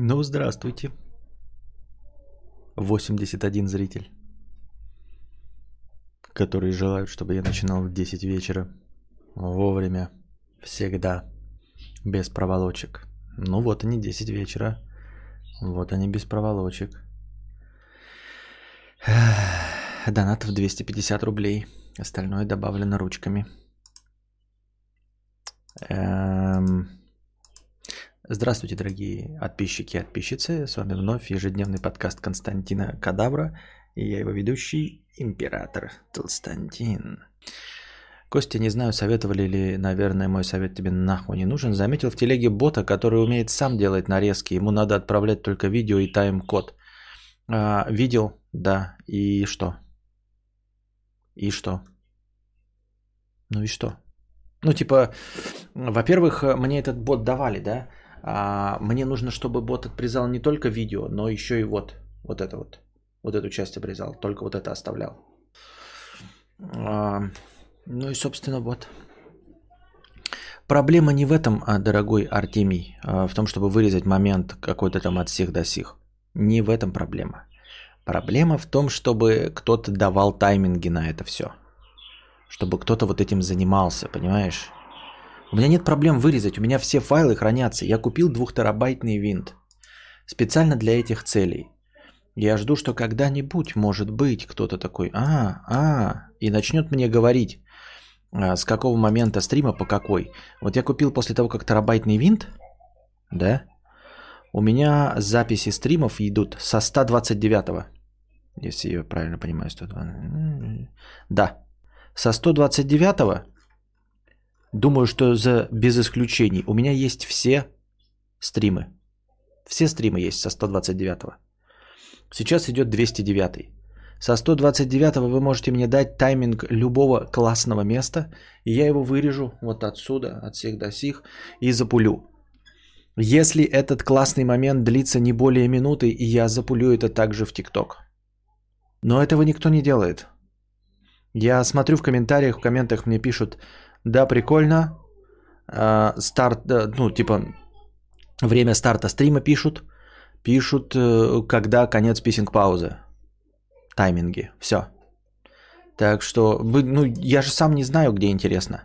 Ну, здравствуйте. 81 зритель, которые желают, чтобы я начинал в 10 вечера. Вовремя. Всегда. Без проволочек. Ну вот они 10 вечера. Вот они без проволочек. Донат в 250 рублей. Остальное добавлено ручками. Эм... Здравствуйте, дорогие подписчики и подписчицы. С вами вновь ежедневный подкаст Константина Кадавра. И я его ведущий, император Толстантин. Костя, не знаю, советовали ли, наверное, мой совет тебе нахуй не нужен. Заметил в телеге бота, который умеет сам делать нарезки. Ему надо отправлять только видео и тайм-код. А, видел, да. И что? И что? Ну и что? Ну, типа, во-первых, мне этот бот давали, да? А, мне нужно, чтобы бот обрезал не только видео, но еще и вот, вот это вот. Вот эту часть обрезал, только вот это оставлял. А, ну и, собственно, вот. Проблема не в этом, а, дорогой Артемий, а в том, чтобы вырезать момент какой-то там от всех до сих. Не в этом проблема. Проблема в том, чтобы кто-то давал тайминги на это все. Чтобы кто-то вот этим занимался, понимаешь? У меня нет проблем вырезать, у меня все файлы хранятся. Я купил двухтерабайтный винт. Специально для этих целей. Я жду, что когда-нибудь, может быть, кто-то такой, а, а, и начнет мне говорить, а, с какого момента стрима по какой. Вот я купил после того, как терабайтный винт, да, у меня записи стримов идут со 129, если я правильно понимаю, 120. Да, со 129 Думаю, что за без исключений. У меня есть все стримы. Все стримы есть со 129. Сейчас идет 209. Со 129 вы можете мне дать тайминг любого классного места, и я его вырежу вот отсюда, от всех до сих, и запулю. Если этот классный момент длится не более минуты, и я запулю это также в ТикТок. Но этого никто не делает. Я смотрю в комментариях, в комментах мне пишут, да, прикольно. А, старт, ну, типа, время старта стрима пишут. Пишут, э, когда конец писинг паузы. Тайминги. Все. Так что, ну, я же сам не знаю, где интересно.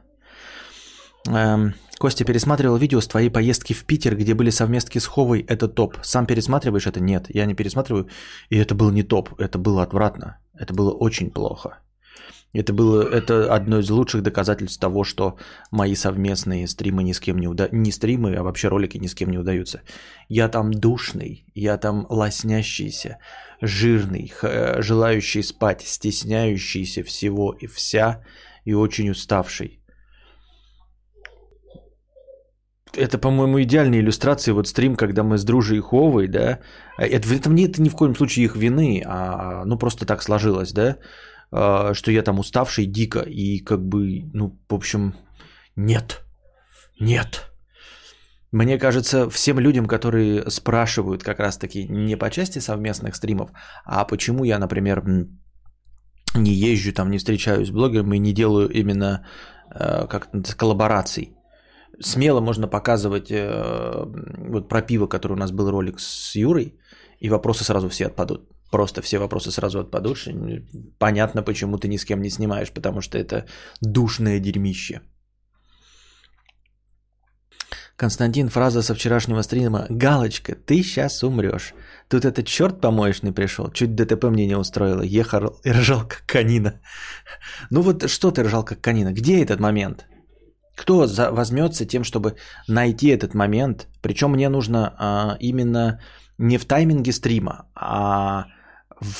Эм, Костя пересматривал видео с твоей поездки в Питер, где были совместки с Ховой. Это топ. Сам пересматриваешь это? Нет, я не пересматриваю. И это был не топ. Это было отвратно. Это было очень плохо. Это было это одно из лучших доказательств того, что мои совместные стримы ни с кем не удаются. Не стримы, а вообще ролики ни с кем не удаются. Я там душный, я там лоснящийся, жирный, желающий спать, стесняющийся всего и вся и очень уставший. Это, по-моему, идеальная иллюстрация вот стрим, когда мы с Дружей Ховой, да. Это, это, это ни в коем случае их вины, а ну просто так сложилось, да а, что я там уставший дико и как бы, ну, в общем, нет, нет. Мне кажется, всем людям, которые спрашивают как раз-таки не по части совместных стримов, а почему я, например, не езжу там, не встречаюсь с блогерами и не делаю именно э, как коллабораций. Смело можно показывать э, вот про пиво, который у нас был ролик с Юрой, и вопросы сразу все отпадут. Просто все вопросы сразу отпадут. Понятно, почему ты ни с кем не снимаешь, потому что это душное дерьмище. Константин, фраза со вчерашнего стрима. Галочка, ты сейчас умрешь. Тут этот черт помоечный пришел. Чуть ДТП мне не устроило. Ехал и ржал как канина. Ну вот что ты ржал как канина? Где этот момент? Кто за- возьмется тем, чтобы найти этот момент? Причем мне нужно а, именно не в тайминге стрима, а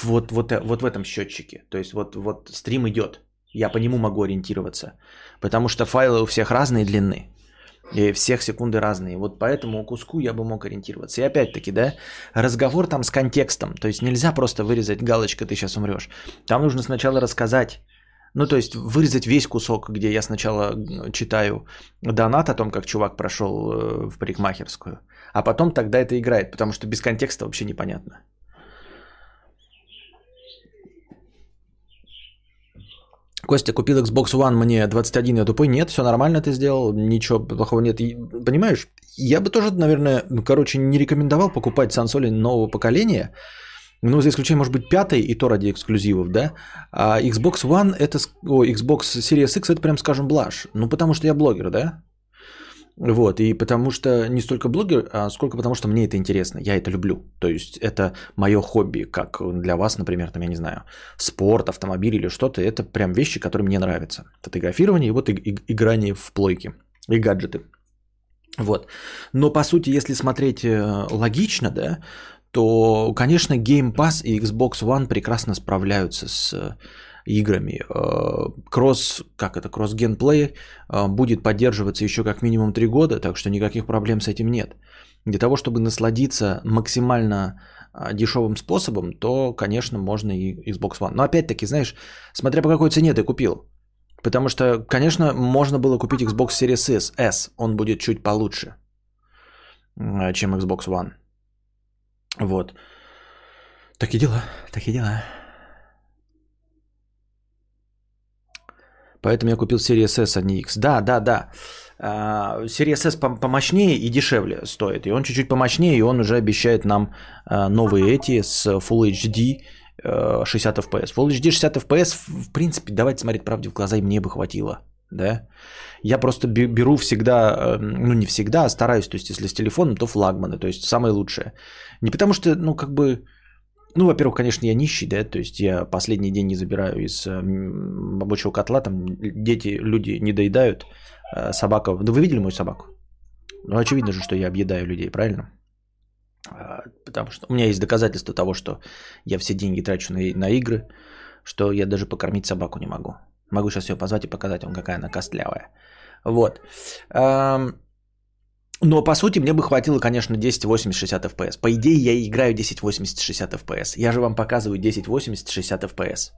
вот, вот, вот в этом счетчике. То есть вот, вот стрим идет. Я по нему могу ориентироваться. Потому что файлы у всех разные длины. И всех секунды разные. Вот по этому куску я бы мог ориентироваться. И опять-таки, да, разговор там с контекстом. То есть нельзя просто вырезать галочка, ты сейчас умрешь. Там нужно сначала рассказать. Ну, то есть вырезать весь кусок, где я сначала читаю донат о том, как чувак прошел э, в парикмахерскую. А потом тогда это играет, потому что без контекста вообще непонятно. Костя купил Xbox One, мне 21, я тупой, нет, все нормально ты сделал, ничего плохого нет. И, понимаешь, я бы тоже, наверное, ну, короче, не рекомендовал покупать сансоли нового поколения, ну, за исключением, может быть, пятой, и то ради эксклюзивов, да. А Xbox One, это, о, Xbox Series X, это прям, скажем, блажь. Ну, потому что я блогер, да. Вот, и потому что не столько блогер, а сколько потому что мне это интересно, я это люблю. То есть это мое хобби, как для вас, например, там, я не знаю, спорт, автомобиль или что-то, это прям вещи, которые мне нравятся. Фотографирование и вот и, и, играние в плойки и гаджеты. Вот. Но по сути, если смотреть э, логично, да, то, конечно, Game Pass и Xbox One прекрасно справляются с играми. Э, кросс, как это, кросс геймплей э, будет поддерживаться еще как минимум 3 года, так что никаких проблем с этим нет. Для того, чтобы насладиться максимально э, дешевым способом, то, конечно, можно и Xbox One. Но опять-таки, знаешь, смотря по какой цене ты купил. Потому что, конечно, можно было купить Xbox Series S, S. Он будет чуть получше, чем Xbox One. Вот. Такие дела, такие дела. Поэтому я купил Series S, а не X. Да, да, да. Uh, Series S помощнее и дешевле стоит. И он чуть-чуть помощнее, и он уже обещает нам uh, новые эти с Full HD uh, 60 FPS. Full HD 60 FPS, в принципе, давайте смотреть правде в глаза, и мне бы хватило. Да? Я просто беру всегда, э, ну не всегда, а стараюсь, то есть если с телефоном, то флагманы, то есть самое лучшее. Не потому что, ну как бы, ну, во-первых, конечно, я нищий, да, то есть я последний день не забираю из э, рабочего котла, там дети, люди не доедают, э, собака, да вы видели мою собаку? Ну, очевидно же, что я объедаю людей, правильно? А, потому что у меня есть доказательства того, что я все деньги трачу на, на игры, что я даже покормить собаку не могу. Могу сейчас ее позвать и показать вам, какая она костлявая. Вот. Но по сути мне бы хватило, конечно, 1080-60 FPS. По идее я играю 1080-60 FPS. Я же вам показываю 1080-60 FPS.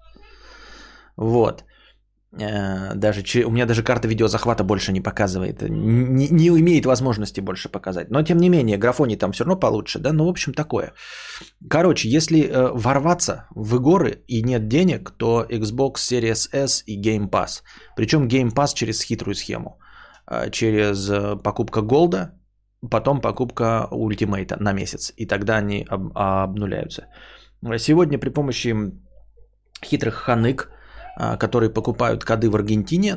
Вот. Э, даже, у меня даже карта видеозахвата больше не показывает. Не, не имеет возможности больше показать. Но тем не менее, графоний там все равно получше. Да? Ну, в общем, такое. Короче, если э, ворваться в игры и нет денег, то Xbox Series S и Game Pass. Причем Game Pass через хитрую схему. А, через э, покупка голда, потом покупка ультимейта на месяц. И тогда они об, обнуляются. Сегодня при помощи хитрых ханык, а, которые покупают коды в Аргентине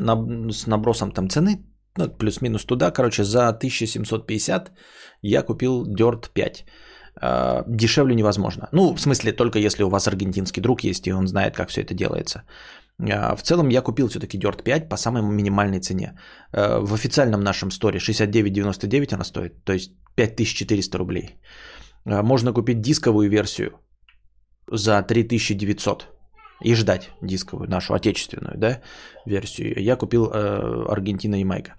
с набросом там цены, ну, плюс-минус туда, короче, за 1750 я купил Dirt 5. А, дешевле невозможно. Ну, в смысле, только если у вас аргентинский друг есть, и он знает, как все это делается. А, в целом я купил все-таки Dirt 5 по самой минимальной цене. А, в официальном нашем сторе 69,99 она стоит, то есть 5400 рублей. А, можно купить дисковую версию за 3900 и ждать дисковую, нашу отечественную да, версию. Я купил э, Аргентина и Майка.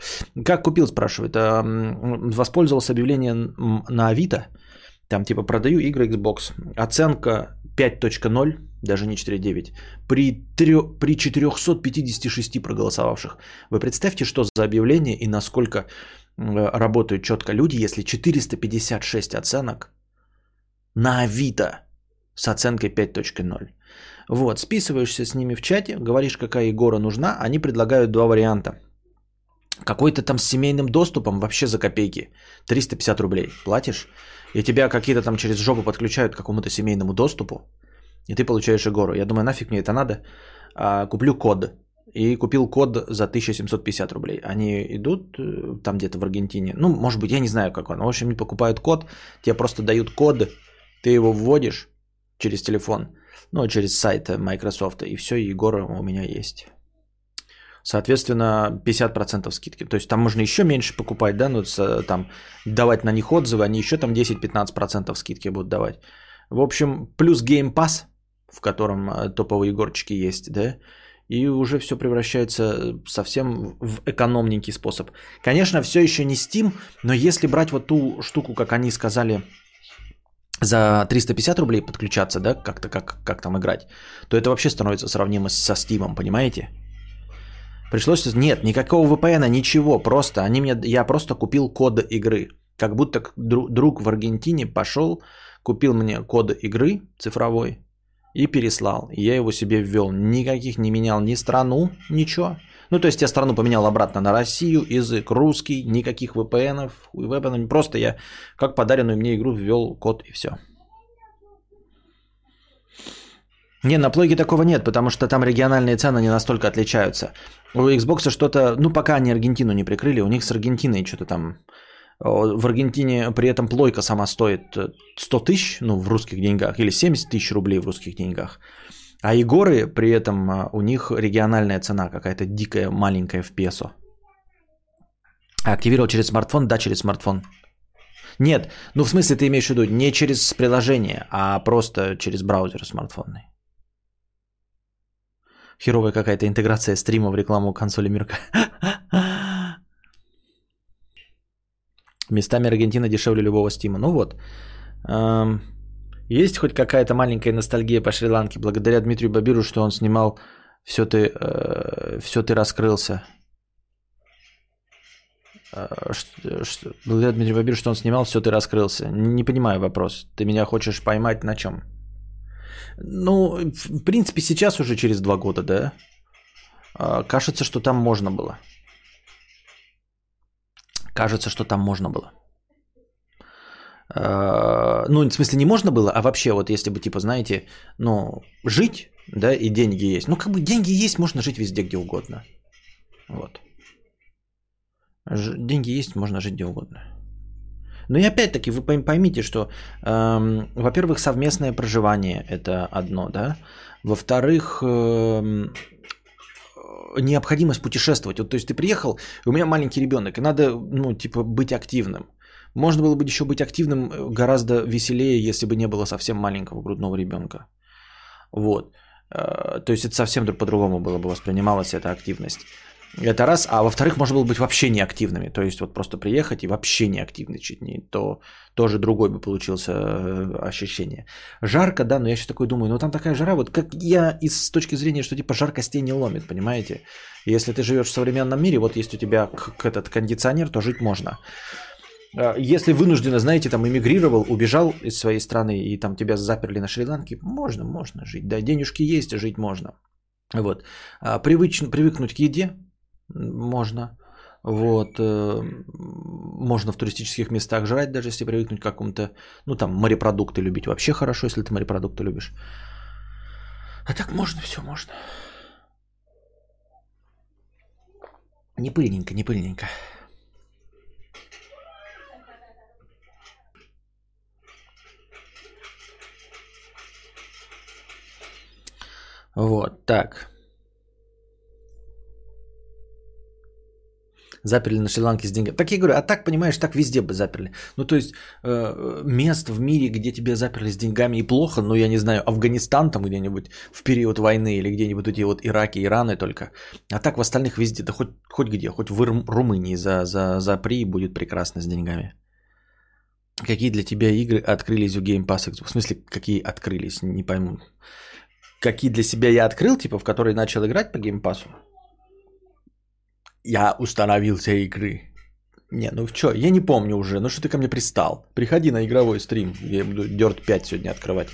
Как купил, спрашивает. Э, воспользовался объявлением на Авито. Там типа продаю игры Xbox. Оценка 5.0, даже не 4.9, при, 3, при 456 проголосовавших. Вы представьте, что за объявление и насколько работают четко люди, если 456 оценок на Авито с оценкой 5.0. Вот, списываешься с ними в чате, говоришь, какая Егора нужна, они предлагают два варианта. Какой-то там с семейным доступом вообще за копейки. 350 рублей платишь и тебя какие-то там через жопу подключают к какому-то семейному доступу, и ты получаешь Егору. Я думаю, нафиг мне это надо. А, куплю код. И купил код за 1750 рублей. Они идут э, там где-то в Аргентине. Ну, может быть, я не знаю, как он. В общем, покупают код, тебе просто дают код, ты его вводишь через телефон, ну, через сайт Microsoft, и все, Егора у меня есть. Соответственно, 50% скидки. То есть там можно еще меньше покупать, да, ну, там давать на них отзывы, они еще там 10-15% скидки будут давать. В общем, плюс Game Pass, в котором э, топовые горчики есть, да, и уже все превращается совсем в экономненький способ. Конечно, все еще не Steam, но если брать вот ту штуку, как они сказали, за 350 рублей подключаться, да, как-то как, как там играть, то это вообще становится сравнимо со Steam, понимаете? Пришлось... Нет, никакого VPN, ничего. Просто они мне... Я просто купил код игры. Как будто друг в Аргентине пошел, купил мне код игры цифровой и переслал. Я его себе ввел. Никаких не менял ни страну, ничего. Ну, то есть я страну поменял обратно на Россию, язык русский, никаких VPN, VPN, просто я как подаренную мне игру ввел код и все. Не, на плойке такого нет, потому что там региональные цены не настолько отличаются. У Xbox что-то, ну пока они Аргентину не прикрыли, у них с Аргентиной что-то там... В Аргентине при этом плойка сама стоит 100 тысяч, ну в русских деньгах, или 70 тысяч рублей в русских деньгах. А Егоры при этом а, у них региональная цена какая-то дикая, маленькая в песо. Активировал через смартфон? Да, через смартфон. Нет, ну в смысле ты имеешь в виду не через приложение, а просто через браузер смартфонный. Херовая какая-то интеграция стрима в рекламу консоли Мирка. Местами Аргентина дешевле любого стима. Ну вот. Есть хоть какая-то маленькая ностальгия по Шри-Ланке благодаря Дмитрию Бабиру, что он снимал «Все ты, э, все ты раскрылся». Э, благодаря Дмитрию Бабиру, что он снимал «Все ты раскрылся». Не понимаю вопрос. Ты меня хочешь поймать на чем? Ну, в принципе, сейчас уже через два года, да? А, кажется, что там можно было. Кажется, что там можно было. А, ну, в смысле, не можно было, а вообще, вот если бы, типа, знаете, ну, жить, да, и деньги есть. Ну, как бы деньги есть, можно жить везде, где угодно. Вот. Деньги есть, можно жить где угодно. Но и опять-таки вы поймите, что, эм, во-первых, совместное проживание – это одно, да. Во-вторых, эм, необходимость путешествовать. Вот, то есть ты приехал, у меня маленький ребенок, и надо, ну, типа, быть активным. Можно было бы еще быть активным э, гораздо веселее, если бы не было совсем маленького грудного ребенка. Вот. Э, то есть это совсем по-другому было бы воспринималась эта активность. Это раз. А во-вторых, можно было быть вообще неактивными. То есть вот просто приехать и вообще не активничать. Не, то тоже другой бы получился э, ощущение. Жарко, да, но я сейчас такой думаю, ну там такая жара, вот как я из с точки зрения, что типа жаркостей не ломит, понимаете? Если ты живешь в современном мире, вот есть у тебя к- этот кондиционер, то жить можно. А, если вынужденно, знаете, там эмигрировал, убежал из своей страны и там тебя заперли на Шри-Ланке, можно, можно жить. Да, денежки есть, жить можно. Вот. А, привыч, привыкнуть к еде можно. Вот. Э, можно в туристических местах жрать, даже если привыкнуть к какому-то, ну там, морепродукты любить. Вообще хорошо, если ты морепродукты любишь. А так можно, все можно. Не пыльненько, не пыльненько. Вот, так. Заперли на Шри-Ланке с деньгами. Так я говорю, а так, понимаешь, так везде бы заперли. Ну, то есть, э, мест в мире, где тебя заперли с деньгами и плохо, ну, я не знаю, Афганистан там где-нибудь в период войны или где-нибудь эти вот Ираки, Ираны только. А так в остальных везде, да хоть, хоть где, хоть в Румынии за, за, за при будет прекрасно с деньгами. Какие для тебя игры открылись у Game Pass? В смысле, какие открылись? Не пойму какие для себя я открыл, типа, в которые начал играть по геймпасу, я установил все игры. Не, ну что, я не помню уже, ну что ты ко мне пристал? Приходи на игровой стрим, я буду Dirt 5 сегодня открывать.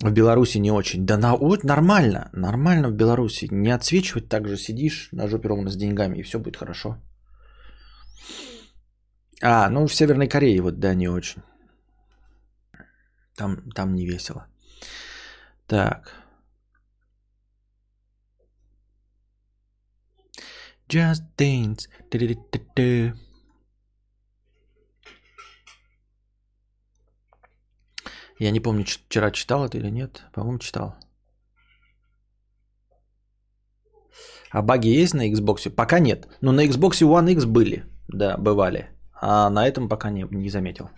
В Беларуси не очень. Да на, вот нормально, нормально в Беларуси. Не отсвечивать так же сидишь на жопе ровно с деньгами, и все будет хорошо. А, ну в Северной Корее вот, да, не очень. Там, там не весело. Так. Just dance. Я не помню, вчера читал это или нет. По-моему, читал. А баги есть на Xbox? Пока нет. Но на Xbox One X были. Да, бывали. А на этом пока не, не заметил.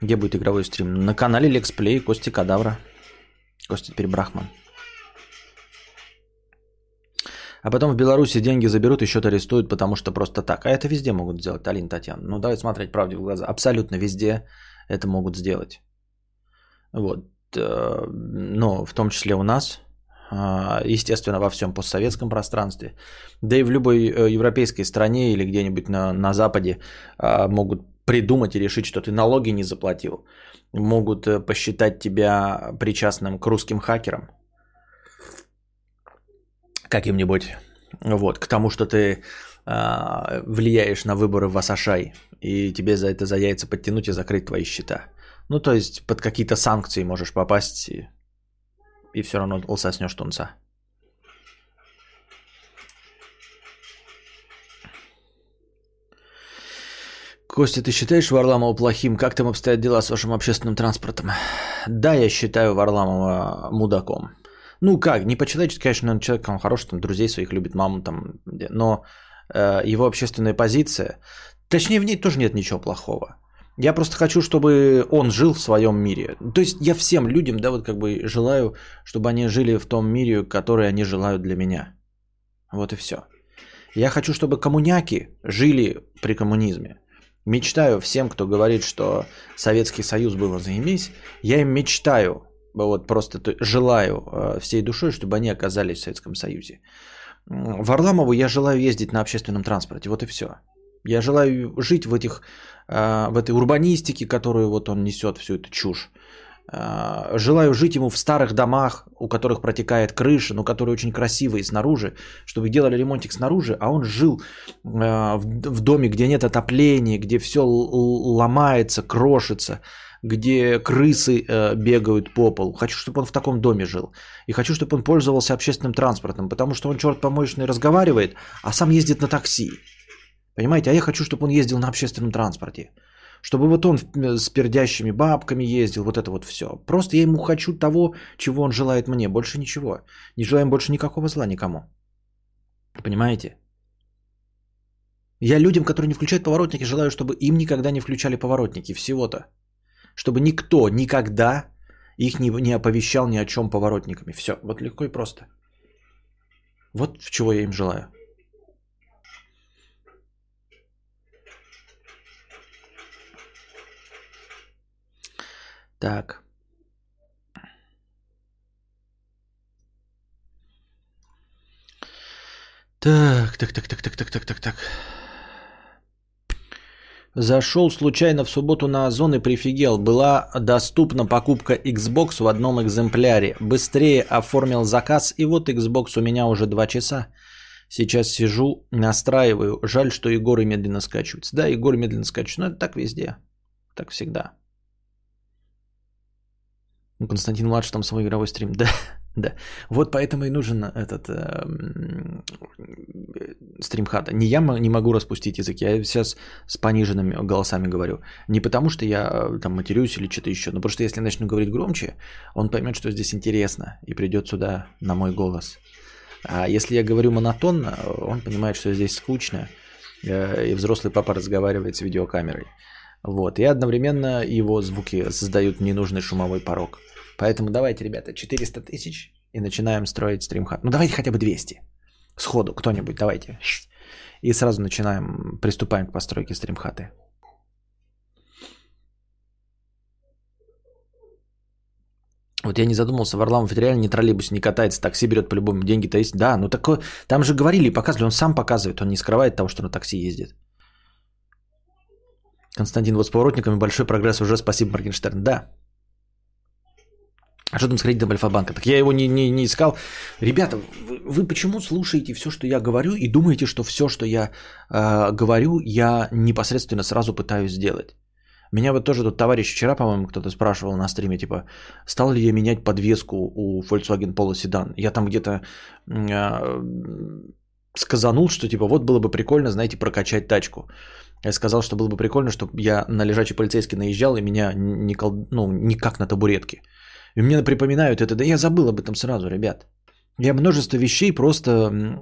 Где будет игровой стрим? На канале Лексплей, Кости Кадавра. Костя теперь Брахман. А потом в Беларуси деньги заберут и счет арестуют, потому что просто так. А это везде могут сделать, Алина Татьяна. Ну, давай смотреть правде в глаза. Абсолютно везде это могут сделать. Вот. Э, но в том числе у нас, а, естественно, во всем постсоветском пространстве, да и в любой э, европейской стране или где-нибудь на, на Западе могут придумать и решить, что ты налоги не заплатил. Могут э, посчитать тебя причастным к русским хакерам. Каким-нибудь. Вот, к тому, что ты э, влияешь на выборы в Асашай. И тебе за это за яйца подтянуть и закрыть твои счета. Ну, то есть под какие-то санкции можешь попасть и, и все равно лсоснешь тунца. Костя, ты считаешь Варламова плохим? Как там обстоят дела с вашим общественным транспортом? Да, я считаю Варламова мудаком. Ну как, не по-человечески, конечно, он человек, он хороший, там, друзей своих любит, маму там, но э, его общественная позиция, точнее, в ней тоже нет ничего плохого. Я просто хочу, чтобы он жил в своем мире. То есть я всем людям, да, вот как бы желаю, чтобы они жили в том мире, который они желают для меня. Вот и все. Я хочу, чтобы коммуняки жили при коммунизме. Мечтаю всем, кто говорит, что Советский Союз было заимись, я им мечтаю, вот просто желаю э, всей душой, чтобы они оказались в Советском Союзе. Варламову я желаю ездить на общественном транспорте, вот и все. Я желаю жить в, этих, э, в этой урбанистике, которую вот он несет, всю эту чушь. Э, желаю жить ему в старых домах, у которых протекает крыша, но которые очень красивые снаружи, чтобы делали ремонтик снаружи, а он жил в доме, где нет отопления, где все ломается, крошится, где крысы бегают по полу. Хочу, чтобы он в таком доме жил. И хочу, чтобы он пользовался общественным транспортом, потому что он, черт помоечный, разговаривает, а сам ездит на такси. Понимаете, а я хочу, чтобы он ездил на общественном транспорте. Чтобы вот он э, с пердящими бабками ездил, вот это вот все. Просто я ему хочу того, чего он желает мне, больше ничего. Не желаем больше никакого зла никому. Понимаете? Я людям, которые не включают поворотники, желаю, чтобы им никогда не включали поворотники. Всего-то. Чтобы никто никогда их не, не оповещал ни о чем поворотниками. Все. Вот легко и просто. Вот чего я им желаю. Так. Так, так, так, так, так, так, так, так, так. Зашел случайно в субботу на Озон и прифигел. Была доступна покупка Xbox в одном экземпляре. Быстрее оформил заказ, и вот Xbox у меня уже два часа. Сейчас сижу, настраиваю. Жаль, что Егор медленно скачивается. Да, Егор медленно скачивается, но это так везде. Так всегда. Ну, Константин младший там свой игровой стрим. Да, да. Вот поэтому и нужен этот э, стримхата. Не я не могу распустить язык, я сейчас с пониженными голосами говорю. Не потому, что я э, там матерюсь или что-то еще, но что если я начну говорить громче, он поймет, что здесь интересно и придет сюда на мой голос. А если я говорю монотонно, он понимает, что здесь скучно, э, и взрослый папа разговаривает с видеокамерой. Вот. И одновременно его звуки создают ненужный шумовой порог. Поэтому давайте, ребята, 400 тысяч и начинаем строить стримхат. Ну давайте хотя бы 200. Сходу, кто-нибудь, давайте. И сразу начинаем, приступаем к постройке стримхаты. Вот я не задумался, Варламов реально не троллейбус, не катается, такси берет по-любому, деньги-то есть. Да, ну такое, там же говорили и показывали, он сам показывает, он не скрывает того, что на такси ездит. Константин, вот с поворотниками большой прогресс уже, спасибо, Моргенштерн. Да. А что там с кредитом Альфа-банка? Так я его не, не, не искал. Ребята, вы, вы почему слушаете все, что я говорю, и думаете, что все, что я э, говорю, я непосредственно сразу пытаюсь сделать? Меня вот тоже тут товарищ вчера, по-моему, кто-то спрашивал на стриме, типа, стал ли я менять подвеску у Volkswagen Polo Sedan? Я там где-то э, сказанул, что типа, вот было бы прикольно, знаете, прокачать тачку. Я сказал, что было бы прикольно, чтобы я на лежачий полицейский наезжал, и меня не, кол... ну, не как на табуретке. И мне припоминают это. Да я забыл об этом сразу, ребят. Я множество вещей просто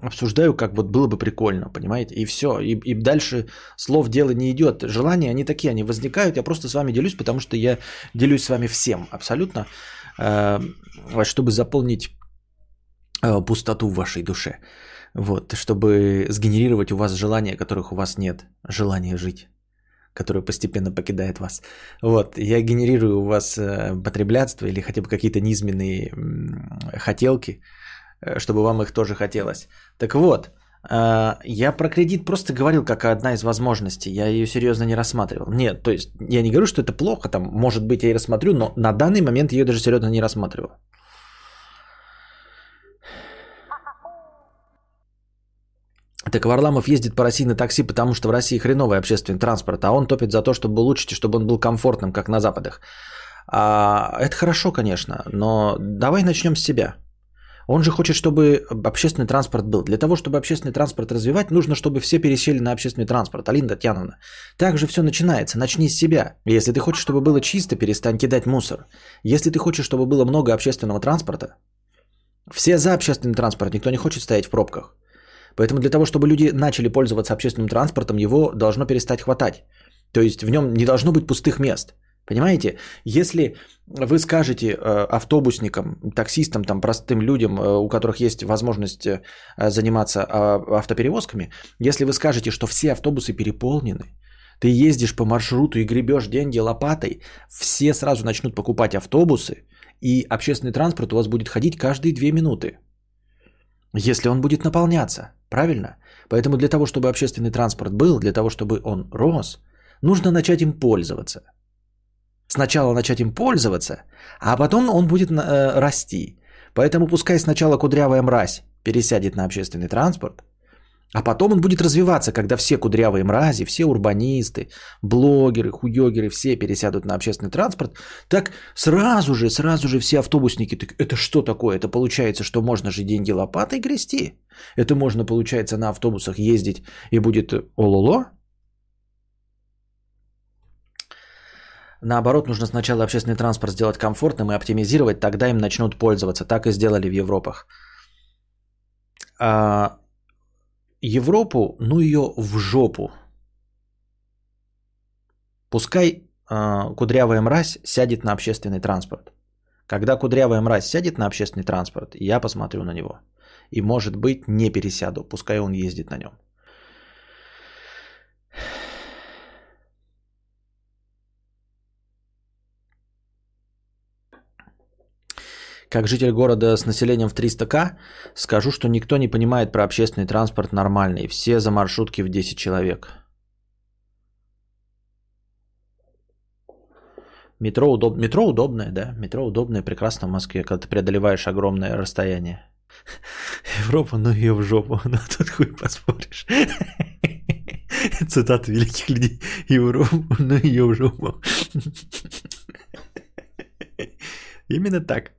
обсуждаю, как вот было бы прикольно, понимаете? И все. И, и дальше слов дело не идет. Желания, они такие, они возникают. Я просто с вами делюсь, потому что я делюсь с вами всем абсолютно, э, чтобы заполнить э, пустоту в вашей душе. Вот, чтобы сгенерировать у вас желания, которых у вас нет. Желание жить которое постепенно покидает вас. Вот, я генерирую у вас э, потреблятство или хотя бы какие-то низменные хотелки, э, чтобы вам их тоже хотелось. Так вот, А, я про кредит просто говорил как одна из возможностей. Я ее серьезно не рассматривал. Нет, то есть я не говорю, что это плохо. Там, может быть, я и рассмотрю, но на данный момент ее даже серьезно не рассматривал. Так Варламов ездит по России на такси, потому что в России хреновый общественный транспорт, а он топит за то, чтобы улучшить, чтобы он был комфортным, как на Западах. А, это хорошо, конечно, но давай начнем с себя. Он же хочет, чтобы общественный транспорт был. Для того, чтобы общественный транспорт развивать, нужно, чтобы все пересели на общественный транспорт. Алина Татьяновна, так же все начинается. Начни с себя. Если ты хочешь, чтобы было чисто, перестань кидать мусор. Если ты хочешь, чтобы было много общественного транспорта, все за общественный транспорт, никто не хочет стоять в пробках. Поэтому для того, чтобы люди начали пользоваться общественным транспортом, его должно перестать хватать. То есть в нем не должно быть пустых мест. Понимаете, если вы скажете э, автобусникам, таксистам, там, простым людям, э, у которых есть возможность э, заниматься а, автоперевозками, если вы скажете, что все автобусы переполнены, ты ездишь по маршруту и гребешь деньги лопатой, все сразу начнут покупать автобусы, и общественный транспорт у вас будет ходить каждые две минуты, если он будет наполняться. Правильно? Поэтому для того, чтобы общественный транспорт был, для того, чтобы он рос, нужно начать им пользоваться. Сначала начать им пользоваться, а потом он будет э, расти. Поэтому пускай сначала кудрявая мразь пересядет на общественный транспорт, а потом он будет развиваться, когда все кудрявые мрази, все урбанисты, блогеры, хуёгеры, все пересядут на общественный транспорт, так сразу же, сразу же все автобусники, так это что такое? Это получается, что можно же деньги лопатой грести? Это можно, получается, на автобусах ездить и будет ололо? Наоборот, нужно сначала общественный транспорт сделать комфортным и оптимизировать, тогда им начнут пользоваться. Так и сделали в Европах. А Европу, ну ее в жопу. Пускай э, кудрявая мразь сядет на общественный транспорт. Когда кудрявая мразь сядет на общественный транспорт, я посмотрю на него. И может быть не пересяду, пускай он ездит на нем. Как житель города с населением в 300к, скажу, что никто не понимает про общественный транспорт нормальный. Все за маршрутки в 10 человек. Метро, удоб... Метро удобное, да. Метро удобное, прекрасно в Москве, когда ты преодолеваешь огромное расстояние. Европа, ну ее в жопу. Ну тут хуй поспоришь. Цитат великих людей. Европа, ну ее в жопу. Именно так.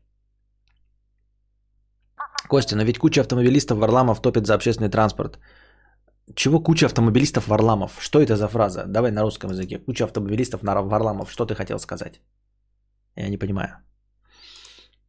Костя, но ведь куча автомобилистов Варламов топит за общественный транспорт. Чего куча автомобилистов Варламов? Что это за фраза? Давай на русском языке. Куча автомобилистов Варламов. Что ты хотел сказать? Я не понимаю.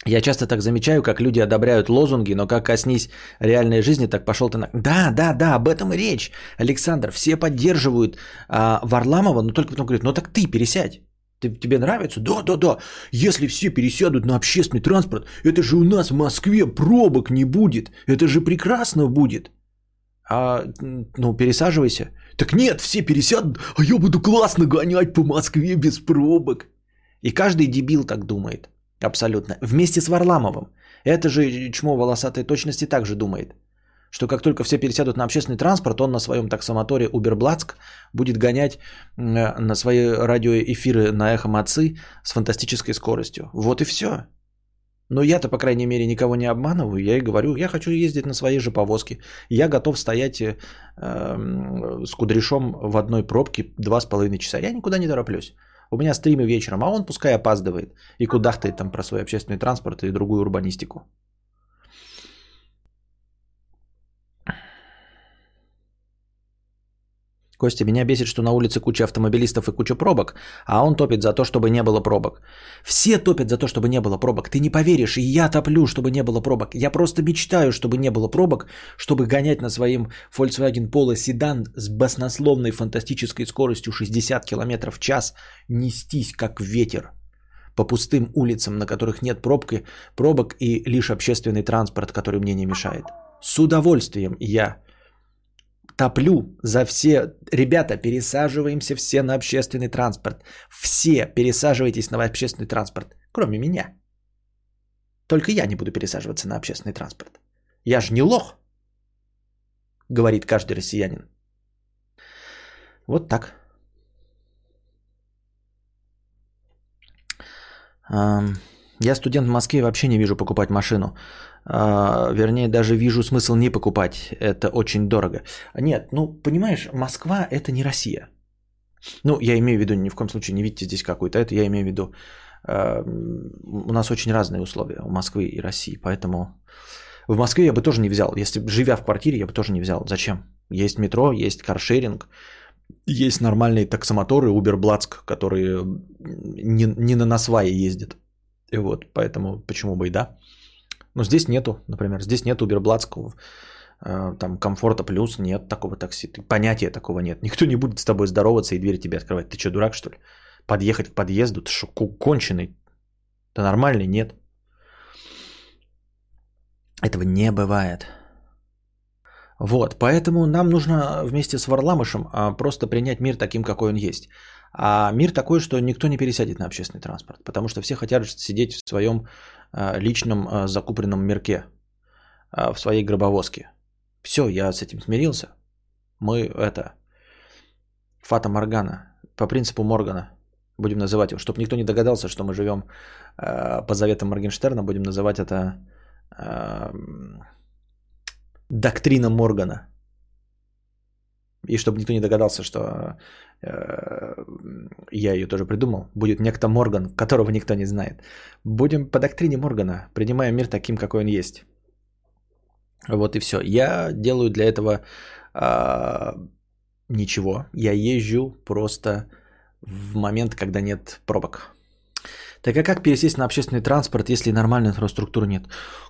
Я часто так замечаю, как люди одобряют лозунги, но как коснись реальной жизни, так пошел ты на... Да, да, да, об этом и речь. Александр, все поддерживают а, Варламова, но только потом говорят, ну так ты пересядь. Ты, тебе нравится? Да, да, да. Если все пересядут на общественный транспорт, это же у нас в Москве пробок не будет. Это же прекрасно будет. А, ну, пересаживайся. Так нет, все пересядут, а я буду классно гонять по Москве без пробок. И каждый дебил так думает. Абсолютно. Вместе с Варламовым. Это же чмо волосатой точности также думает что как только все пересядут на общественный транспорт, он на своем таксомоторе Уберблацк будет гонять на свои радиоэфиры на эхо Мацы с фантастической скоростью. Вот и все. Но я-то, по крайней мере, никого не обманываю. Я и говорю, я хочу ездить на своей же повозке. Я готов стоять э, с кудряшом в одной пробке два с половиной часа. Я никуда не тороплюсь. У меня стримы вечером, а он пускай опаздывает и кудахтает там про свой общественный транспорт и другую урбанистику. Костя, меня бесит, что на улице куча автомобилистов и куча пробок, а он топит за то, чтобы не было пробок. Все топят за то, чтобы не было пробок. Ты не поверишь, и я топлю, чтобы не было пробок. Я просто мечтаю, чтобы не было пробок, чтобы гонять на своем Volkswagen Polo седан с баснословной фантастической скоростью 60 км в час, нестись как ветер по пустым улицам, на которых нет пробки, пробок и лишь общественный транспорт, который мне не мешает. С удовольствием я топлю за все. Ребята, пересаживаемся все на общественный транспорт. Все пересаживайтесь на общественный транспорт, кроме меня. Только я не буду пересаживаться на общественный транспорт. Я же не лох. говорит каждый россиянин. Вот так. Я студент в Москве, вообще не вижу покупать машину. А, вернее, даже вижу смысл не покупать. Это очень дорого. Нет, ну, понимаешь, Москва – это не Россия. Ну, я имею в виду, ни в коем случае не видите здесь какую-то это, я имею в виду, э, у нас очень разные условия у Москвы и России, поэтому в Москве я бы тоже не взял, если живя в квартире, я бы тоже не взял. Зачем? Есть метро, есть каршеринг, есть нормальные таксомоторы, Uber Black, которые не, не на насвае ездят. И вот, поэтому почему бы и да. Но здесь нету, например, здесь нет Black, э, там комфорта плюс, нет такого такси. Понятия такого нет. Никто не будет с тобой здороваться и дверь тебе открывать. Ты что, дурак, что ли? Подъехать к подъезду? Ты что, конченый? Да нормальный? Нет. Этого не бывает. Вот, поэтому нам нужно вместе с Варламышем а, просто принять мир таким, какой он есть. А мир такой, что никто не пересядет на общественный транспорт, потому что все хотят сидеть в своем личном а, закупленном мирке, в своей гробовозке. Все, я с этим смирился. Мы это, Фата Моргана, по принципу Моргана, будем называть его, чтобы никто не догадался, что мы живем по заветам Моргенштерна, будем называть это доктрина Моргана. И чтобы никто не догадался, что э, я ее тоже придумал, будет некто Морган, которого никто не знает. Будем по доктрине Моргана, принимаем мир таким, какой он есть. Вот и все. Я делаю для этого э, ничего. Я езжу просто в момент, когда нет пробок. Так а как пересесть на общественный транспорт, если нормальной инфраструктуры нет?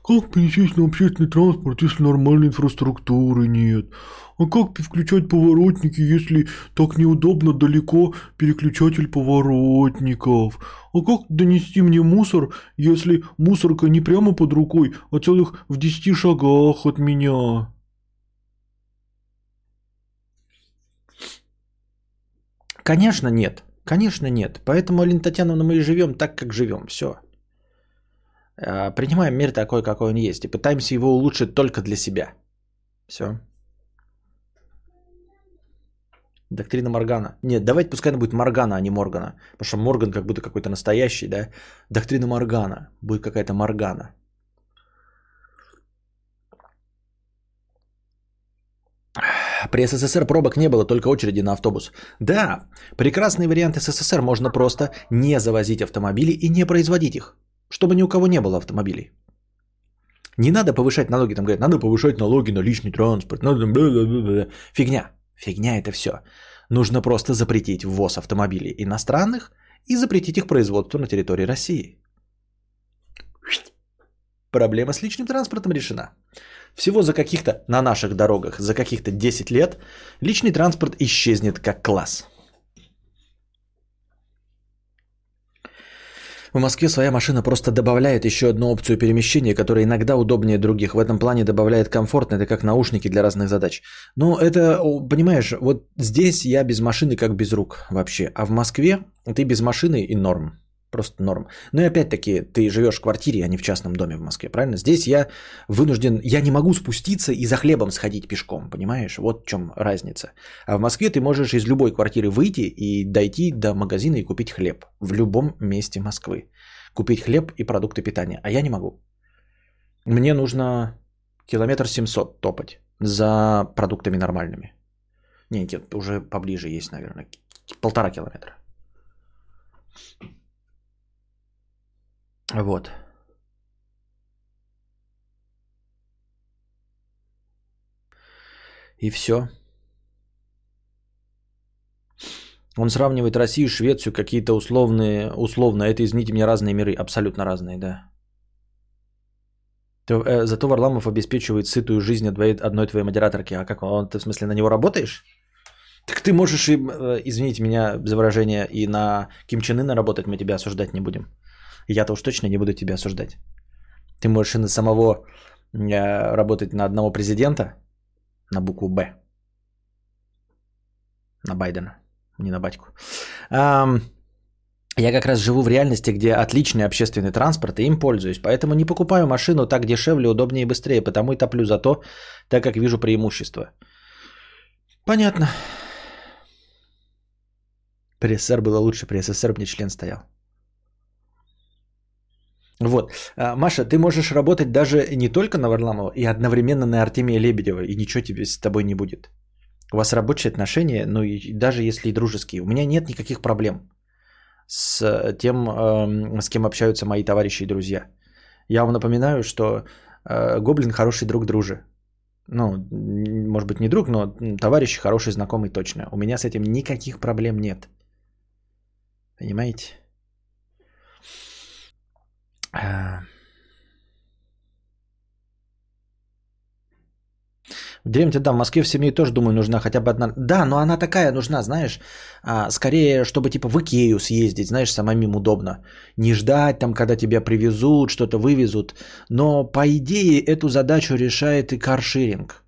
Как пересесть на общественный транспорт, если нормальной инфраструктуры нет? А как включать поворотники, если так неудобно далеко переключатель поворотников? А как донести мне мусор, если мусорка не прямо под рукой, а целых в десяти шагах от меня? Конечно, нет. Конечно, нет. Поэтому, Алина Татьяновна, мы и живем так, как живем. Все. А, принимаем мир такой, какой он есть. И пытаемся его улучшить только для себя. Все. Доктрина Моргана. Нет, давайте пускай она будет Моргана, а не Моргана. Потому что Морган как будто какой-то настоящий, да? Доктрина Моргана. Будет какая-то Моргана. При СССР пробок не было, только очереди на автобус. Да, прекрасный вариант СССР. Можно просто не завозить автомобили и не производить их. Чтобы ни у кого не было автомобилей. Не надо повышать налоги. Там говорят, надо повышать налоги на личный транспорт. Надо... Фигня. Фигня это все. Нужно просто запретить ввоз автомобилей иностранных и запретить их производство на территории России. Проблема с личным транспортом решена. Всего за каких-то, на наших дорогах, за каких-то 10 лет личный транспорт исчезнет как класс. В Москве своя машина просто добавляет еще одну опцию перемещения, которая иногда удобнее других. В этом плане добавляет комфортно, это как наушники для разных задач. Но это, понимаешь, вот здесь я без машины как без рук вообще. А в Москве ты без машины и норм. Просто норм. Ну и опять-таки, ты живешь в квартире, а не в частном доме в Москве, правильно? Здесь я вынужден, я не могу спуститься и за хлебом сходить пешком, понимаешь? Вот в чем разница. А в Москве ты можешь из любой квартиры выйти и дойти до магазина и купить хлеб в любом месте Москвы. Купить хлеб и продукты питания. А я не могу. Мне нужно километр 700 топать за продуктами нормальными. Не, уже поближе есть, наверное. Полтора километра. Вот. И все. Он сравнивает Россию, Швецию, какие-то условные, условно, это, извините меня, разные миры, абсолютно разные, да. Э, зато Варламов обеспечивает сытую жизнь одной твоей модераторки. А как он, ты в смысле на него работаешь? Так ты можешь, э, извините меня за выражение, и на Ким Чен Ына работать, мы тебя осуждать не будем. Я-то уж точно не буду тебя осуждать. Ты можешь и на самого э, работать на одного президента, на букву «Б». На Байдена, не на батьку. Я как раз живу в реальности, где отличный общественный транспорт, и им пользуюсь. Поэтому не покупаю машину так дешевле, удобнее и быстрее, потому и топлю за то, так как вижу преимущество. Понятно. При СССР было лучше, при СССР мне член стоял. Вот. А, Маша, ты можешь работать даже не только на Варламова, и одновременно на Артемия Лебедева, и ничего тебе с тобой не будет. У вас рабочие отношения, ну и даже если и дружеские. У меня нет никаких проблем с тем, эм, с кем общаются мои товарищи и друзья. Я вам напоминаю, что э, Гоблин хороший друг дружи. Ну, может быть, не друг, но товарищ хороший знакомый точно. У меня с этим никаких проблем нет. Понимаете? А. В деревне, да, в Москве в семье тоже, думаю, нужна хотя бы одна. Да, но она такая нужна, знаешь, а, скорее, чтобы типа в Икею съездить, знаешь, самим им удобно. Не ждать там, когда тебя привезут, что-то вывезут. Но по идее эту задачу решает и каршеринг.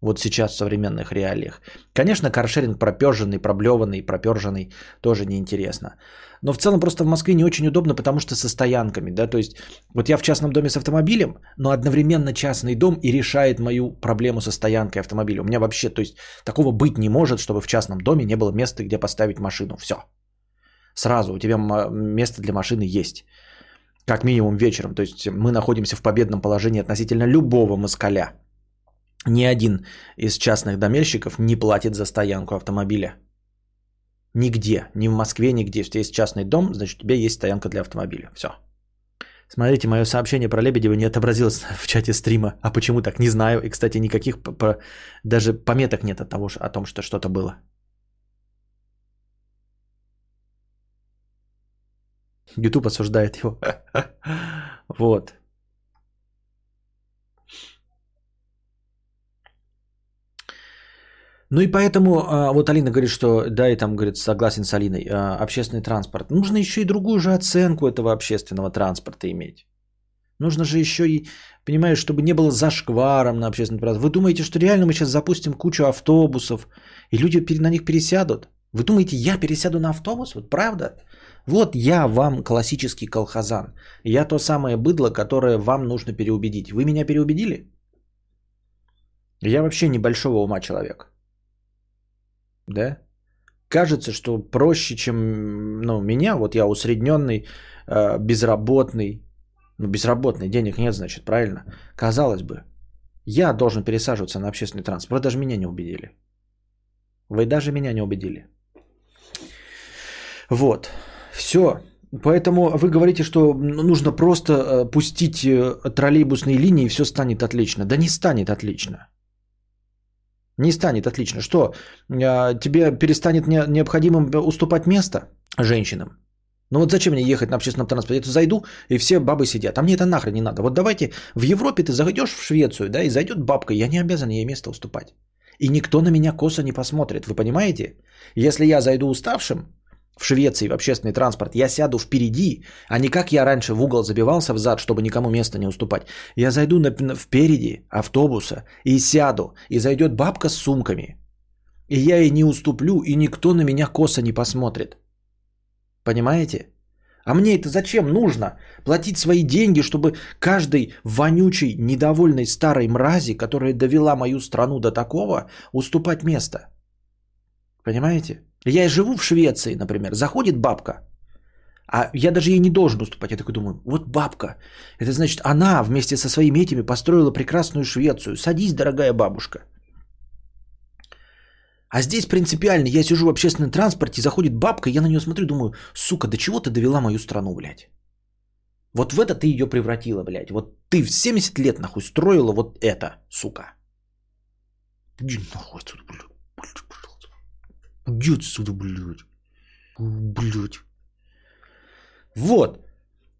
Вот сейчас в современных реалиях. Конечно, каршеринг проперженный, проблеванный, проперженный тоже неинтересно. Но в целом просто в Москве не очень удобно, потому что со стоянками, да, то есть вот я в частном доме с автомобилем, но одновременно частный дом и решает мою проблему со стоянкой автомобиля. У меня вообще, то есть такого быть не может, чтобы в частном доме не было места, где поставить машину. Все. Сразу у тебя место для машины есть. Как минимум вечером. То есть мы находимся в победном положении относительно любого москаля. Ни один из частных домельщиков не платит за стоянку автомобиля. Нигде, ни в Москве, нигде. Если есть частный дом, значит у тебя есть стоянка для автомобиля. Все. Смотрите, мое сообщение про Лебедева не отобразилось в чате стрима. А почему так? Не знаю. И, кстати, никаких даже пометок нет от того, о том, что что-то было. YouTube осуждает его. Вот. Ну и поэтому, а, вот Алина говорит, что да, и там, говорит, согласен с Алиной, а, общественный транспорт. Нужно еще и другую же оценку этого общественного транспорта иметь. Нужно же еще и, понимаешь, чтобы не было зашкваром на общественный транспорт. Вы думаете, что реально мы сейчас запустим кучу автобусов, и люди на них пересядут? Вы думаете, я пересяду на автобус? Вот правда? Вот я вам классический колхозан. Я то самое быдло, которое вам нужно переубедить. Вы меня переубедили? Я вообще небольшого ума человек да, кажется, что проще, чем ну, меня, вот я усредненный, э, безработный, ну, безработный, денег нет, значит, правильно? Казалось бы, я должен пересаживаться на общественный транспорт. Вы даже меня не убедили. Вы даже меня не убедили. Вот. Все. Поэтому вы говорите, что нужно просто э, пустить э, троллейбусные линии и все станет отлично. Да не станет отлично. Не станет, отлично. Что, а, тебе перестанет необходимым уступать место женщинам? Ну вот зачем мне ехать на общественном транспорте? Я зайду, и все бабы сидят. А мне это нахрен не надо. Вот давайте в Европе ты зайдешь в Швецию, да, и зайдет бабка, я не обязан ей место уступать. И никто на меня косо не посмотрит, вы понимаете? Если я зайду уставшим, в Швеции в общественный транспорт, я сяду впереди, а не как я раньше в угол забивался в зад, чтобы никому место не уступать. Я зайду на, впереди автобуса и сяду, и зайдет бабка с сумками. И я ей не уступлю, и никто на меня косо не посмотрит. Понимаете? А мне это зачем нужно? Платить свои деньги, чтобы каждой вонючей, недовольной старой мрази, которая довела мою страну до такого, уступать место. Понимаете? Я живу в Швеции, например, заходит бабка, а я даже ей не должен уступать. Я такой думаю, вот бабка. Это значит, она вместе со своими этими построила прекрасную Швецию. Садись, дорогая бабушка. А здесь принципиально, я сижу в общественном транспорте, заходит бабка, я на нее смотрю, думаю, сука, до чего ты довела мою страну, блядь? Вот в это ты ее превратила, блядь. Вот ты в 70 лет, нахуй, строила вот это, сука. Иди нахуй отсюда, блядь. Иди отсюда, блядь. Блядь. Вот.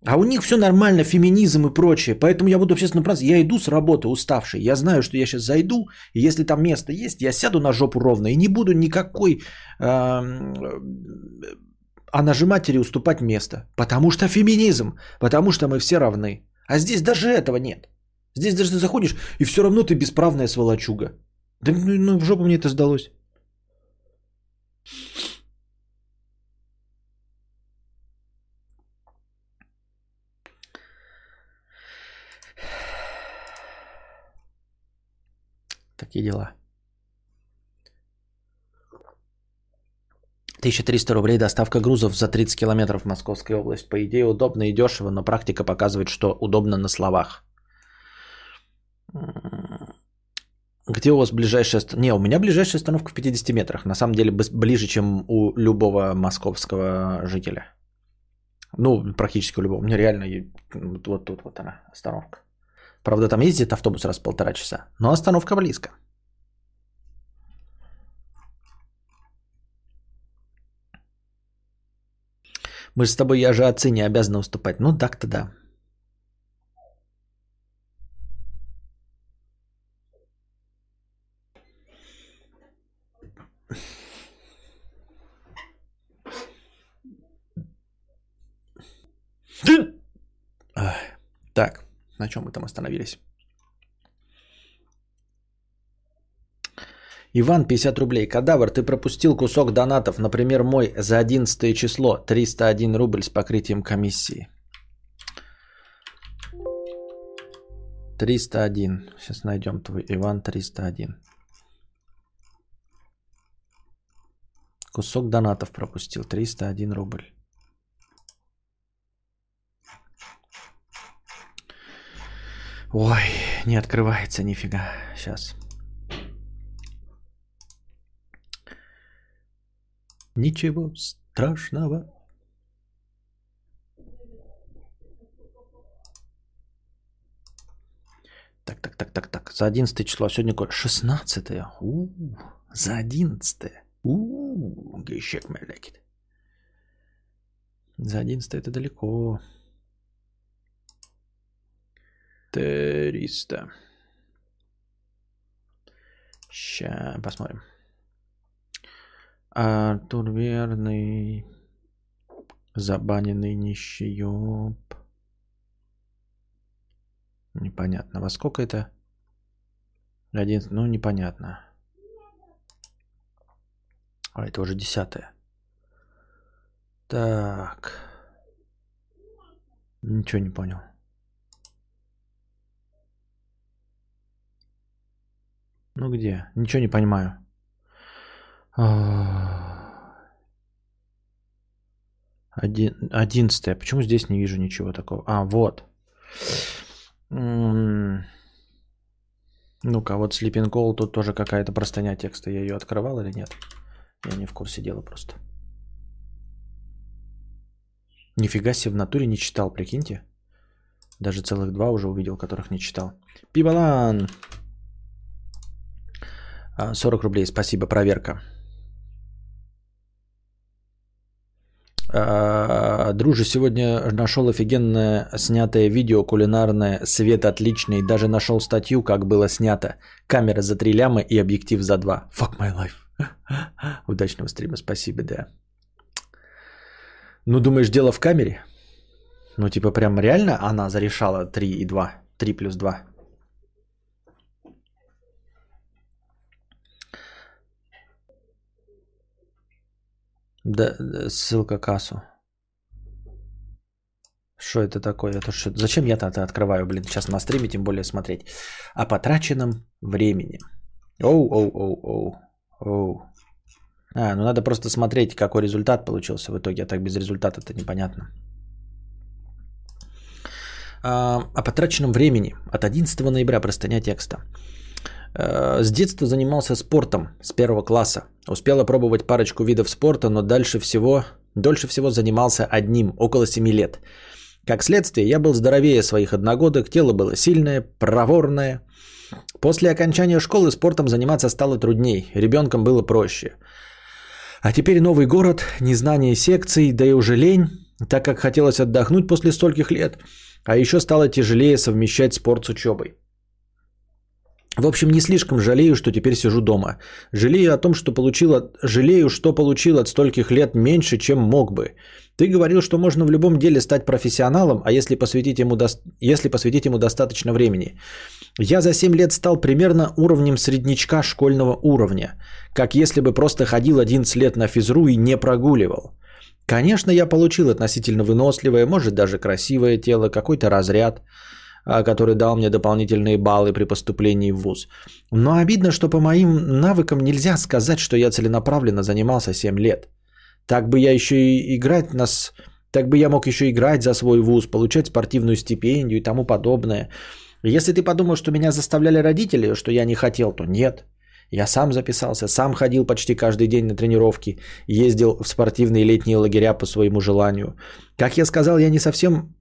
А у них все нормально, феминизм и прочее. Поэтому я буду общественно праздновать. Я иду с работы уставший. Я знаю, что я сейчас зайду. И если там место есть, я сяду на жопу ровно. И не буду никакой э, а нажиматели уступать место. Потому что феминизм. Потому что мы все равны. А здесь даже этого нет. Здесь даже ты заходишь, и все равно ты бесправная сволочуга. Да ну, ну в жопу мне это сдалось. Такие дела. 1300 рублей доставка грузов за 30 километров в Московской область. По идее удобно и дешево, но практика показывает, что удобно на словах. Где у вас ближайшая остановка? Не, у меня ближайшая остановка в 50 метрах. На самом деле ближе, чем у любого московского жителя. Ну, практически у любого. У меня реально вот тут вот она, остановка. Правда, там ездит автобус раз в полтора часа. Но остановка близко. Мы с тобой, я же отцы не обязаны уступать. Ну, так-то да. Так, на чем мы там остановились? Иван, 50 рублей. Кадавр, ты пропустил кусок донатов. Например, мой за 11 число. 301 рубль с покрытием комиссии. 301. Сейчас найдем твой Иван 301. Кусок донатов пропустил. 301 рубль. Ой, не открывается нифига. Сейчас. Ничего страшного. Так, так, так, так, так. За 11 число. Сегодня какое? 16 У, за 11 У, гейшек мелякит. За 11 это далеко. 300. Сейчас посмотрим. Артур Верный. Забаненный нищеёб. Непонятно. Во сколько это? Один, ну, непонятно. А, это уже десятое. Так. Ничего не понял. Ну где? Ничего не понимаю. Один, одиннадцатое. Почему здесь не вижу ничего такого? А, вот. Ну-ка, вот Sleeping Call, тут тоже какая-то простыня текста. Я ее открывал или нет? Я не в курсе дела просто. Нифига себе, в натуре не читал, прикиньте. Даже целых два уже увидел, которых не читал. Пибалан! 40 рублей, спасибо, проверка. А, друже, сегодня нашел офигенное снятое видео кулинарное, свет отличный, даже нашел статью, как было снято. Камера за 3 ляма и объектив за 2. Fuck my life. Удачного стрима, спасибо, да. Ну, думаешь, дело в камере? Ну, типа, прям реально она зарешала 3 и 2? 3 плюс 2? Да, ссылка кассу. Что это такое? Это что? Зачем я это открываю, блин, сейчас на стриме, тем более смотреть. О потраченном времени. Оу, оу, оу, оу, оу. А, ну надо просто смотреть, какой результат получился в итоге, а так без результата это непонятно. А, о потраченном времени. От 11 ноября простыня текста. Э, с детства занимался спортом с первого класса. Успел опробовать парочку видов спорта, но дальше всего, дольше всего занимался одним, около 7 лет. Как следствие, я был здоровее своих одногодок, тело было сильное, проворное. После окончания школы спортом заниматься стало трудней, ребенком было проще. А теперь новый город, незнание секций, да и уже лень, так как хотелось отдохнуть после стольких лет, а еще стало тяжелее совмещать спорт с учебой. В общем, не слишком жалею, что теперь сижу дома. Жалею о том, что получил от... Жалею, что получил от стольких лет меньше, чем мог бы. Ты говорил, что можно в любом деле стать профессионалом, а если посвятить ему, до... если посвятить ему достаточно времени. Я за 7 лет стал примерно уровнем среднячка школьного уровня. Как если бы просто ходил 11 лет на физру и не прогуливал. Конечно, я получил относительно выносливое, может даже красивое тело, какой-то разряд – который дал мне дополнительные баллы при поступлении в ВУЗ. Но обидно, что по моим навыкам нельзя сказать, что я целенаправленно занимался 7 лет. Так бы я еще и играть нас... Так бы я мог еще играть за свой вуз, получать спортивную стипендию и тому подобное. Если ты подумал, что меня заставляли родители, что я не хотел, то нет. Я сам записался, сам ходил почти каждый день на тренировки, ездил в спортивные летние лагеря по своему желанию. Как я сказал, я не совсем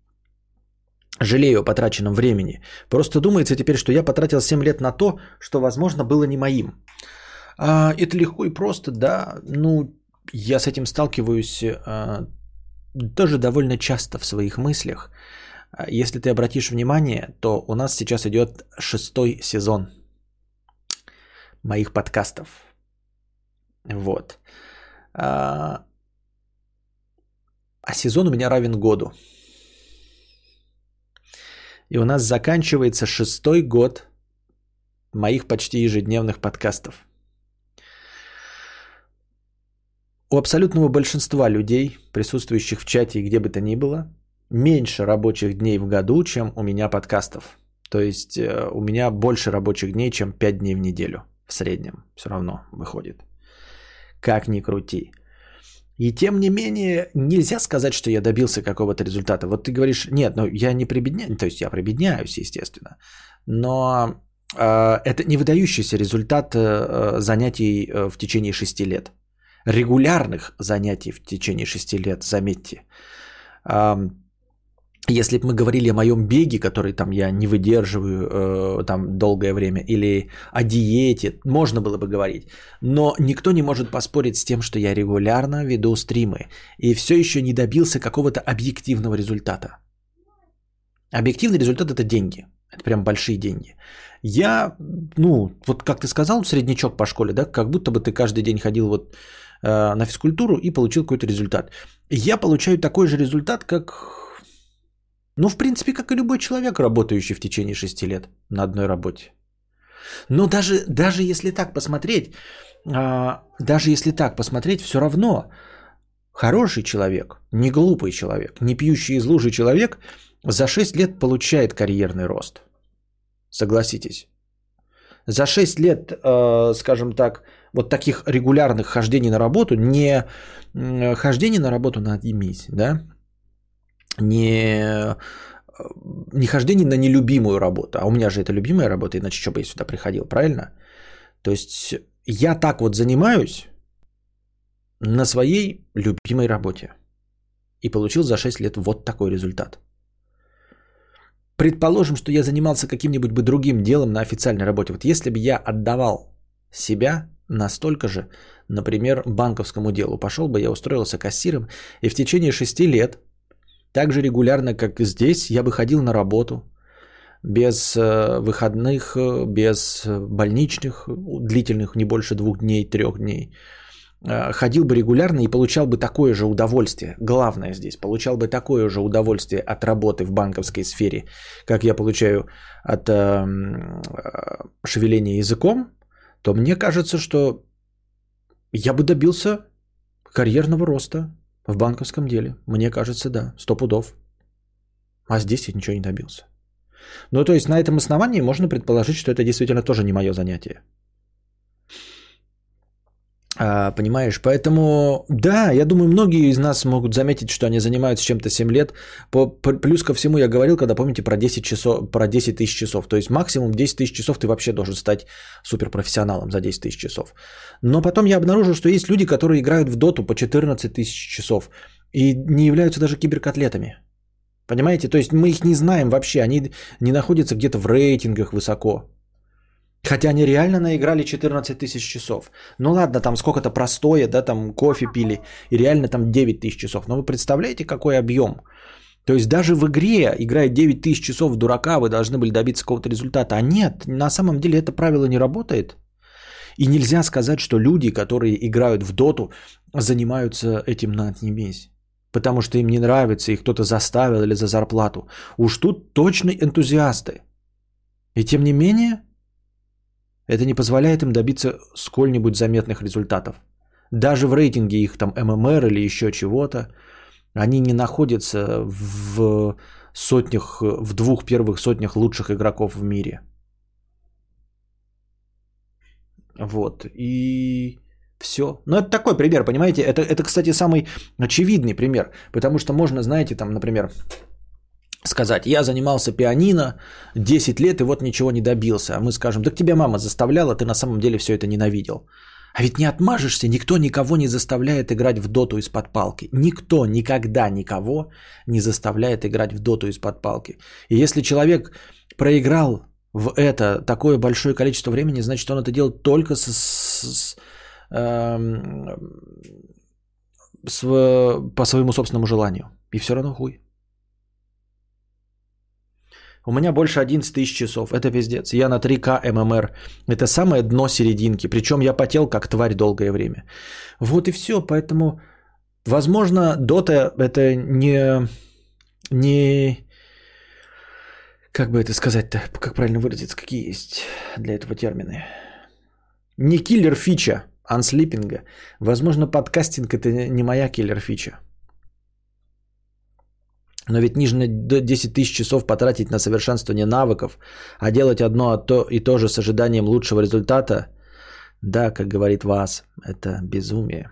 жалею о потраченном времени. Просто думается теперь, что я потратил 7 лет на то, что, возможно, было не моим. А, это легко и просто, да. Ну, я с этим сталкиваюсь а, тоже довольно часто в своих мыслях. А, если ты обратишь внимание, то у нас сейчас идет шестой сезон моих подкастов. Вот. А, а сезон у меня равен году. И у нас заканчивается шестой год моих почти ежедневных подкастов. У абсолютного большинства людей, присутствующих в чате и где бы то ни было, меньше рабочих дней в году, чем у меня подкастов. То есть э, у меня больше рабочих дней, чем 5 дней в неделю в среднем. Все равно выходит. Как ни крути. И тем не менее, нельзя сказать, что я добился какого-то результата. Вот ты говоришь, нет, ну я не прибедняюсь, то есть я прибедняюсь, естественно. Но э, это не выдающийся результат э, занятий э, в течение шести лет. Регулярных занятий в течение шести лет, заметьте. Э, если бы мы говорили о моем беге, который там я не выдерживаю э, там долгое время, или о диете, можно было бы говорить. Но никто не может поспорить с тем, что я регулярно веду стримы и все еще не добился какого-то объективного результата. Объективный результат это деньги. Это прям большие деньги. Я, ну, вот как ты сказал, среднячок по школе, да, как будто бы ты каждый день ходил вот э, на физкультуру и получил какой-то результат. Я получаю такой же результат, как ну, в принципе, как и любой человек, работающий в течение 6 лет на одной работе. Но даже, даже если так посмотреть, а, даже если так посмотреть, все равно хороший человек, не глупый человек, не пьющий из лужи человек за 6 лет получает карьерный рост. Согласитесь. За 6 лет, э, скажем так, вот таких регулярных хождений на работу, не хождений на работу на Адемис, да, не, не хождение на нелюбимую работу. А у меня же это любимая работа, иначе что бы я сюда приходил, правильно? То есть я так вот занимаюсь на своей любимой работе. И получил за 6 лет вот такой результат. Предположим, что я занимался каким-нибудь бы другим делом на официальной работе. Вот если бы я отдавал себя настолько же, например, банковскому делу, пошел бы, я устроился кассиром, и в течение 6 лет так же регулярно, как и здесь, я бы ходил на работу без э, выходных, э, без больничных, длительных, не больше двух дней, трех дней. Э, ходил бы регулярно и получал бы такое же удовольствие. Главное здесь, получал бы такое же удовольствие от работы в банковской сфере, как я получаю от э, шевеления языком, то мне кажется, что я бы добился карьерного роста в банковском деле, мне кажется, да, сто пудов. А здесь я ничего не добился. Ну, то есть на этом основании можно предположить, что это действительно тоже не мое занятие. А, понимаешь, поэтому, да, я думаю, многие из нас могут заметить, что они занимаются чем-то 7 лет. Плюс ко всему, я говорил, когда помните про 10 часов, про 10 тысяч часов. То есть максимум 10 тысяч часов ты вообще должен стать суперпрофессионалом за 10 тысяч часов. Но потом я обнаружил, что есть люди, которые играют в доту по 14 тысяч часов и не являются даже киберкотлетами. Понимаете? То есть мы их не знаем вообще, они не находятся где-то в рейтингах высоко. Хотя они реально наиграли 14 тысяч часов. Ну ладно, там сколько-то простое, да, там кофе пили, и реально там 9 тысяч часов. Но вы представляете, какой объем? То есть даже в игре, играя 9 тысяч часов в дурака, вы должны были добиться какого-то результата. А нет, на самом деле это правило не работает. И нельзя сказать, что люди, которые играют в доту, занимаются этим на отнебесь. Потому что им не нравится, их кто-то заставил или за зарплату. Уж тут точно энтузиасты. И тем не менее, это не позволяет им добиться сколь-нибудь заметных результатов. Даже в рейтинге их там ММР или еще чего-то, они не находятся в сотнях, в двух первых сотнях лучших игроков в мире. Вот. И все. Ну, это такой пример, понимаете? Это, это, кстати, самый очевидный пример. Потому что можно, знаете, там, например, сказать, я занимался пианино 10 лет и вот ничего не добился. А мы скажем, так тебя мама заставляла, ты на самом деле все это ненавидел. А ведь не отмажешься, никто никого не заставляет играть в доту из-под палки. Никто никогда никого не заставляет играть в доту из-под палки. И если человек проиграл в это такое большое количество времени, значит, он это делает только с, с, эм, с, по своему собственному желанию. И все равно хуй. У меня больше 11 тысяч часов. Это пиздец. Я на 3К ММР. Это самое дно серединки. Причем я потел как тварь долгое время. Вот и все. Поэтому, возможно, Дота это не... не как бы это сказать-то? Как правильно выразиться? Какие есть для этого термины? Не киллер фича анслипинга. Возможно, подкастинг это не моя киллер фича. Но ведь нужно 10 тысяч часов потратить на совершенствование навыков, а делать одно а и то же с ожиданием лучшего результата, да, как говорит вас, это безумие.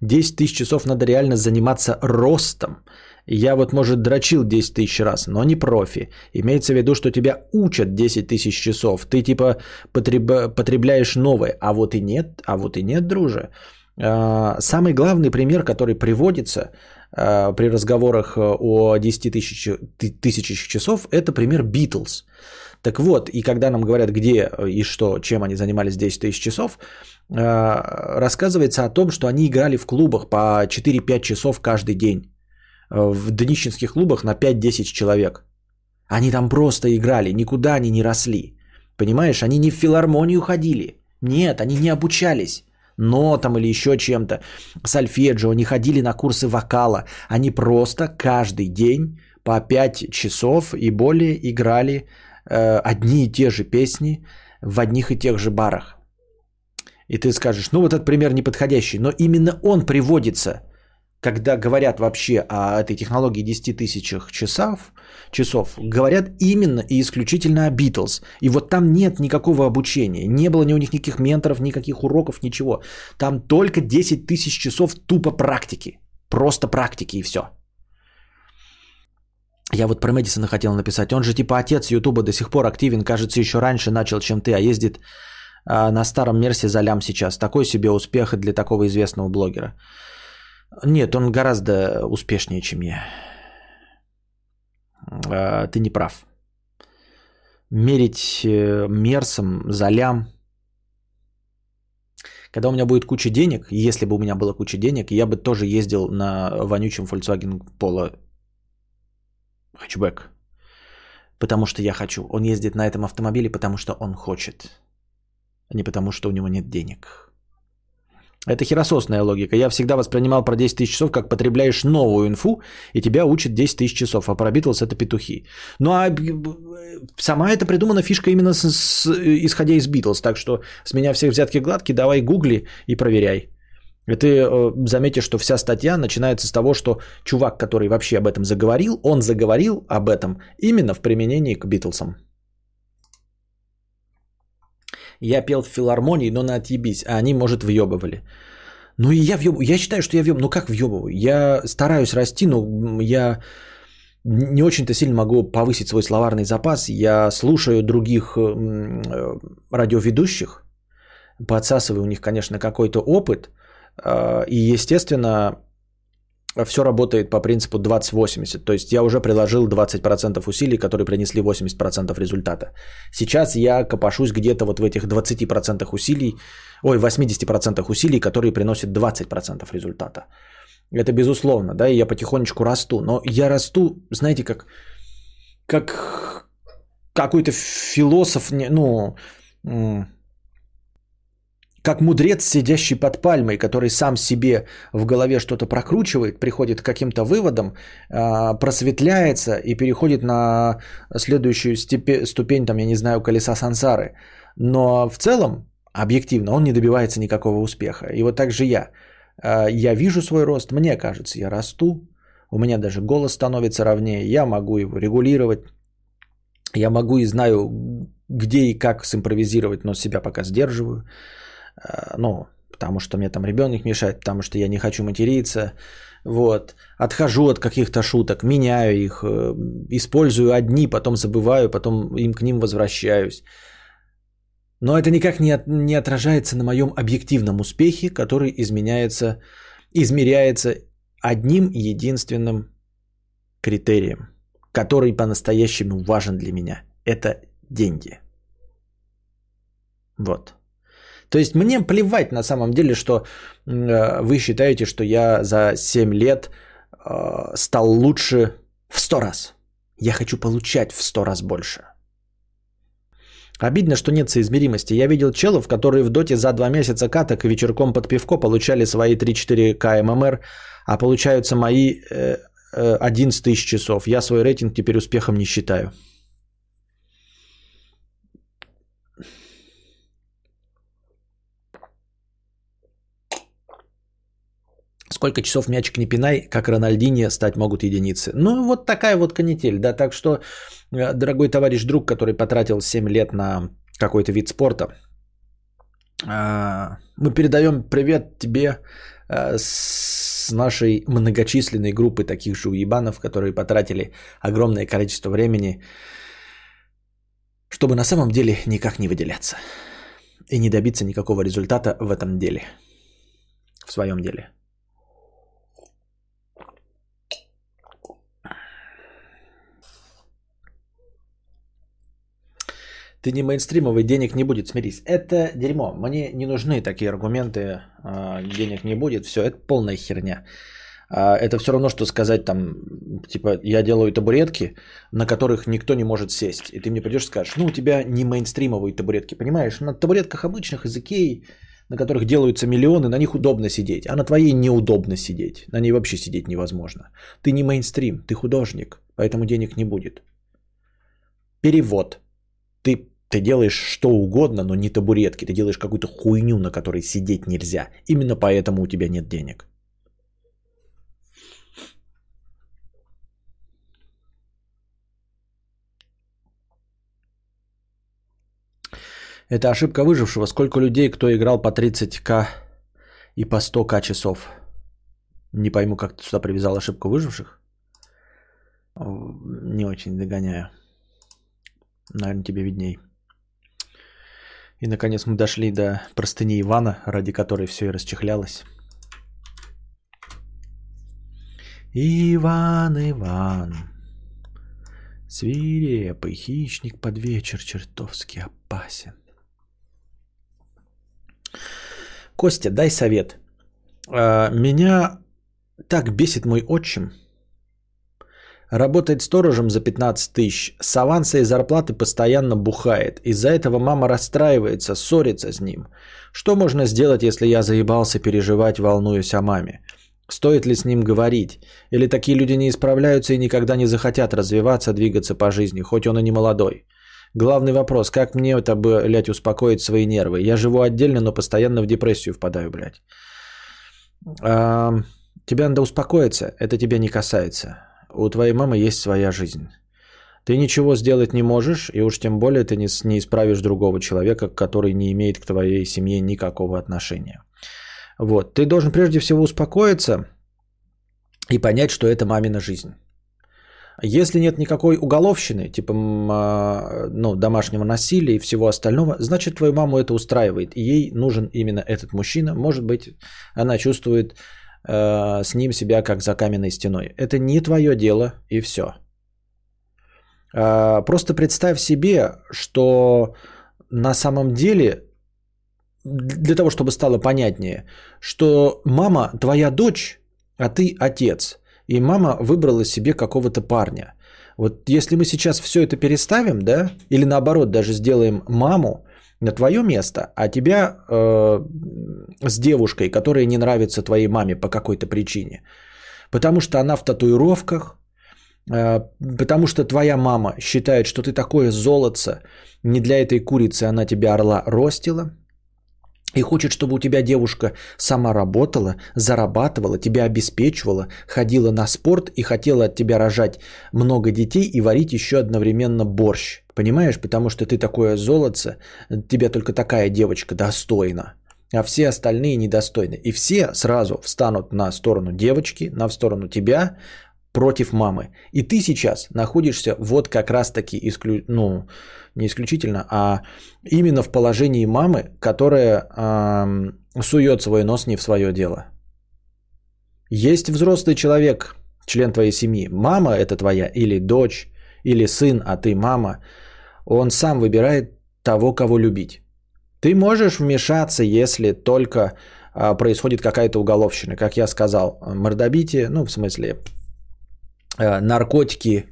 10 тысяч часов надо реально заниматься ростом. Я вот, может, дрочил 10 тысяч раз, но не профи. Имеется в виду, что тебя учат 10 тысяч часов. Ты типа потреб... потребляешь новое. А вот и нет, а вот и нет, друже. А, самый главный пример, который приводится при разговорах э, о 10 тысяч, тысячах часов, это пример Битлз. Так вот, и когда нам говорят, где и что, чем они занимались 10 тысяч часов, рассказывается о том, что они играли в клубах по 4-5 часов каждый день. Э, в днищенских клубах на 5-10 человек. Они там просто играли, никуда они не росли. Понимаешь, они не в филармонию ходили. Нет, они не обучались нотам или еще чем-то, сальфеджио, они ходили на курсы вокала. Они просто каждый день по 5 часов и более играли э, одни и те же песни в одних и тех же барах. И ты скажешь, ну вот этот пример неподходящий, но именно он приводится – когда говорят вообще о этой технологии 10 тысячах часов, часов, говорят именно и исключительно о Битлз. И вот там нет никакого обучения. Не было ни у них никаких менторов, никаких уроков, ничего. Там только 10 тысяч часов тупо практики. Просто практики и все. Я вот про Мэдисона хотел написать. Он же типа отец Ютуба до сих пор активен. Кажется, еще раньше начал, чем ты, а ездит а, на старом Мерсе за лям сейчас. Такой себе успех для такого известного блогера. Нет, он гораздо успешнее, чем я. А, ты не прав. Мерить э, мерсом за лям. Когда у меня будет куча денег, если бы у меня была куча денег, я бы тоже ездил на вонючем Volkswagen Polo хэтчбэк. Потому что я хочу. Он ездит на этом автомобиле, потому что он хочет. А не потому что у него нет денег. Это херососная логика. Я всегда воспринимал про 10 тысяч часов, как потребляешь новую инфу, и тебя учат 10 тысяч часов, а про Битлз это петухи. Ну а сама эта придумана фишка именно с, с, исходя из Битлз, так что с меня все взятки гладкие, давай гугли и проверяй. И ты э, заметишь, что вся статья начинается с того, что чувак, который вообще об этом заговорил, он заговорил об этом именно в применении к Битлзам. Я пел в филармонии, но на отъебись, а они, может, въебывали. Ну и я въебываю. Я считаю, что я въебываю. Ну как въебываю? Я стараюсь расти, но я не очень-то сильно могу повысить свой словарный запас. Я слушаю других э, радиоведущих, подсасываю у них, конечно, какой-то опыт. Э, и, естественно, все работает по принципу 20-80. То есть я уже приложил 20% усилий, которые принесли 80% результата. Сейчас я копошусь где-то вот в этих 20% усилий, ой, 80% усилий, которые приносят 20% результата. Это безусловно, да, и я потихонечку расту. Но я расту, знаете, как, как какой-то философ, ну, как мудрец, сидящий под пальмой, который сам себе в голове что-то прокручивает, приходит к каким-то выводам, а, просветляется и переходит на следующую ступень, там, я не знаю, колеса сансары. Но в целом, объективно, он не добивается никакого успеха. И вот так же я. А, я вижу свой рост, мне кажется, я расту, У меня даже голос становится ровнее, я могу его регулировать, я могу и знаю, где и как симпровизировать, но себя пока сдерживаю. А, ну, потому что мне там ребенок мешает, потому что я не хочу материться. Вот. Отхожу от каких-то шуток, меняю их, э, использую одни, потом забываю, потом им к ним возвращаюсь. Но это никак не, от, не отражается на моем объективном успехе, который изменяется, измеряется одним единственным критерием, который по-настоящему важен для меня. Это деньги. Вот. То есть мне плевать на самом деле, что э, вы считаете, что я за 7 лет э, стал лучше в 100 раз. Я хочу получать в 100 раз больше. Обидно, что нет соизмеримости. Я видел челов, которые в доте за 2 месяца каток вечерком под пивко получали свои 3-4 КММР, а получаются мои э, э, 11 тысяч часов. Я свой рейтинг теперь успехом не считаю. Сколько часов мячик не пинай, как Рональдини стать могут единицы. Ну, вот такая вот канитель, да. Так что, э, дорогой товарищ друг, который потратил 7 лет на какой-то вид спорта, а, мы передаем привет тебе э, с нашей многочисленной группы таких же уебанов, которые потратили огромное количество времени, чтобы на самом деле никак не выделяться и не добиться никакого результата в этом деле, в своем деле. Ты не мейнстримовый, денег не будет, смирись. Это дерьмо. Мне не нужны такие аргументы, а, денег не будет, все, это полная херня. А, это все равно, что сказать там, типа, я делаю табуретки, на которых никто не может сесть. И ты мне придешь и скажешь, ну, у тебя не мейнстримовые табуретки, понимаешь? На табуретках обычных из Икеи, на которых делаются миллионы, на них удобно сидеть, а на твоей неудобно сидеть. На ней вообще сидеть невозможно. Ты не мейнстрим, ты художник, поэтому денег не будет. Перевод. Ты делаешь что угодно, но не табуретки. Ты делаешь какую-то хуйню, на которой сидеть нельзя. Именно поэтому у тебя нет денег. Это ошибка выжившего. Сколько людей, кто играл по 30к и по 100к часов? Не пойму, как ты сюда привязал ошибку выживших. Не очень догоняю. Наверное, тебе видней. И наконец мы дошли до простыни Ивана, ради которой все и расчехлялось. Иван, Иван, свирепый хищник под вечер чертовски опасен. Костя, дай совет. А, меня так бесит мой отчим – Работает сторожем за 15 тысяч, с аванса и зарплаты постоянно бухает. Из-за этого мама расстраивается, ссорится с ним. Что можно сделать, если я заебался переживать, волнуюсь о маме? Стоит ли с ним говорить? Или такие люди не исправляются и никогда не захотят развиваться, двигаться по жизни, хоть он и не молодой? Главный вопрос, как мне это, блядь, успокоить свои нервы? Я живу отдельно, но постоянно в депрессию впадаю, блядь. А, тебе надо успокоиться, это тебя не касается у твоей мамы есть своя жизнь. Ты ничего сделать не можешь, и уж тем более ты не, не исправишь другого человека, который не имеет к твоей семье никакого отношения. Вот. Ты должен прежде всего успокоиться и понять, что это мамина жизнь. Если нет никакой уголовщины, типа а, ну, домашнего насилия и всего остального, значит твою маму это устраивает, и ей нужен именно этот мужчина. Может быть, она чувствует э, с ним себя как за каменной стеной. Это не твое дело и все. Э, просто представь себе, что на самом деле, для того, чтобы стало понятнее, что мама твоя дочь, а ты отец. И мама выбрала себе какого-то парня. Вот если мы сейчас все это переставим, да, или наоборот даже сделаем маму на твое место, а тебя э, с девушкой, которая не нравится твоей маме по какой-то причине. Потому что она в татуировках, э, потому что твоя мама считает, что ты такое золотце, не для этой курицы она тебя орла ростила, и хочет, чтобы у тебя девушка сама работала, зарабатывала, тебя обеспечивала, ходила на спорт и хотела от тебя рожать много детей и варить еще одновременно борщ. Понимаешь? Потому что ты такое золотце, тебя только такая девочка достойна, а все остальные недостойны. И все сразу встанут на сторону девочки, на сторону тебя, против мамы. И ты сейчас находишься вот как раз-таки, исклю... ну, не исключительно, а именно в положении мамы, которая э, сует свой нос не в свое дело. Есть взрослый человек, член твоей семьи. Мама это твоя или дочь, или сын, а ты мама. Он сам выбирает того, кого любить. Ты можешь вмешаться, если только э, происходит какая-то уголовщина, как я сказал, мордобитие, ну в смысле наркотики,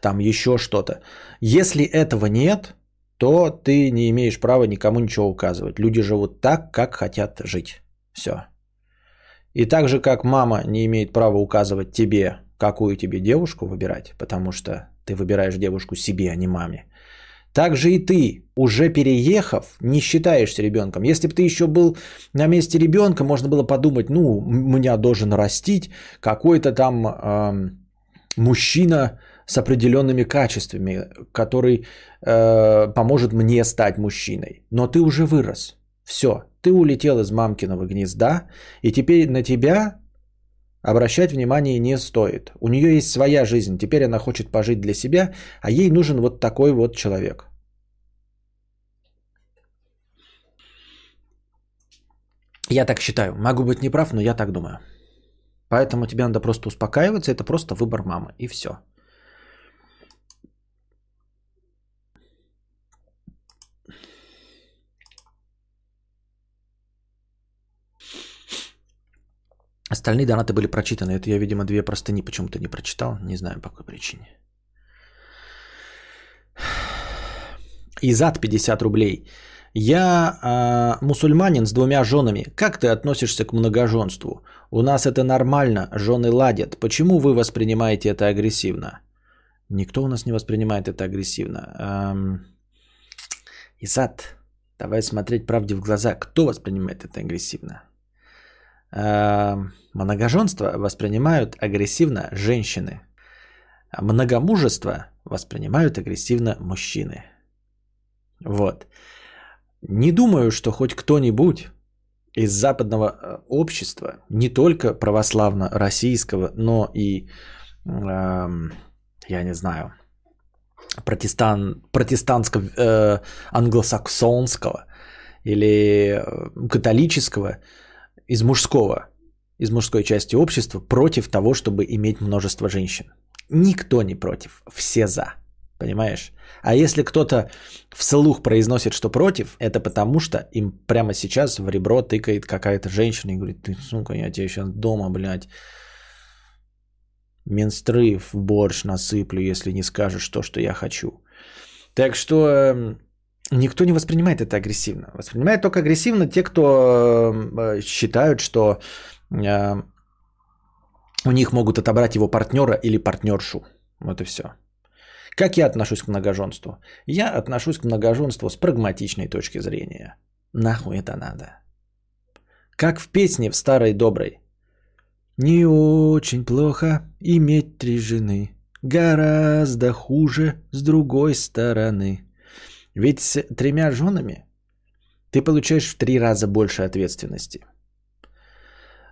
там еще что-то. Если этого нет, то ты не имеешь права никому ничего указывать. Люди живут так, как хотят жить. Все. И так же, как мама не имеет права указывать тебе, какую тебе девушку выбирать, потому что ты выбираешь девушку себе, а не маме. Так же и ты, уже переехав, не считаешься ребенком. Если бы ты еще был на месте ребенка, можно было подумать, ну, меня должен растить какой-то там э, мужчина, с определенными качествами, который э, поможет мне стать мужчиной. Но ты уже вырос. Все, ты улетел из мамкиного гнезда, и теперь на тебя обращать внимание не стоит. У нее есть своя жизнь, теперь она хочет пожить для себя, а ей нужен вот такой вот человек. Я так считаю. Могу быть неправ, но я так думаю. Поэтому тебе надо просто успокаиваться. Это просто выбор мамы. И все. Остальные донаты были прочитаны. Это я, видимо, две простыни почему-то не прочитал. Не знаю по какой причине. Изад 50 рублей. Я э, мусульманин с двумя женами. Как ты относишься к многоженству? У нас это нормально, жены ладят. Почему вы воспринимаете это агрессивно? Никто у нас не воспринимает это агрессивно. Эм, Изад, давай смотреть правде в глаза. Кто воспринимает это агрессивно? Э, многоженство воспринимают агрессивно женщины. А многомужество воспринимают агрессивно мужчины. Вот. Не думаю, что хоть кто-нибудь из западного э, общества, не только православно-российского, но и, э, я не знаю, протестан, протестантского, э, или э, католического, из мужского, из мужской части общества против того, чтобы иметь множество женщин. Никто не против, все за. Понимаешь? А если кто-то вслух произносит, что против, это потому что им прямо сейчас в ребро тыкает какая-то женщина и говорит, ты, сука, я тебе сейчас дома, блядь, менстры в борщ насыплю, если не скажешь то, что я хочу. Так что эм, Никто не воспринимает это агрессивно. Воспринимает только агрессивно те, кто э, считают, что э, у них могут отобрать его партнера или партнершу. Вот и все. Как я отношусь к многоженству? Я отношусь к многоженству с прагматичной точки зрения. Нахуй это надо? Как в песне в старой доброй. Не очень плохо иметь три жены. Гораздо хуже с другой стороны. Ведь с тремя женами ты получаешь в три раза больше ответственности.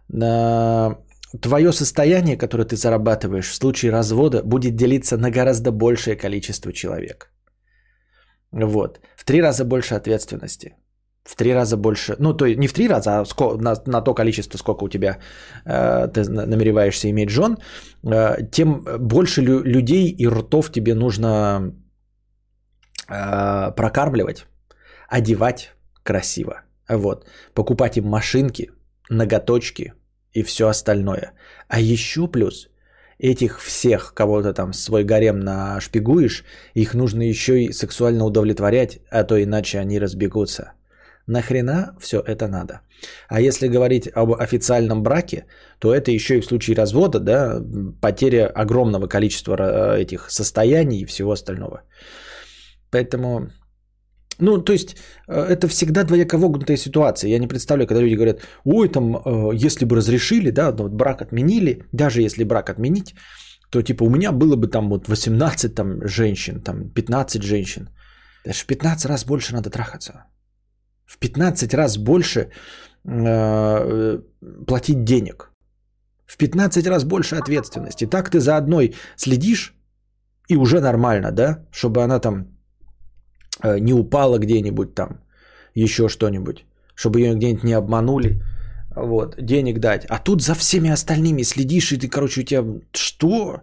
На твое состояние, которое ты зарабатываешь в случае развода, будет делиться на гораздо большее количество человек. Вот. В три раза больше ответственности. В три раза больше, ну, то есть не в три раза, а сколько, на, на то количество, сколько у тебя э, ты намереваешься иметь жен, э, тем больше лю- людей и ртов тебе нужно э, прокармливать, одевать красиво. Вот. Покупать им машинки, ноготочки и все остальное. А еще плюс этих всех, кого то там свой гарем нашпигуешь, их нужно еще и сексуально удовлетворять, а то иначе они разбегутся. Нахрена все это надо? А если говорить об официальном браке, то это еще и в случае развода, да, потеря огромного количества э, этих состояний и всего остального. Поэтому Ну, то есть, э, это всегда двояко вогнутая ситуация. Я не представляю, когда люди говорят, ой, там, э, если бы разрешили, да, ну, вот брак отменили, даже если брак отменить, то типа у меня было бы там вот 18 там, женщин, там 15 женщин. Даже в 15 раз больше надо трахаться. В 15 раз больше э, платить денег. В 15 раз больше ответственности. Так ты за одной следишь, и уже нормально, да? Чтобы она там не упала где-нибудь там, еще что-нибудь. Чтобы ее где-нибудь не обманули. Вот, денег дать. А тут за всеми остальными следишь, и ты, короче, у тебя... Что?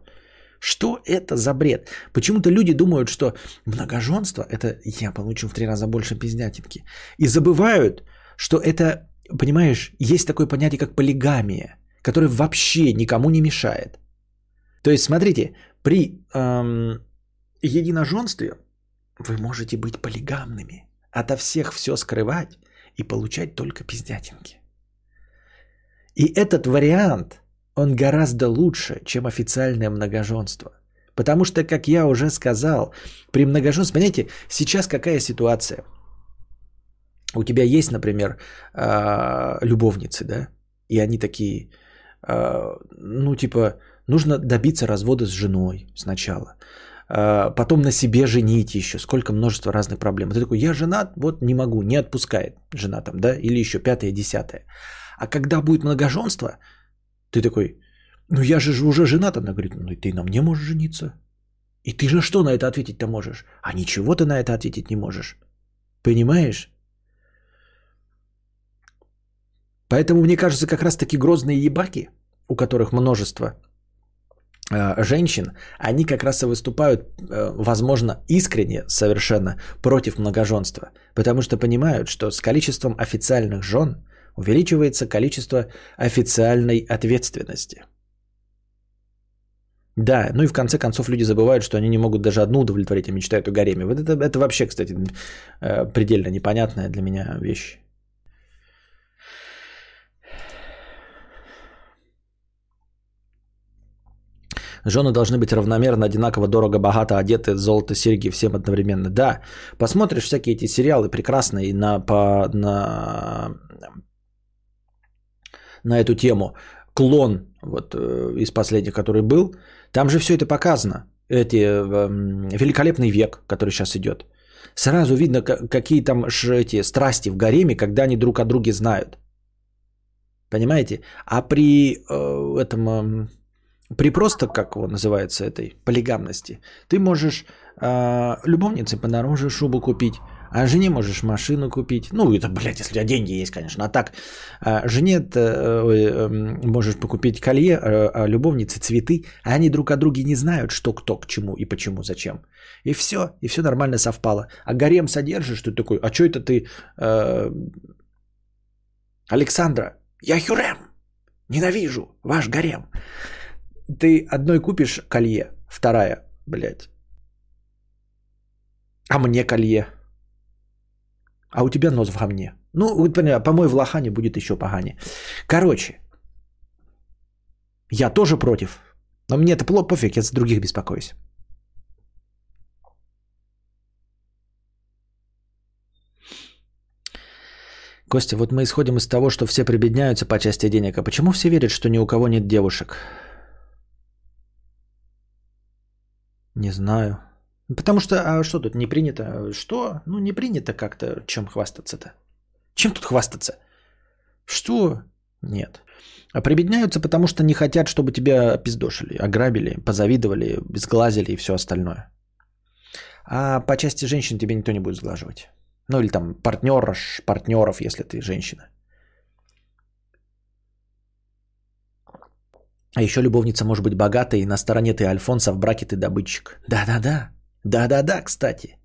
Что это за бред? Почему-то люди думают, что многоженство – это я получу в три раза больше пиздятинки. И забывают, что это, понимаешь, есть такое понятие, как полигамия, которое вообще никому не мешает. То есть, смотрите, при эм, единоженстве вы можете быть полигамными, ото всех все скрывать и получать только пиздятинки. И этот вариант, он гораздо лучше, чем официальное многоженство. Потому что, как я уже сказал, при многоженстве, понимаете, сейчас какая ситуация? У тебя есть, например, э, любовницы, да? И они такие, э, ну, типа, Нужно добиться развода с женой сначала. А, потом на себе женить еще. Сколько множество разных проблем. Ты такой, я женат, вот не могу, не отпускает жена там, да, или еще пятое, десятое. А когда будет многоженство, ты такой, ну я же уже женат. Она говорит, ну ты на мне можешь жениться. И ты же что на это ответить-то можешь? А ничего ты на это ответить не можешь. Понимаешь? Поэтому, мне кажется, как раз таки грозные ебаки, у которых множество женщин, они как раз и выступают, э, возможно, искренне совершенно против многоженства, потому что понимают, что с количеством официальных жен увеличивается количество официальной ответственности. Да, ну и в конце концов люди забывают, что они не могут даже одну удовлетворить, а мечтают о гареме. Вот это, это вообще, кстати, э, предельно непонятная для меня вещь. Жены должны быть равномерно, одинаково, дорого, богато одеты, золото, серьги всем одновременно. Да, посмотришь всякие эти сериалы прекрасные на, по, на, на эту тему. Клон вот, э, из последних, который был, там же все это показано. Эти э, великолепный век, который сейчас идет. Сразу видно, какие там эти страсти в гареме, когда они друг о друге знают. Понимаете? А при э, этом э, при просто, как его называется, этой полигамности, ты можешь э, любовнице подороже шубу купить, а жене можешь машину купить. Ну, это, блядь, если у тебя деньги есть, конечно. А так, э, жене э, э, можешь покупить колье, э, а любовнице цветы, а они друг о друге не знают, что кто к чему и почему, зачем. И все, и все нормально совпало. А гарем содержишь, ты такой, а что это ты, э, Александра, я Хюрем, ненавижу ваш гарем ты одной купишь колье, вторая, блядь. А мне колье. А у тебя нос в гамне. Ну, вот поняла, помой в лохане будет еще погане. Короче, я тоже против. Но мне это плохо, пофиг, я за других беспокоюсь. Костя, вот мы исходим из того, что все прибедняются по части денег. А почему все верят, что ни у кого нет девушек? Не знаю. Потому что, а что тут не принято? Что? Ну, не принято как-то. Чем хвастаться-то? Чем тут хвастаться? Что? Нет. А прибедняются, потому что не хотят, чтобы тебя опиздошили, ограбили, позавидовали, сглазили и все остальное. А по части женщин тебе никто не будет сглаживать. Ну или там партнер, партнеров, если ты женщина. А еще любовница может быть богатой, и на стороне ты Альфонса, в браке ты добытчик. Да-да-да. Да-да-да, кстати.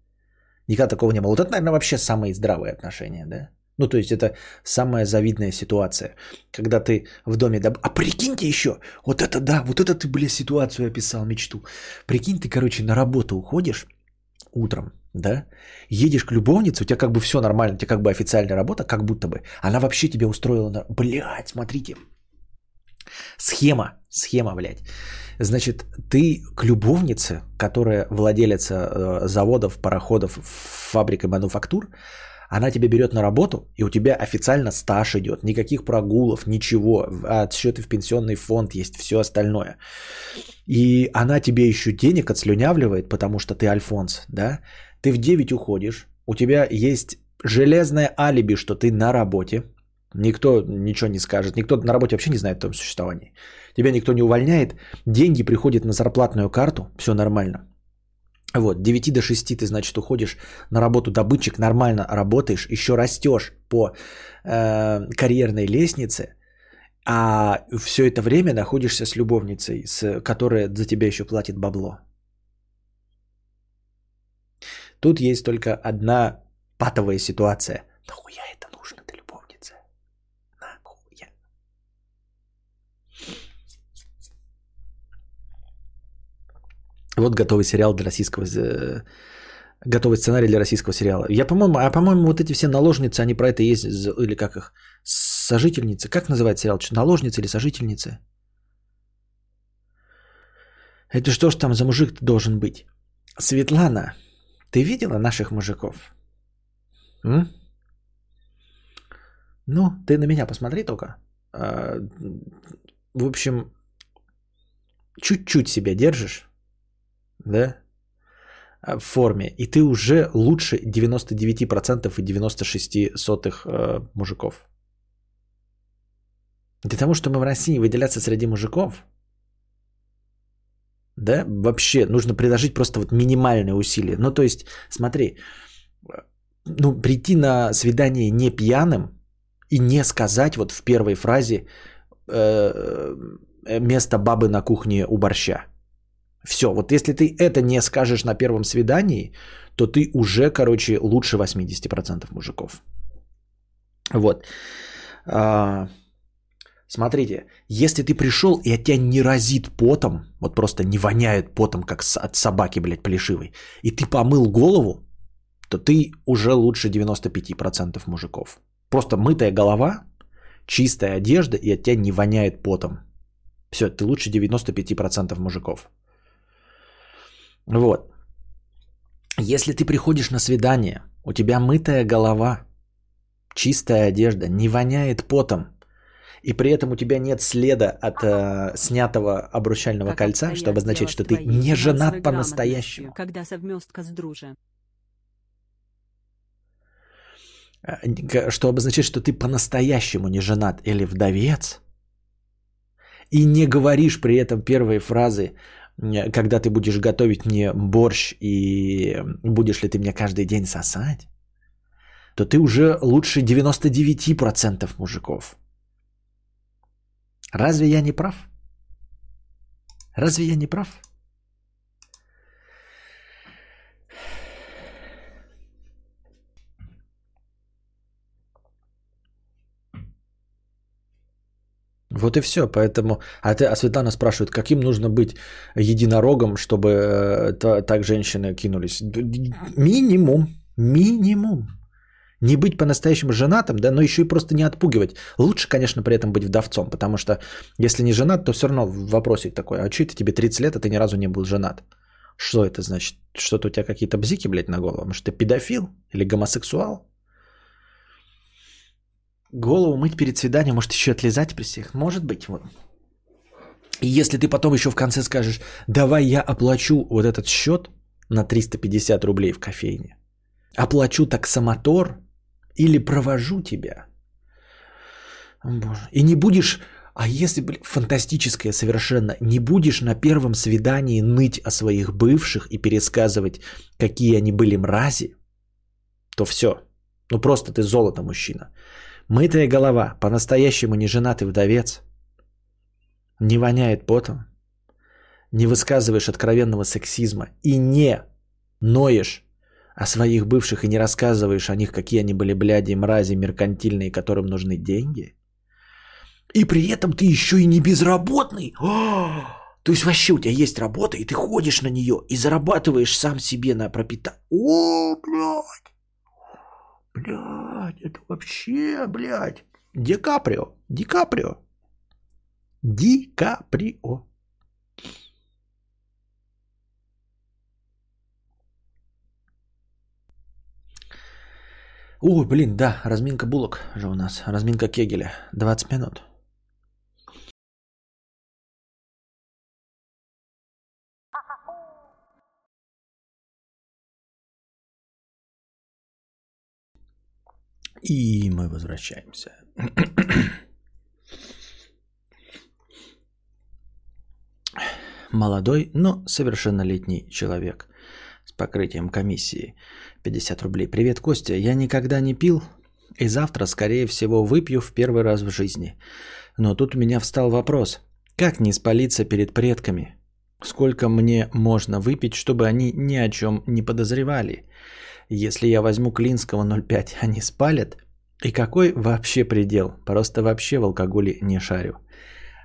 Никогда такого не было. Вот это, наверное, вообще самые здравые отношения, да? Ну, то есть это самая завидная ситуация, когда ты в доме... Доб... А прикиньте еще, вот это да, вот это ты, бля, ситуацию описал, мечту. Прикинь, ты, короче, на работу уходишь утром, да, едешь к любовнице, у тебя как бы все нормально, у тебя как бы официальная работа, как будто бы. Она вообще тебя устроила на... Блядь, смотрите, Схема, схема, блядь. Значит, ты к любовнице, которая владелица э, заводов, пароходов, фабрик и мануфактур, она тебя берет на работу, и у тебя официально стаж идет, никаких прогулов, ничего, отсчеты в пенсионный фонд есть, все остальное. И она тебе еще денег отслюнявливает, потому что ты Альфонс, да? Ты в 9 уходишь, у тебя есть железное алиби, что ты на работе, никто ничего не скажет, никто на работе вообще не знает о твоем существовании. Тебя никто не увольняет, деньги приходят на зарплатную карту, все нормально. Вот, 9 до 6 ты, значит, уходишь на работу добытчик, нормально работаешь, еще растешь по э, карьерной лестнице, а все это время находишься с любовницей, с, которая за тебя еще платит бабло. Тут есть только одна патовая ситуация. Нахуя это нужно ты любовница? Нахуя? Вот готовый сериал для российского... э, Готовый сценарий для российского сериала. Я, по-моему, а по-моему, вот эти все наложницы, они про это есть, или как их, сожительницы. Как называется сериал? Наложницы или сожительницы? Это что ж там за мужик должен быть? Светлана, ты видела наших мужиков? М? Ну, ты на меня посмотри только. А, В общем, чуть-чуть себя держишь, да, а, в форме, и ты уже лучше 99% и 96 сотых э, мужиков. Для того, чтобы в России выделяться среди мужиков, да, вообще нужно приложить просто вот минимальные усилия. Ну, то есть, смотри, ну, прийти на свидание не пьяным и не сказать вот в первой фразе э, место бабы на кухне у борща. Все, вот если ты это не скажешь на первом свидании, то ты уже, короче, лучше 80% мужиков. Вот. А, смотрите, если ты пришел и от тебя не разит потом, вот просто не воняет потом, как от собаки, блядь, плешивой, и ты помыл голову, то ты уже лучше 95% мужиков. Просто мытая голова, чистая одежда, и от тебя не воняет потом. Все, ты лучше 95% мужиков. Вот. Если ты приходишь на свидание, у тебя мытая голова, чистая одежда, не воняет потом, и при этом у тебя нет следа от э, снятого обручального Как кольца, что обозначает, что ты не женат по-настоящему. Когда совместка с дружи. Э, Что обозначает, что ты по-настоящему не женат или вдовец. И не говоришь при этом первые фразы, когда ты будешь готовить мне борщ и будешь ли ты меня каждый день сосать, то ты уже лучше 99% мужиков. Разве я не прав? Разве я не прав? Вот и все, поэтому... А, ты, а Светлана спрашивает, каким нужно быть единорогом, чтобы э, та- так женщины кинулись? Минимум, минимум. Не быть по-настоящему женатым, да, но еще и просто не отпугивать. Лучше, конечно, при этом быть вдовцом, потому что если не женат, то все равно вопросик такой, а что это тебе 30 лет, а ты ни разу не был женат? Что это значит? Что-то у тебя какие-то бзики, блядь, на голову? Может, ты педофил или гомосексуал? Голову мыть перед свиданием, может, еще отлезать при всех? Может быть, вот. И если ты потом еще в конце скажешь, давай я оплачу вот этот счет на 350 рублей в кофейне, оплачу таксомотор или провожу тебя, боже, и не будешь, а если, блин, фантастическое совершенно, не будешь на первом свидании ныть о своих бывших и пересказывать, какие они были мрази, то все. Ну просто ты золото мужчина. Мытая голова, по-настоящему не женатый вдовец, не воняет потом, не высказываешь откровенного сексизма и не ноешь о своих бывших и не рассказываешь о них, какие они были бляди, мрази, меркантильные, которым нужны деньги. И при этом ты еще и не безработный. А! То есть вообще у тебя есть работа, и ты ходишь на нее и зарабатываешь сам себе на пропитание. О, блядь. Блядь, это вообще, блядь. Ди Каприо, Ди Каприо. Ди Каприо. О, блин, да, разминка булок же у нас. Разминка Кегеля. 20 минут. И мы возвращаемся. Молодой, но совершеннолетний человек с покрытием комиссии 50 рублей. Привет, Костя. Я никогда не пил и завтра, скорее всего, выпью в первый раз в жизни. Но тут у меня встал вопрос. Как не спалиться перед предками? Сколько мне можно выпить, чтобы они ни о чем не подозревали? Если я возьму Клинского 0,5, они спалят? И какой вообще предел? Просто вообще в алкоголе не шарю.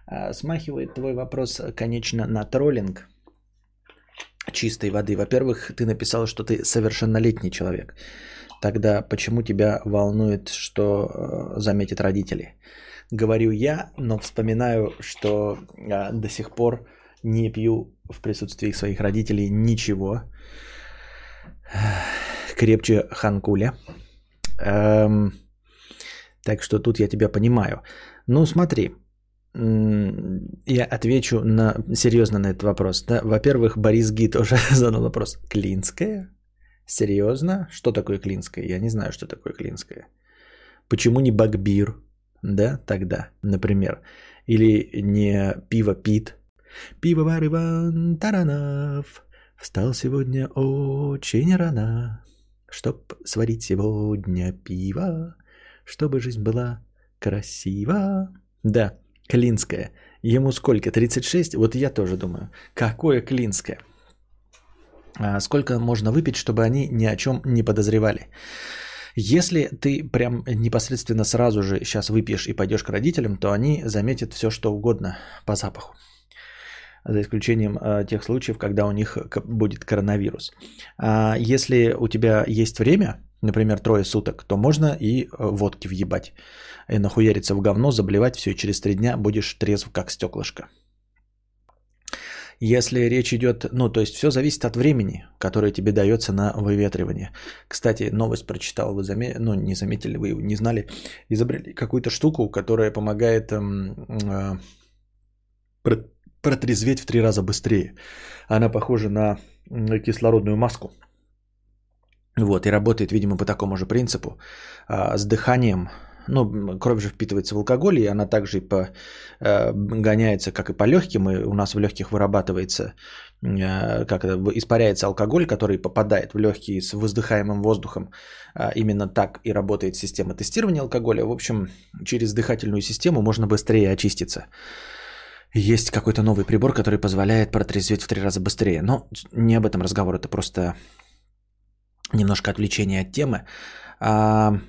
А, смахивает твой вопрос, конечно, на троллинг чистой воды. Во-первых, ты написал, что ты совершеннолетний человек. Тогда почему тебя волнует, что э, заметят родители? Говорю я, но вспоминаю, что а, до сих пор не пью в присутствии своих родителей ничего крепче Ханкуля. Эм, так что тут я тебя понимаю. Ну, смотри, я отвечу на, серьезно на этот вопрос. Да? Во-первых, Борис Ги тоже задал вопрос. Клинская? Серьезно? Что такое Клинская? Я не знаю, что такое Клинская. Почему не Багбир? Да, тогда, например. Или не пиво Пит. Пивовар Иван Таранов встал сегодня очень рано, чтоб сварить сегодня пиво, чтобы жизнь была красива. Да, Клинская. Ему сколько? 36? Вот я тоже думаю. Какое Клинское? А сколько можно выпить, чтобы они ни о чем не подозревали? Если ты прям непосредственно сразу же сейчас выпьешь и пойдешь к родителям, то они заметят все, что угодно по запаху. За исключением э, тех случаев, когда у них будет коронавирус. А если у тебя есть время, например, трое суток, то можно и э, водки въебать и нахуяриться в говно, заблевать все, и через три дня будешь трезв, как стеклышко. Если речь идет, ну, то есть все зависит от времени, которое тебе дается на выветривание. Кстати, новость прочитал, вы заметили, ну, не заметили, вы не знали, изобрели какую-то штуку, которая помогает эм, э, протрезветь в три раза быстрее. Она похожа на кислородную маску. Вот, и работает, видимо, по такому же принципу. А, с дыханием ну, кровь же впитывается в алкоголь, и она также и по, э, гоняется, как и по легким, и у нас в легких вырабатывается, э, как это, испаряется алкоголь, который попадает в легкие с воздыхаемым воздухом. Э, именно так и работает система тестирования алкоголя. В общем, через дыхательную систему можно быстрее очиститься. Есть какой-то новый прибор, который позволяет протрезветь в три раза быстрее. Но не об этом разговор, это просто немножко отвлечение от темы. А,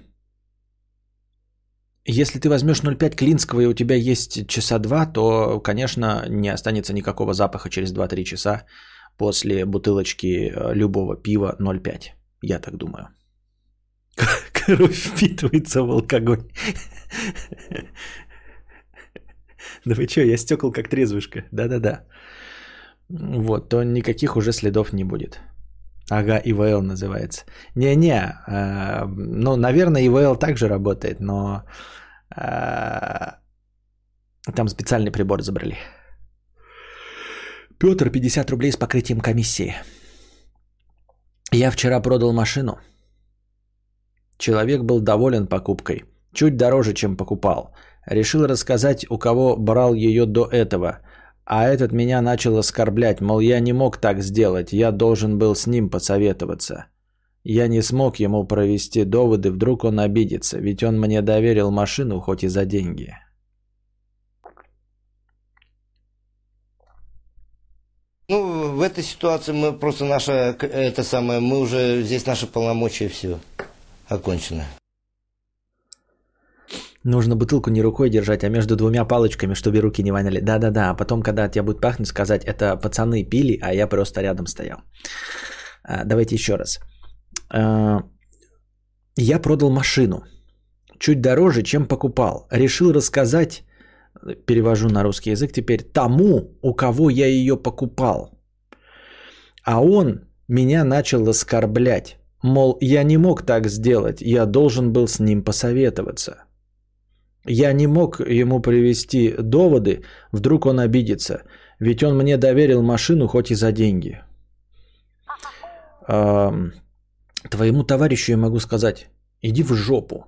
если ты возьмешь 0,5 клинского и у тебя есть часа два, то, конечно, не останется никакого запаха через 2-3 часа после бутылочки э, любого пива 0,5. Я так думаю. Кровь впитывается в алкоголь. Да вы что, я стекол как трезвышка. Да-да-да. Вот, то никаких уже следов не будет. Ага, ИВЛ называется. Не-не, э, ну, наверное, ИВЛ также работает, но э, там специальный прибор забрали. Петр, 50 рублей с покрытием комиссии. Я вчера продал машину. Человек был доволен покупкой. Чуть дороже, чем покупал. Решил рассказать, у кого брал ее до этого – а этот меня начал оскорблять, мол, я не мог так сделать, я должен был с ним посоветоваться. Я не смог ему провести доводы, вдруг он обидится, ведь он мне доверил машину, хоть и за деньги. Ну, в этой ситуации мы просто наша, это самое, мы уже, здесь наши полномочия все окончено. Нужно бутылку не рукой держать, а между двумя палочками, чтобы руки не воняли. Да-да-да, а потом, когда тебя будет пахнуть, сказать, это пацаны пили, а я просто рядом стоял. А, давайте еще раз. А, я продал машину. Чуть дороже, чем покупал. Решил рассказать, перевожу на русский язык теперь, тому, у кого я ее покупал. А он меня начал оскорблять. Мол, я не мог так сделать, я должен был с ним посоветоваться. Я не мог ему привести доводы, вдруг он обидится, ведь он мне доверил машину хоть и за деньги. Твоему товарищу я могу сказать, иди в жопу.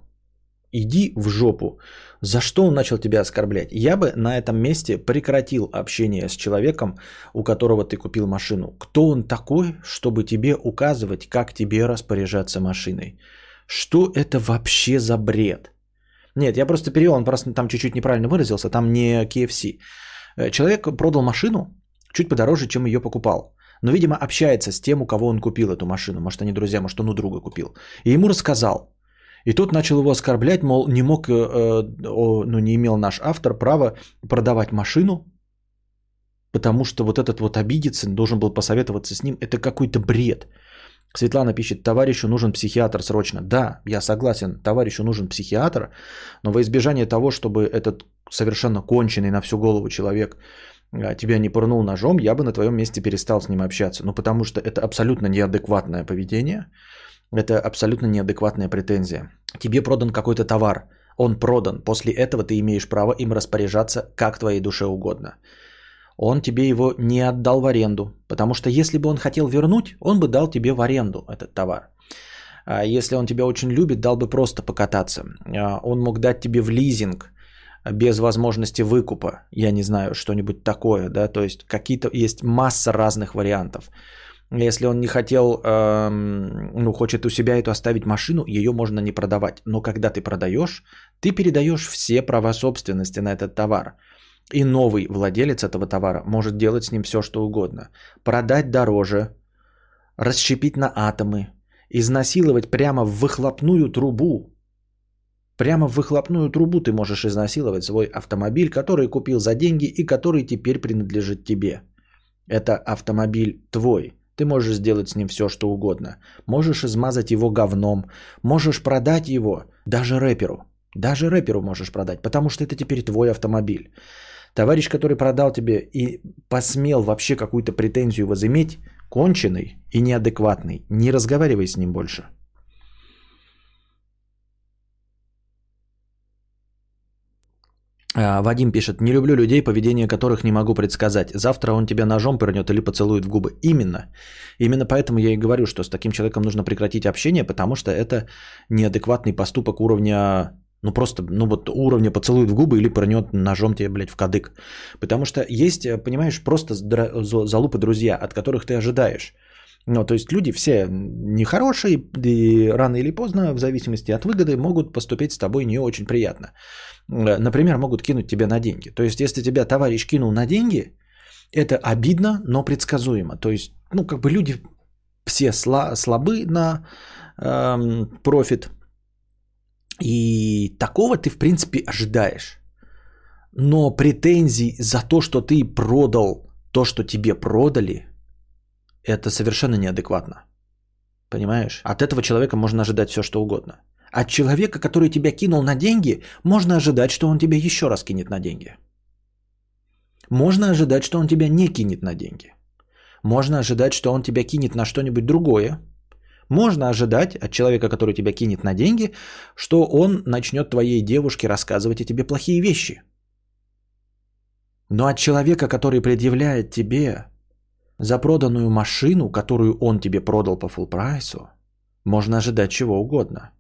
Иди в жопу. За что он начал тебя оскорблять? Я бы на этом месте прекратил общение с человеком, у которого ты купил машину. Кто он такой, чтобы тебе указывать, как тебе распоряжаться машиной? Что это вообще за бред? Нет, я просто перевел, он просто там чуть-чуть неправильно выразился, там не KFC. Э, человек продал машину чуть подороже, чем ее покупал. Но, видимо, общается с тем, у кого он купил эту машину. Может, они друзья, может, он у друга купил. И ему рассказал. И тот начал его оскорблять, мол, не мог, э, э, ну, не имел наш автор права продавать машину, потому что вот этот вот обидится, должен был посоветоваться с ним. Это какой-то бред. Светлана пишет, товарищу нужен психиатр срочно. Да, я согласен, товарищу нужен психиатр, но во избежание того, чтобы этот совершенно конченый на всю голову человек а, тебя не пырнул ножом, я бы на твоем месте перестал с ним общаться. Ну, потому что это абсолютно неадекватное поведение, это абсолютно неадекватная претензия. Тебе продан какой-то товар, он продан, после этого ты имеешь право им распоряжаться как твоей душе угодно он тебе его не отдал в аренду. Потому что если бы он хотел вернуть, он бы дал тебе в аренду этот товар. А если он тебя очень любит, дал бы просто покататься. А он мог дать тебе в лизинг без возможности выкупа. Я не знаю, что-нибудь такое, да, то есть какие-то есть масса разных вариантов. Если он не хотел, эм, ну, хочет у себя эту оставить машину, ее можно не продавать. Но когда ты продаешь, ты передаешь все права собственности на этот товар. И новый владелец этого товара может делать с ним все, что угодно. Продать дороже, расщепить на атомы, изнасиловать прямо в выхлопную трубу. Прямо в выхлопную трубу ты можешь изнасиловать свой автомобиль, который купил за деньги и который теперь принадлежит тебе. Это автомобиль твой. Ты можешь сделать с ним все, что угодно. Можешь измазать его говном. Можешь продать его даже рэперу. Даже рэперу можешь продать, потому что это теперь твой автомобиль. Товарищ, который продал тебе и посмел вообще какую-то претензию возыметь, конченый и неадекватный. Не разговаривай с ним больше. А, Вадим пишет, не люблю людей, поведение которых не могу предсказать. Завтра он тебя ножом пырнет или поцелует в губы. Именно. Именно поэтому я и говорю, что с таким человеком нужно прекратить общение, потому что это неадекватный поступок уровня ну просто, ну вот уровня поцелует в губы или пронет ножом тебе, блядь, в кадык. Потому что есть, э, понимаешь, просто залупы друзья, от которых ты ожидаешь. Ну, то есть люди все нехорошие, и рано или поздно, в зависимости от выгоды, могут поступить с тобой не очень приятно. Э, например, могут кинуть тебя на деньги. То есть, если тебя товарищ кинул на деньги, это обидно, но предсказуемо. То есть, ну, как бы люди все слабы на эм, профит, и такого ты, в принципе, ожидаешь. Но претензий за то, что ты продал то, что тебе продали, это совершенно неадекватно. Понимаешь? От этого человека можно ожидать все, что угодно. От человека, который тебя кинул на деньги, можно ожидать, что он тебя еще раз кинет на деньги. Можно ожидать, что он тебя не кинет на деньги. Можно ожидать, что он тебя кинет на что-нибудь другое, можно ожидать от человека, который тебя кинет на деньги, что он начнет твоей девушке рассказывать о тебе плохие вещи. Но от человека, который предъявляет тебе за проданную машину, которую он тебе продал по full прайсу, можно ожидать чего угодно.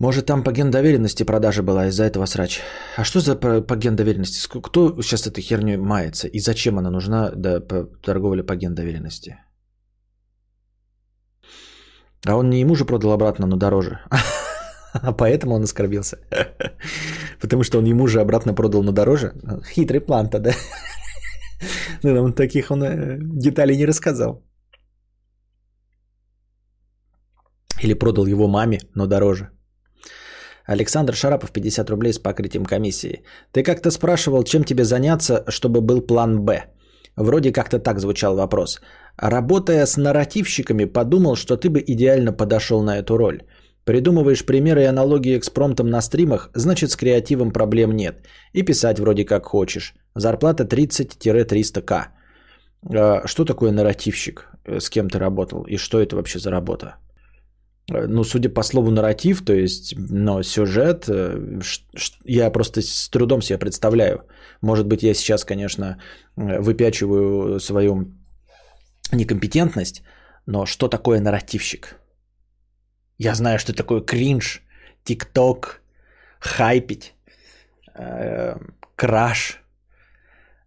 Может, там по гендоверенности продажа была из-за этого срач. А что за по, по гендоверенности? Кто сейчас этой херней мается? И зачем она нужна да, по торговле по гендоверенности? А он не ему же продал обратно, но дороже. А поэтому он оскорбился. Потому что он ему же обратно продал, но дороже. Хитрый план-то, да? Ну, он таких он э, деталей не рассказал. Или продал его маме, но дороже. Александр Шарапов, 50 рублей с покрытием комиссии. Ты как-то спрашивал, чем тебе заняться, чтобы был план «Б». Вроде как-то так звучал вопрос. Работая с нарративщиками, подумал, что ты бы идеально подошел на эту роль. Придумываешь примеры и аналогии экспромтом на стримах, значит с креативом проблем нет. И писать вроде как хочешь. Зарплата 30-300к. А что такое нарративщик? С кем ты работал? И что это вообще за работа? Ну, судя по слову нарратив, то есть, но сюжет, э, я просто с трудом себе представляю. Может быть, я сейчас, конечно, выпячиваю свою некомпетентность, но что такое нарративщик? Я знаю, что такое кринж, тикток, хайпить, э, краш.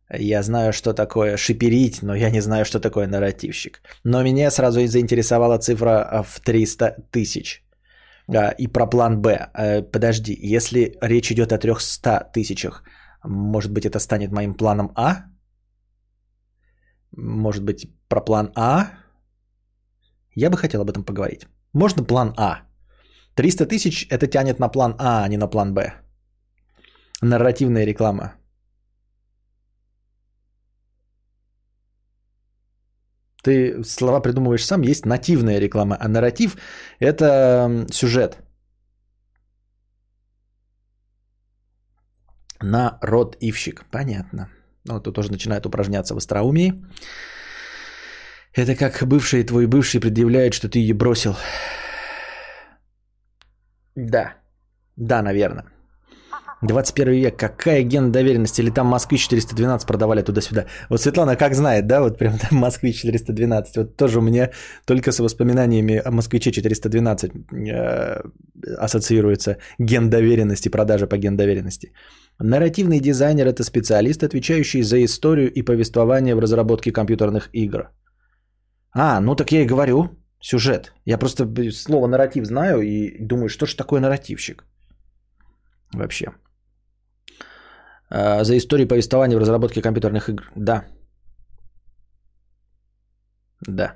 Я знаю, что такое шиперить, но я не знаю, что такое нарративщик. Но меня сразу и заинтересовала цифра в 300 тысяч. И про план Б. Э, подожди, если речь идет о 300 тысячах, может быть, это станет моим планом А? Может быть, про план А? Я бы хотел об этом поговорить. Можно план А. 300 тысяч это тянет на план А, а не на план Б. Нарративная реклама. Ты слова придумываешь сам, есть нативная реклама, а нарратив – это сюжет. Народ-ивщик. Понятно. Ну, тут тоже начинает упражняться в остроумии. Это как бывший твой бывший предъявляет, что ты ее бросил. Да. Да, наверное. 21 век, какая ген доверенности? Или там Москвич 412 продавали туда-сюда? Вот Светлана как знает, да, вот прям там Москвич 412. Вот тоже у меня только с воспоминаниями о Москвиче 412 э, ассоциируется ген доверенности, продажа по ген доверенности. Нарративный дизайнер – это специалист, отвечающий за историю и повествование в разработке компьютерных игр. А, ну так я и говорю, сюжет. Я просто слово нарратив знаю и думаю, что же такое нарративщик вообще. А, за историю повествования в разработке компьютерных игр. Да. Да.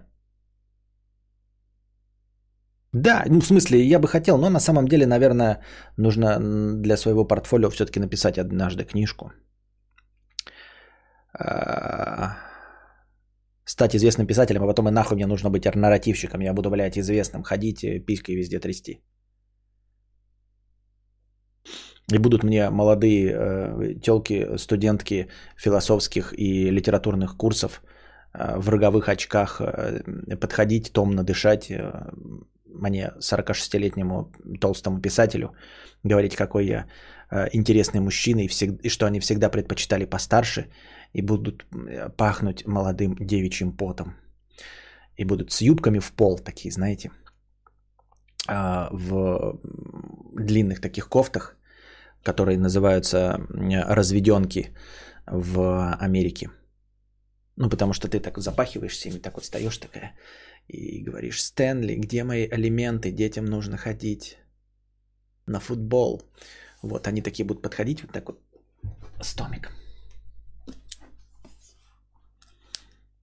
Да, ну в смысле, я бы хотел, но на самом деле, наверное, нужно для своего портфолио все-таки написать однажды книжку. А, стать известным писателем, а потом и нахуй мне нужно быть нарративщиком. Я буду, блядь, известным, ходить, э, писькой везде трясти. И будут мне молодые э, телки, студентки философских и литературных курсов э, в роговых очках э, подходить, томно дышать э, мне, 46-летнему толстому писателю, говорить, какой я э, интересный мужчина и, всег... и что они всегда предпочитали постарше и будут э, пахнуть молодым девичьим потом. И будут с юбками в пол такие, знаете, э, в длинных таких кофтах, которые называются разведенки в Америке. Ну, потому что ты так запахиваешься ими, так вот встаешь такая и говоришь, Стэнли, где мои элементы, детям нужно ходить на футбол. Вот, они такие будут подходить вот так вот с Томиком.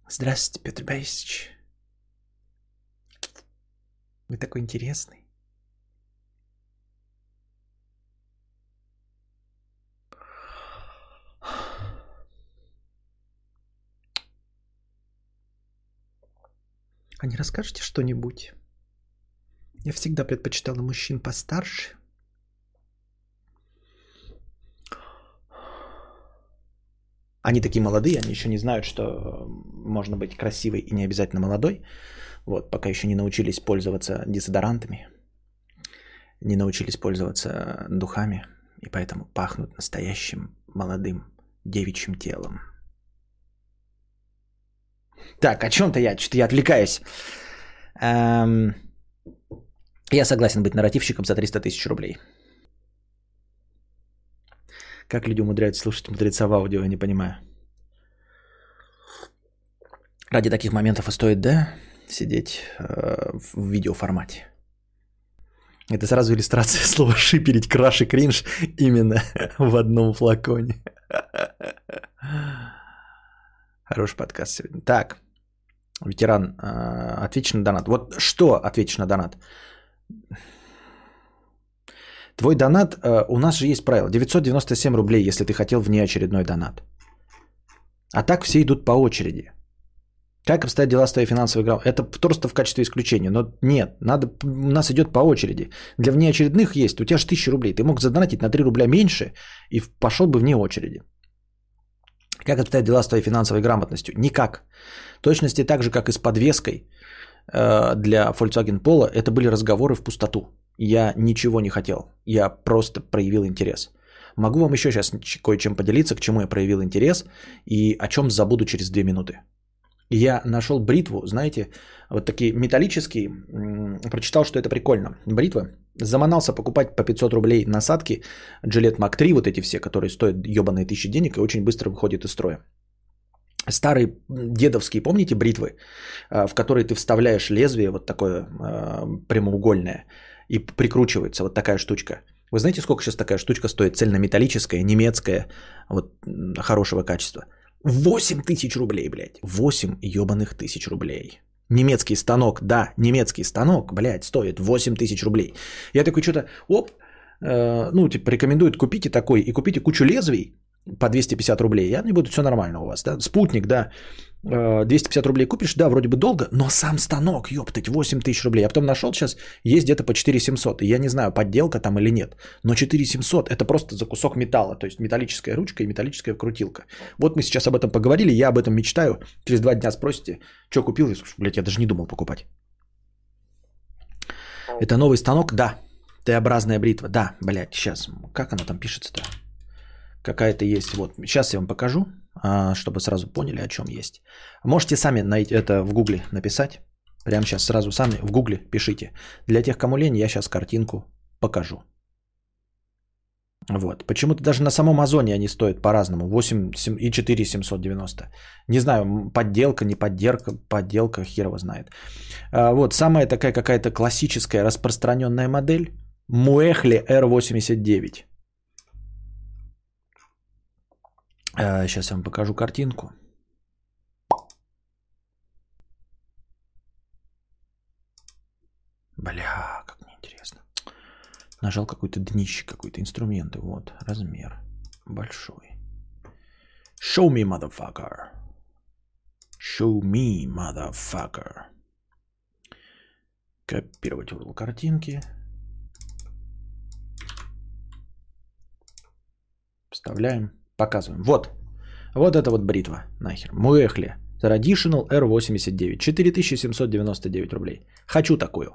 Здравствуйте, Петр Борисович. Вы такой интересный. А не расскажете что-нибудь? Я всегда предпочитала мужчин постарше. Они такие молодые, они еще не знают, что можно быть красивой и не обязательно молодой. Вот, пока еще не научились пользоваться дезодорантами, не научились пользоваться духами, и поэтому пахнут настоящим молодым девичьим телом. Так, о чем-то я, что-то я отвлекаюсь. Эм, я согласен быть нарративщиком за 300 тысяч рублей. Как люди умудряются слушать мудреца в аудио, я не понимаю. Ради таких моментов и стоит, да, сидеть э, в видеоформате. Это сразу иллюстрация слова шиперить, краш и кринж именно в одном флаконе. Хороший подкаст сегодня. Так, ветеран, а, ответишь на донат. Вот что ответишь на донат? Твой донат, а, у нас же есть правило, 997 рублей, если ты хотел внеочередной донат. А так все идут по очереди. Как обстоят дела с твоей финансовой грамотой? Это просто в качестве исключения. Но нет, надо, у нас идет по очереди. Для внеочередных есть. У тебя же 1000 рублей. Ты мог задонатить на 3 рубля меньше и пошел бы вне очереди. Как обстоят дела с твоей финансовой грамотностью? Никак. В точности так же, как и с подвеской э, для Volkswagen Polo, это были разговоры в пустоту. Я ничего не хотел. Я просто проявил интерес. Могу вам еще сейчас кое-чем поделиться, к чему я проявил интерес и о чем забуду через 2 минуты. Я нашел бритву, знаете, вот такие металлические, прочитал, что это прикольно. Бритва. Заманался покупать по 500 рублей насадки Gillette Mac 3, вот эти все, которые стоят ебаные тысячи денег и очень быстро выходят из строя. Старые дедовские, помните, бритвы, а, в которые ты вставляешь лезвие вот такое а, прямоугольное и прикручивается вот такая штучка. Вы знаете, сколько сейчас такая штучка стоит? Цельнометаллическая, немецкая, вот хорошего качества – 8 тысяч рублей, блядь. 8 ебаных тысяч рублей. Немецкий станок, да, немецкий станок, блядь, стоит 8 тысяч рублей. Я такой что-то, оп, э, ну, типа, рекомендуют купите такой и купите кучу лезвий по 250 рублей. Я не буду, все нормально у вас, да. Спутник, да, 250 э, рублей купишь, да, вроде бы долго, но сам станок, ёптать, 8 тысяч рублей. Я потом нашел сейчас, есть где-то по 4700. И я не знаю, подделка там или нет. Но 4700 это просто за кусок металла, то есть металлическая ручка и металлическая крутилка. Вот мы сейчас об этом поговорили, я об этом мечтаю. Через два дня спросите, что купил? Блять, я даже не думал покупать. Это новый станок? Да. Т-образная бритва. Да, блядь, сейчас. Как оно там пишется-то? Какая-то есть. Вот, сейчас я вам покажу. А, чтобы сразу поняли, о чем есть. Можете сами найти это в гугле написать. Прямо сейчас сразу сами в гугле пишите. Для тех, кому лень, я сейчас картинку покажу. Вот. Почему-то даже на самом Озоне они стоят по-разному. 8 и 4 790. Не знаю, подделка, не подделка, подделка, хер его знает. А, вот, самая такая какая-то классическая распространенная модель. Muehli R89. Сейчас я вам покажу картинку. Бля, как неинтересно. Нажал какой-то днище, какой-то инструмент. Вот, размер большой. Show me, motherfucker. Show me, motherfucker. Копировать URL картинки. Вставляем. Показываем. Вот. Вот это вот бритва. Нахер. Муэхли. Traditional R89. 4799 рублей. Хочу такую.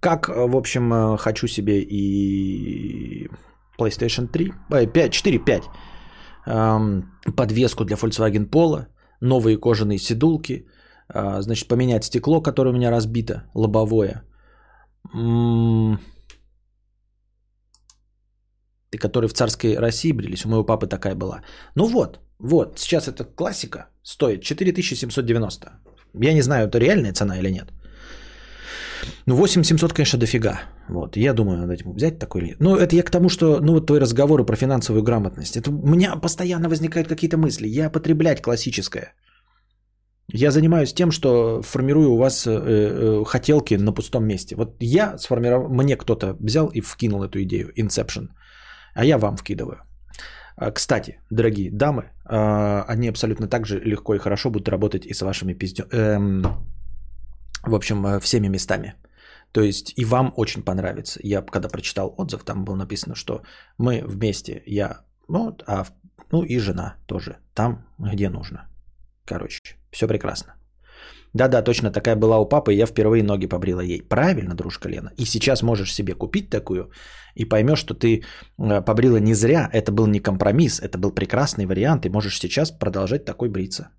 Как, в общем, э, хочу себе и PlayStation 3, 5, 4, 5. Эм, подвеску для Volkswagen Polo. Новые кожаные седулки. Э, значит, поменять стекло, которое у меня разбито, лобовое. М- которые в царской России брились. У моего папы такая была. Ну вот, вот, сейчас эта классика стоит 4790. Я не знаю, это реальная цена или нет. Ну, 8700, конечно, дофига. Вот, я думаю, надо этим взять такой ли. Ну, это я к тому, что, ну, вот твои разговоры про финансовую грамотность. Это у меня постоянно возникают какие-то мысли. Я потреблять классическое. Я занимаюсь тем, что формирую у вас э, э, хотелки на пустом месте. Вот я сформировал, мне кто-то взял и вкинул эту идею, Inception а я вам вкидываю. А, кстати, дорогие дамы, а, они абсолютно так же легко и хорошо будут работать и с вашими пиздё... Эм, в общем, э, всеми местами. То есть и вам очень понравится. Я когда прочитал отзыв, там было написано, что мы вместе, я, ну, а, ну и жена тоже, там, где нужно. Короче, все прекрасно. Да-да, точно такая была у папы, и я впервые ноги побрила ей. Правильно, дружка Лена. И сейчас можешь себе купить такую и поймешь, что ты э, побрила не зря. Это был не компромисс, это был прекрасный вариант, и можешь сейчас продолжать такой бриться.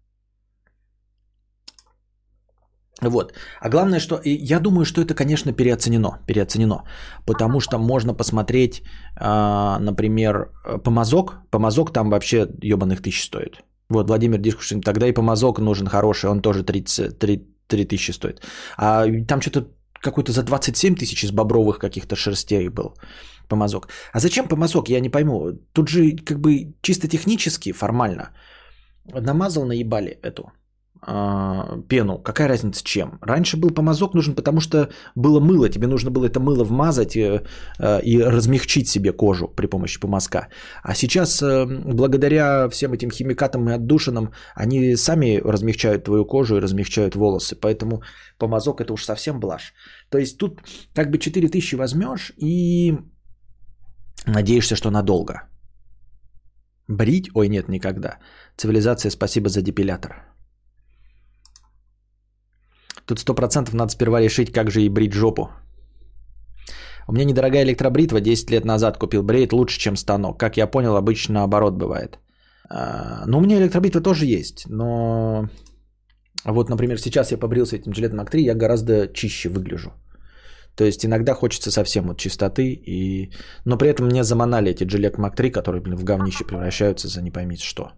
Вот. А главное, что я думаю, что это, конечно, переоценено. Переоценено. Потому что можно посмотреть, а, например, помазок. Помазок там вообще ебаных тысяч стоит. Вот, Владимир Дискушин, тогда и помазок нужен хороший, он тоже 30, 3, 3 тысячи стоит. А там что-то какой-то за 27 тысяч из бобровых каких-то шерстей был помазок. А зачем помазок, я не пойму. Тут же как бы чисто технически, формально, намазал, наебали эту а, пену. Какая разница чем? Раньше был помазок нужен, потому что было мыло. Тебе нужно было это мыло вмазать и, э, э, и размягчить себе кожу при помощи помазка. А сейчас, э, благодаря всем этим химикатам и отдушинам, они сами размягчают твою кожу и размягчают волосы. Поэтому помазок это уж совсем блажь. То есть тут как бы 4000 возьмешь и надеешься, что надолго. Брить? Ой, нет, никогда. Цивилизация, спасибо за депилятор. Тут сто процентов надо сперва решить, как же и брить жопу. У меня недорогая электробритва, 10 лет назад купил. Бреет лучше, чем станок. Как я понял, обычно наоборот бывает. А, ну, у меня электробритва тоже есть, но... Вот, например, сейчас я побрился этим жилетом ак я гораздо чище выгляжу. То есть иногда хочется совсем вот чистоты, и... но при этом мне заманали эти Gillette Mac 3, которые, блин, в говнище превращаются за не поймите что.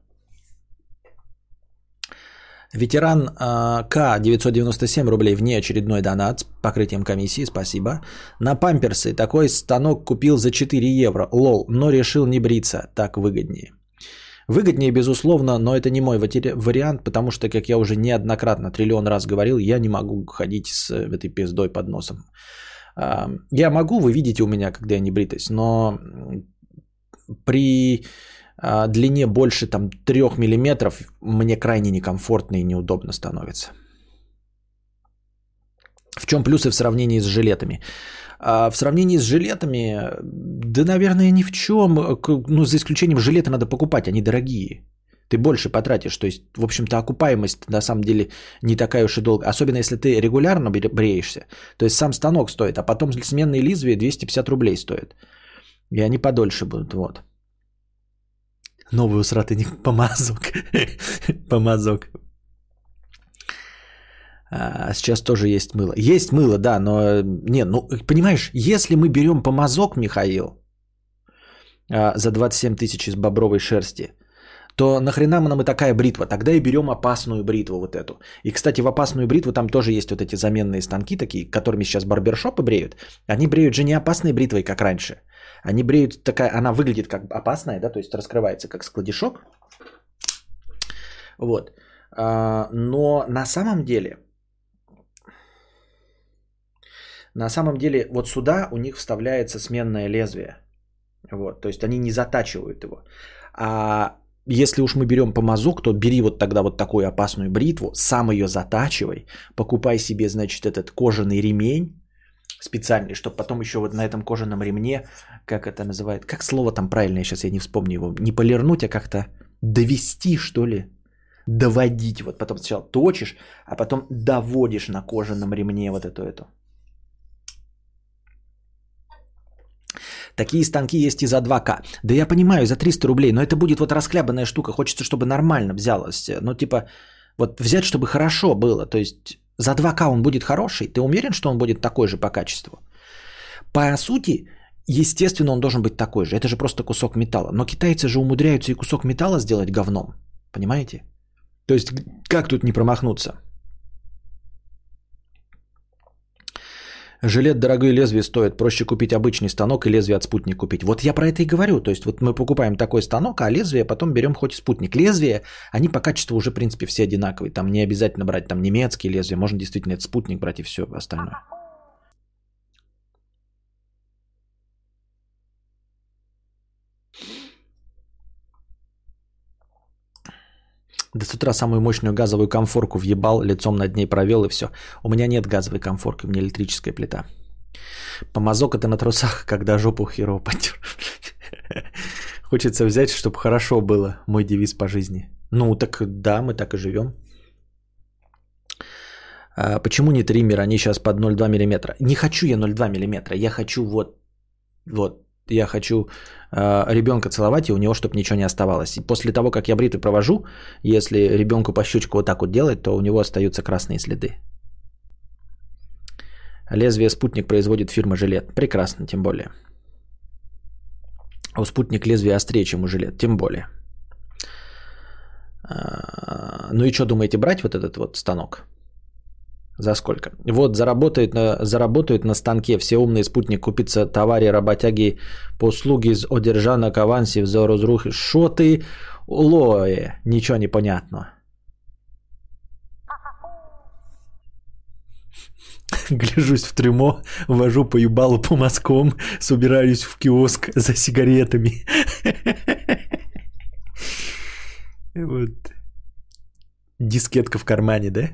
Ветеран э, К 997 рублей вне очередной донат с покрытием комиссии, спасибо. На памперсы такой станок купил за 4 евро, лол, но решил не бриться, так выгоднее. Выгоднее, безусловно, но это не мой вариант, потому что, как я уже неоднократно, триллион раз говорил, я не могу ходить с этой пиздой под носом. А, я могу, вы видите у меня, когда я не бритость, но при а, длине больше там 3 мм мне крайне некомфортно и неудобно становится. В чем плюсы в сравнении с жилетами? А в сравнении с жилетами, да, наверное, ни в чем. Ну, за исключением жилеты надо покупать, они дорогие. Ты больше потратишь. То есть, в общем-то, окупаемость на самом деле не такая уж и долгая. Особенно если ты регулярно бреешься. То есть сам станок стоит, а потом сменные лезвия 250 рублей стоят. И они подольше будут. Вот. Новый усратый ник помазок. помазок. А сейчас тоже есть мыло. Есть мыло, да, но не, ну понимаешь, если мы берем помазок, Михаил, а, за 27 тысяч из бобровой шерсти, то нахрена нам и такая бритва? Тогда и берем опасную бритву вот эту. И, кстати, в опасную бритву там тоже есть вот эти заменные станки такие, которыми сейчас барбершопы бреют. Они бреют же не опасной бритвой, как раньше. Они бреют такая, она выглядит как опасная, да, то есть раскрывается как складишок. Вот. А, но на самом деле, на самом деле вот сюда у них вставляется сменное лезвие. Вот, то есть они не затачивают его. А если уж мы берем помазок, то бери вот тогда вот такую опасную бритву, сам ее затачивай, покупай себе, значит, этот кожаный ремень, специальный, чтобы потом еще вот на этом кожаном ремне, как это называют, как слово там правильное, сейчас я не вспомню его, не полирнуть, а как-то довести, что ли, доводить. Вот потом сначала точишь, а потом доводишь на кожаном ремне вот эту эту. Такие станки есть и за 2К. Да я понимаю, за 300 рублей, но это будет вот расхлябанная штука. Хочется, чтобы нормально взялось. Ну, типа, вот взять, чтобы хорошо было. То есть за 2К он будет хороший? Ты уверен, что он будет такой же по качеству? По сути, естественно, он должен быть такой же. Это же просто кусок металла. Но китайцы же умудряются и кусок металла сделать говном. Понимаете? То есть, как тут не промахнуться? Жилет дорогой лезвие стоит. Проще купить обычный станок и лезвие от спутник купить. Вот я про это и говорю. То есть вот мы покупаем такой станок, а лезвие потом берем хоть спутник. Лезвие, они по качеству уже, в принципе, все одинаковые. Там не обязательно брать там немецкие лезвия. Можно действительно этот спутник брать и все остальное. До с утра самую мощную газовую комфорку въебал, лицом над ней провел и все. У меня нет газовой комфорки, у меня электрическая плита. Помазок это на трусах, когда жопу херово потер. Хочется взять, чтобы хорошо было. Мой девиз по жизни. Ну, так да, мы так и живем. А почему не триммер, они сейчас под 0,2 мм? Не хочу я 0,2 мм, я хочу вот, вот я хочу э, ребенка целовать, и у него, чтобы ничего не оставалось. И после того, как я бритвы провожу, если ребенку по щечку вот так вот делать, то у него остаются красные следы. Лезвие спутник производит фирма Жилет. Прекрасно, тем более. У спутник лезвие острее, чем у Жилет, тем более. А, ну и что думаете, брать вот этот вот станок? За сколько? Вот заработают на, заработают на станке все умные спутники купится товари, работяги, послуги с одержана к авансе, за. Шо ты, лое? Ничего не понятно. Гляжусь в трюмо, вожу по юбалу по мазкам, собираюсь в киоск за сигаретами. Вот. Дискетка в кармане, да?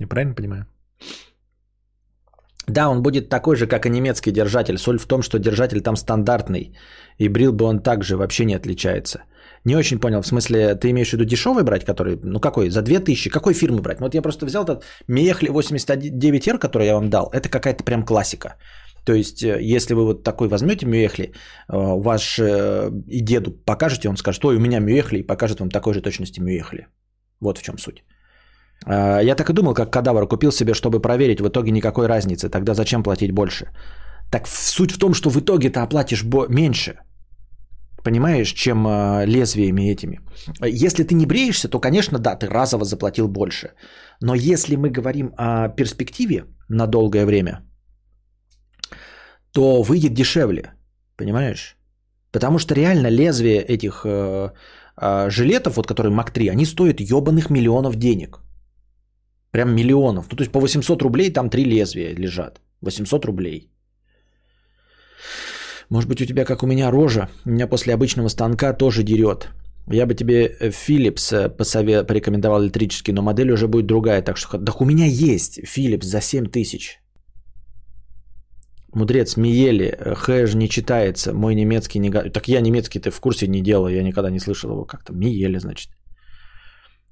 Я правильно понимаю? Да, он будет такой же, как и немецкий держатель. Соль в том, что держатель там стандартный. И брил бы он также вообще не отличается. Не очень понял, в смысле, ты имеешь в виду дешевый брать, который, ну какой, за 2000, какой фирмы брать? Вот я просто взял этот Мехли 89R, который я вам дал, это какая-то прям классика. То есть, э, если вы вот такой возьмете Мюехли, э, ваш э, и деду покажете, он скажет, ой, у меня Мюехли, и покажет вам такой же точности Мюехли. Вот в чем суть. Я так и думал, как кадавр купил себе, чтобы проверить, в итоге никакой разницы, тогда зачем платить больше? Так суть в том, что в итоге ты оплатишь меньше – понимаешь, чем э, лезвиями этими. Если ты не бреешься, то, конечно, да, ты разово заплатил больше. Но если мы говорим о перспективе на долгое время, то выйдет дешевле, понимаешь? Потому что реально лезвие этих э, э, жилетов, вот которые Мак 3, они стоят ебаных миллионов денег. Прям миллионов. Ну, то есть по 800 рублей там три лезвия лежат. 800 рублей. Может быть, у тебя, как у меня, рожа. У меня после обычного станка тоже дерет. Я бы тебе э, Philips э, посовет, порекомендовал электрический, но модель уже будет другая. Так что, так у меня есть Philips за 7 тысяч. Мудрец, Миели, э, Х же не читается, мой немецкий не... Так я немецкий ты в курсе не делал, я никогда не слышал его как-то. Миели, значит.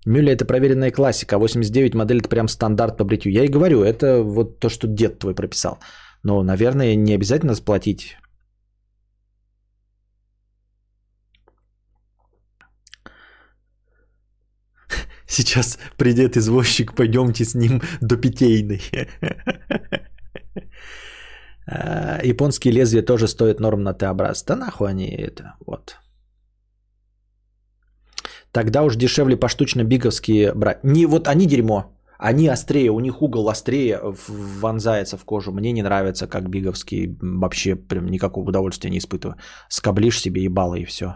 Мюля это проверенная классика, а 89 модель это прям стандарт по бритью. Я и говорю, это вот то, что дед твой прописал. Но, наверное, не обязательно сплотить Сейчас придет извозчик, пойдемте с ним до питейной. А, японские лезвия тоже стоят норм на Т-образ. Да нахуй они это, вот. Тогда уж дешевле поштучно биговские брать. Не, вот они дерьмо. Они острее, у них угол острее вонзается в кожу. Мне не нравится, как биговские. Вообще прям никакого удовольствия не испытываю. Скоблишь себе ебало и все.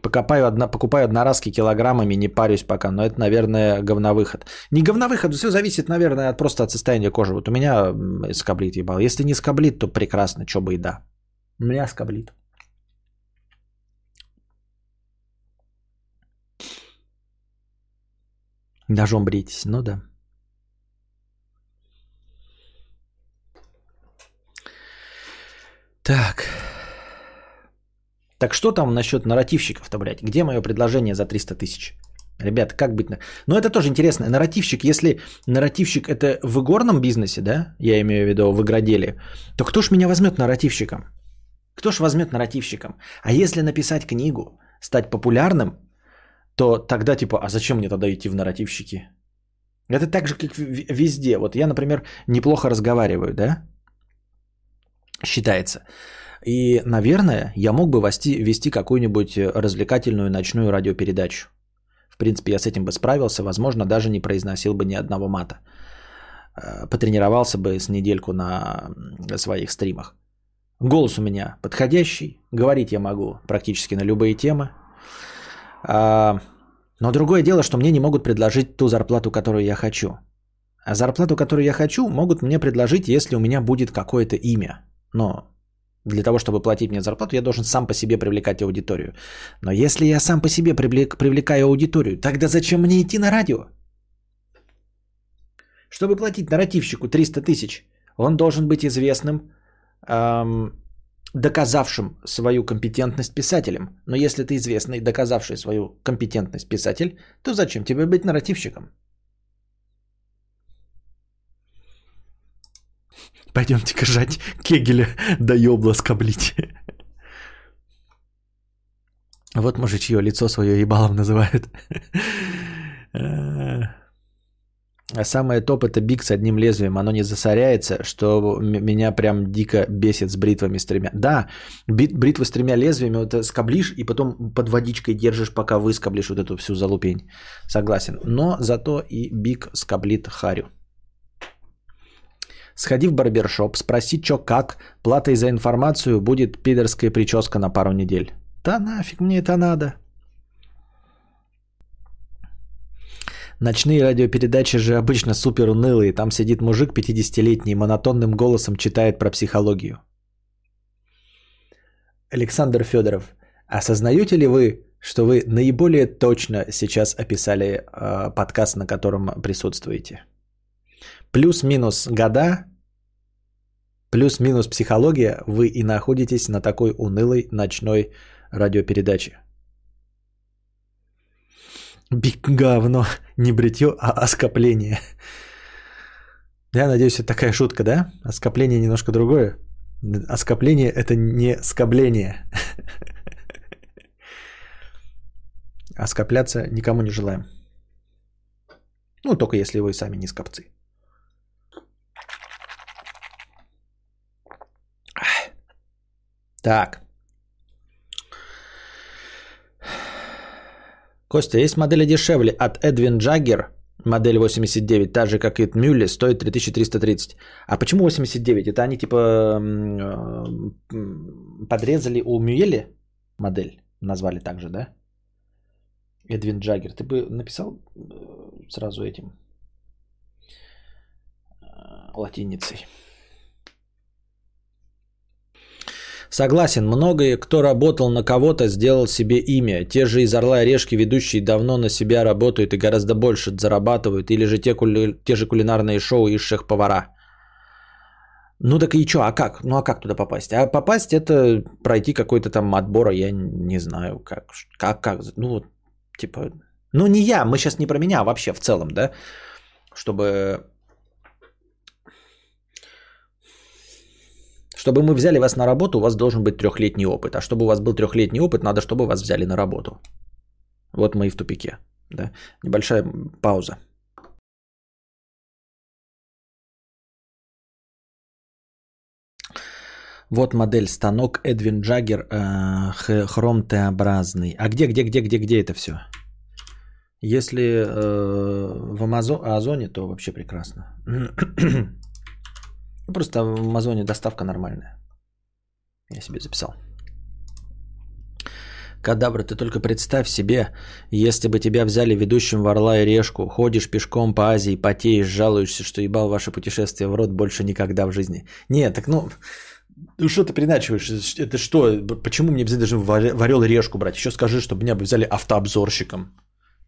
Покупаю, одна, покупаю одноразки килограммами, не парюсь пока, но это, наверное, говновыход. Не говновыход, все зависит, наверное, от, просто от состояния кожи. Вот у меня скоблит ебал. Если не скоблит, то прекрасно, что бы и да. У меня скоблит. Ножом бритесь, ну да. Так. Так что там насчет нарративщиков-то, блядь? Где мое предложение за 300 тысяч? Ребята, как быть? Но ну, это тоже интересно. Нарративщик, если нарративщик это в игорном бизнесе, да, я имею в виду в игроделе, то кто ж меня возьмет нарративщиком? Кто ж возьмет нарративщиком? А если написать книгу, стать популярным, то тогда типа, а зачем мне тогда идти в нарративщики? Это так же, как везде. Вот я, например, неплохо разговариваю, да? Считается. И, наверное, я мог бы вести, вести какую-нибудь развлекательную ночную радиопередачу. В принципе, я с этим бы справился, возможно, даже не произносил бы ни одного мата. Э, потренировался бы с недельку на своих стримах. Голос у меня подходящий, говорить я могу практически на любые темы. А, но другое дело, что мне не могут предложить ту зарплату, которую я хочу. А зарплату, которую я хочу, могут мне предложить, если у меня будет какое-то имя. Но для того, чтобы платить мне зарплату, я должен сам по себе привлекать аудиторию. Но если я сам по себе привлек, привлекаю аудиторию, тогда зачем мне идти на радио? Чтобы платить нарративщику 300 тысяч, он должен быть известным, эм, доказавшим свою компетентность писателем. Но если ты известный, доказавший свою компетентность писатель, то зачем тебе быть нарративщиком? Пойдемте-ка жать кегеля да ёбла скоблить. Вот мужичье лицо свое ебалом называют. А самое топ это биг с одним лезвием. Оно не засоряется, что меня прям дико бесит с бритвами с тремя. Да, бритвы с тремя лезвиями, вот скоблишь и потом под водичкой держишь, пока выскоблишь вот эту всю залупень. Согласен. Но зато и биг скоблит харю. Сходи в барбершоп, спроси, чё как, платой за информацию будет пидорская прическа на пару недель. Да нафиг мне это надо. Ночные радиопередачи же обычно супер унылые. Там сидит мужик 50-летний, монотонным голосом читает про психологию. Александр Федоров, осознаете ли вы, что вы наиболее точно сейчас описали э, подкаст, на котором присутствуете? Плюс-минус года, плюс-минус психология, вы и находитесь на такой унылой ночной радиопередаче. Биг говно, не бритье, а оскопление. Я надеюсь, это такая шутка, да? Оскопление немножко другое. Оскопление – это не скобление. Оскопляться никому не желаем. Ну, только если вы сами не скопцы. Так. Костя, есть модели дешевле от Edwin Jagger, модель 89, та же, как и Мюлли, стоит 3330. А почему 89? Это они типа э, подрезали у Мюели модель, назвали так же, да? Эдвин Джаггер. Ты бы написал э, сразу этим э, латиницей. Согласен, многое, кто работал на кого-то, сделал себе имя. Те же из «Орла и Решки» ведущие давно на себя работают и гораздо больше зарабатывают. Или же те, кули... те же кулинарные шоу и шеф-повара. Ну так и что, а как? Ну а как туда попасть? А попасть это пройти какой-то там отбор, а я не знаю, как, как, как, ну типа, ну не я, мы сейчас не про меня, а вообще в целом, да, чтобы Чтобы мы взяли вас на работу, у вас должен быть трехлетний опыт. А чтобы у вас был трехлетний опыт, надо, чтобы вас взяли на работу. Вот мы и в тупике. Да? Небольшая пауза. Вот модель станок Эдвин Джаггер э, хром Т-образный. А где, где, где, где, где это все? Если э, в Амазо- то вообще прекрасно. Ну, просто в Амазоне доставка нормальная. Я себе записал. Кадавр, ты только представь себе, если бы тебя взяли ведущим в Орла и Решку, ходишь пешком по Азии, потеешь, жалуешься, что ебал ваше путешествие в рот больше никогда в жизни. Нет, так ну, ну что ты приначиваешь? Это что? Почему мне обязательно должны в Орел и Решку брать? Еще скажи, чтобы меня бы взяли автообзорщиком.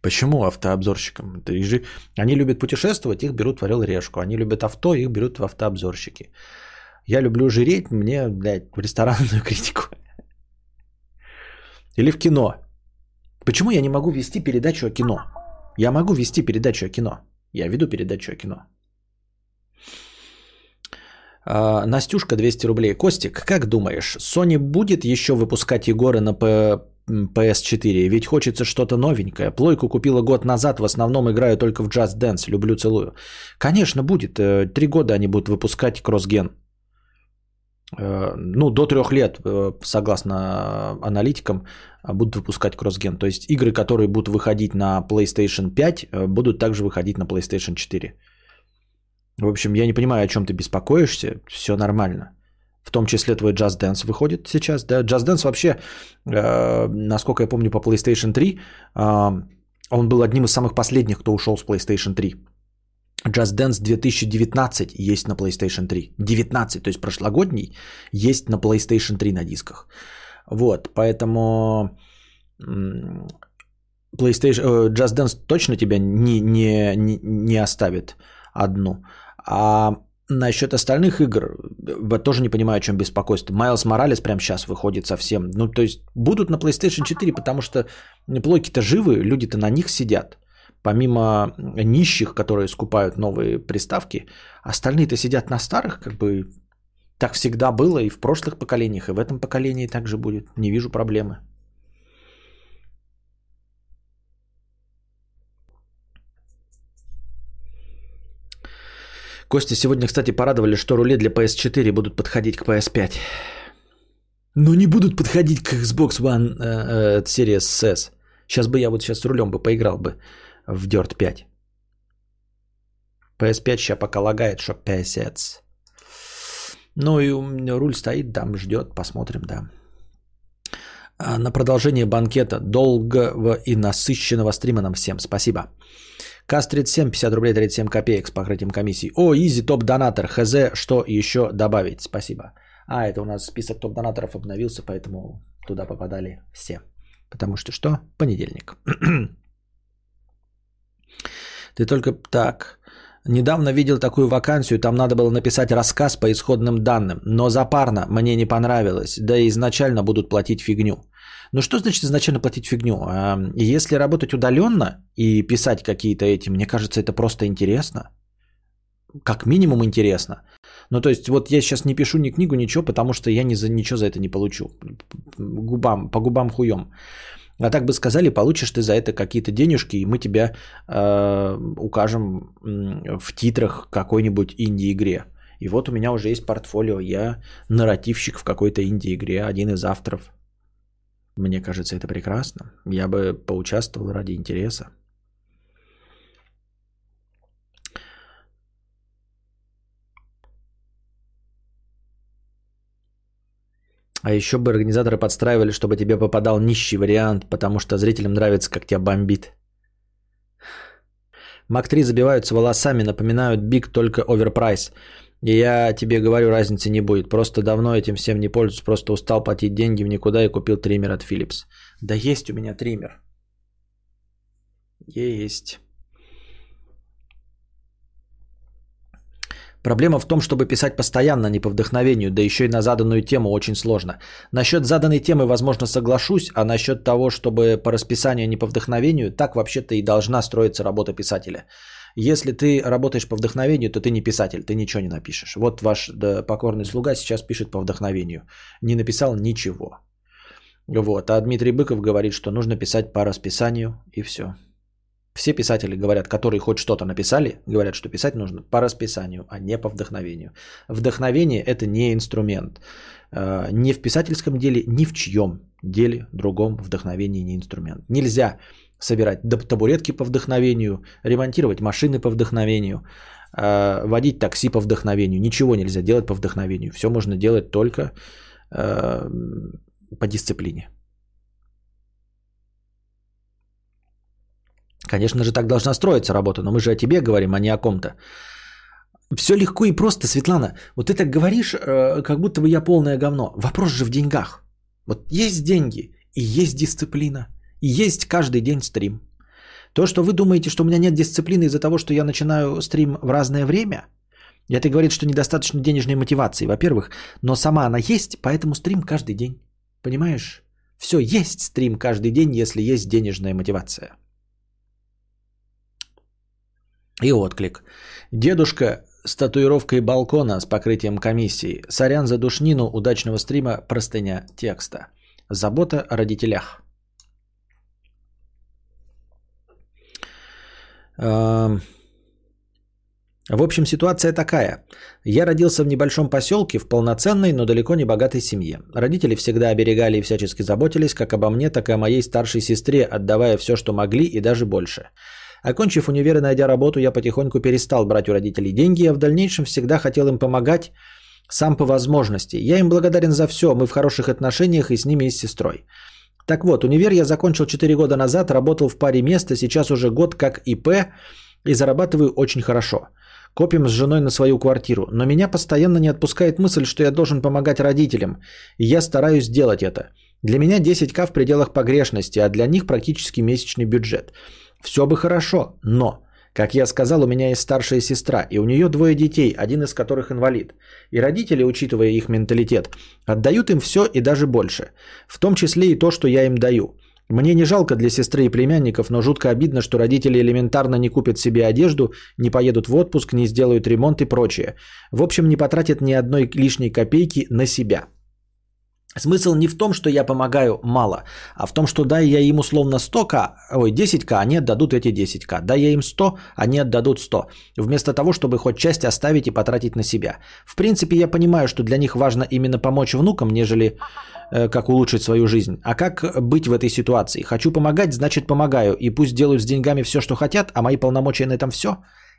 Почему автообзорщикам? Же... Они любят путешествовать, их берут в Орел и Решку. Они любят авто, их берут в автообзорщики. Я люблю жиреть, мне, блядь, в ресторанную критику. Или в кино. Почему я не могу вести передачу о кино? Я могу вести передачу о кино. Я веду передачу о кино. А, Настюшка 200 рублей. Костик, как думаешь, Sony будет еще выпускать Егора на PS4, ведь хочется что-то новенькое. Плойку купила год назад, в основном играю только в Just Dance, люблю, целую. Конечно, будет. Э, три года они будут выпускать кроссген. Э, ну, до трех лет, э, согласно аналитикам, будут выпускать кроссген. То есть игры, которые будут выходить на PlayStation 5, будут также выходить на PlayStation 4. В общем, я не понимаю, о чем ты беспокоишься. Все нормально. В том числе твой Just Dance выходит сейчас. Да? Just Dance вообще, э, насколько я помню, по PlayStation 3, э, он был одним из самых последних, кто ушел с PlayStation 3. Just Dance 2019 есть на PlayStation 3. 19, то есть прошлогодний, есть на PlayStation 3 на дисках. Вот, поэтому PlayStation, э, Just Dance точно тебя не, не, не, оставит одну. А Насчет остальных игр, вот тоже не понимаю, о чем беспокойство. Майлз Моралес прямо сейчас выходит совсем. Ну, то есть будут на PlayStation 4, потому что плойки-то живы, люди-то на них сидят. Помимо нищих, которые скупают новые приставки, остальные-то сидят на старых, как бы так всегда было и в прошлых поколениях, и в этом поколении также будет. Не вижу проблемы. Костя, сегодня, кстати, порадовали, что рули для PS4 будут подходить к PS5. Но не будут подходить к Xbox One э, э, Series S. Сейчас бы я вот сейчас с рулем бы поиграл бы в Dirt 5. PS5 сейчас пока лагает, что 50. Ну и у меня руль стоит, там ждет, посмотрим, да. А на продолжение банкета долгого и насыщенного стрима нам всем спасибо. КАС-37, 50 рублей 37 копеек с покрытием комиссии. О, Изи, топ-донатор, хз, что еще добавить? Спасибо. А, это у нас список топ-донаторов обновился, поэтому туда попадали все. Потому что что? Понедельник. Ты только так. Недавно видел такую вакансию, там надо было написать рассказ по исходным данным, но запарно, мне не понравилось, да и изначально будут платить фигню. Ну что значит изначально платить фигню? А, если работать удаленно и писать какие-то эти, мне кажется, это просто интересно. Как минимум интересно. Ну то есть вот я сейчас не пишу ни книгу, ничего, потому что я ни за, ничего за это не получу. Губам, по губам хуем. А так бы сказали, получишь ты за это какие-то денежки, и мы тебя э, укажем в титрах какой-нибудь инди-игре. И вот у меня уже есть портфолио, я нарративщик в какой-то инди-игре, один из авторов. Мне кажется, это прекрасно. Я бы поучаствовал ради интереса. А еще бы организаторы подстраивали, чтобы тебе попадал нищий вариант, потому что зрителям нравится, как тебя бомбит. Мак 3 забиваются волосами, напоминают биг только оверпрайс. И я тебе говорю, разницы не будет. Просто давно этим всем не пользуюсь, просто устал платить деньги в никуда и купил триммер от Philips. Да есть у меня триммер. Есть. Проблема в том, чтобы писать постоянно, не по вдохновению, да еще и на заданную тему очень сложно. Насчет заданной темы, возможно, соглашусь, а насчет того, чтобы по расписанию, не по вдохновению, так вообще-то и должна строиться работа писателя. Если ты работаешь по вдохновению, то ты не писатель, ты ничего не напишешь. Вот ваш да, покорный слуга сейчас пишет по вдохновению. Не написал ничего. Вот. А Дмитрий Быков говорит, что нужно писать по расписанию и все. Все писатели говорят, которые хоть что-то написали, говорят, что писать нужно по расписанию, а не по вдохновению. Вдохновение – это не инструмент. Э, ни в писательском деле, ни в чьем деле другом вдохновение не инструмент. Нельзя собирать табуретки по вдохновению, ремонтировать машины по вдохновению, э, водить такси по вдохновению. Ничего нельзя делать по вдохновению. Все можно делать только э, по дисциплине. Конечно же, так должна строиться работа, но мы же о тебе говорим, а не о ком-то. Все легко и просто, Светлана. Вот ты так говоришь, э, как будто бы я полное говно. Вопрос же в деньгах. Вот есть деньги и есть дисциплина. Есть каждый день стрим. То, что вы думаете, что у меня нет дисциплины из-за того, что я начинаю стрим в разное время, это говорит, что недостаточно денежной мотивации, во-первых, но сама она есть, поэтому стрим каждый день. Понимаешь? Все, есть стрим каждый день, если есть денежная мотивация. И отклик. Дедушка с татуировкой балкона с покрытием комиссии. Сорян за душнину удачного стрима простыня текста. Забота о родителях. В общем, ситуация такая. Я родился в небольшом поселке, в полноценной, но далеко не богатой семье. Родители всегда оберегали и всячески заботились как обо мне, так и о моей старшей сестре, отдавая все, что могли и даже больше. Окончив универ и найдя работу, я потихоньку перестал брать у родителей деньги, а в дальнейшем всегда хотел им помогать сам по возможности. Я им благодарен за все, мы в хороших отношениях и с ними, и с сестрой. Так вот, универ я закончил 4 года назад, работал в паре мест, сейчас уже год как ИП и зарабатываю очень хорошо. Копим с женой на свою квартиру, но меня постоянно не отпускает мысль, что я должен помогать родителям, и я стараюсь делать это. Для меня 10к в пределах погрешности, а для них практически месячный бюджет. Все бы хорошо, но, как я сказал, у меня есть старшая сестра, и у нее двое детей, один из которых инвалид. И родители, учитывая их менталитет, отдают им все и даже больше, в том числе и то, что я им даю. Мне не жалко для сестры и племянников, но жутко обидно, что родители элементарно не купят себе одежду, не поедут в отпуск, не сделают ремонт и прочее. В общем, не потратят ни одной лишней копейки на себя. Смысл не в том, что я помогаю мало, а в том, что дай я им условно 100к, ой, 10к, они отдадут эти 10к. Дай я им 100, они отдадут 100. Вместо того, чтобы хоть часть оставить и потратить на себя. В принципе, я понимаю, что для них важно именно помочь внукам, нежели э, как улучшить свою жизнь. А как быть в этой ситуации? Хочу помогать, значит помогаю. И пусть делают с деньгами все, что хотят, а мои полномочия на этом все.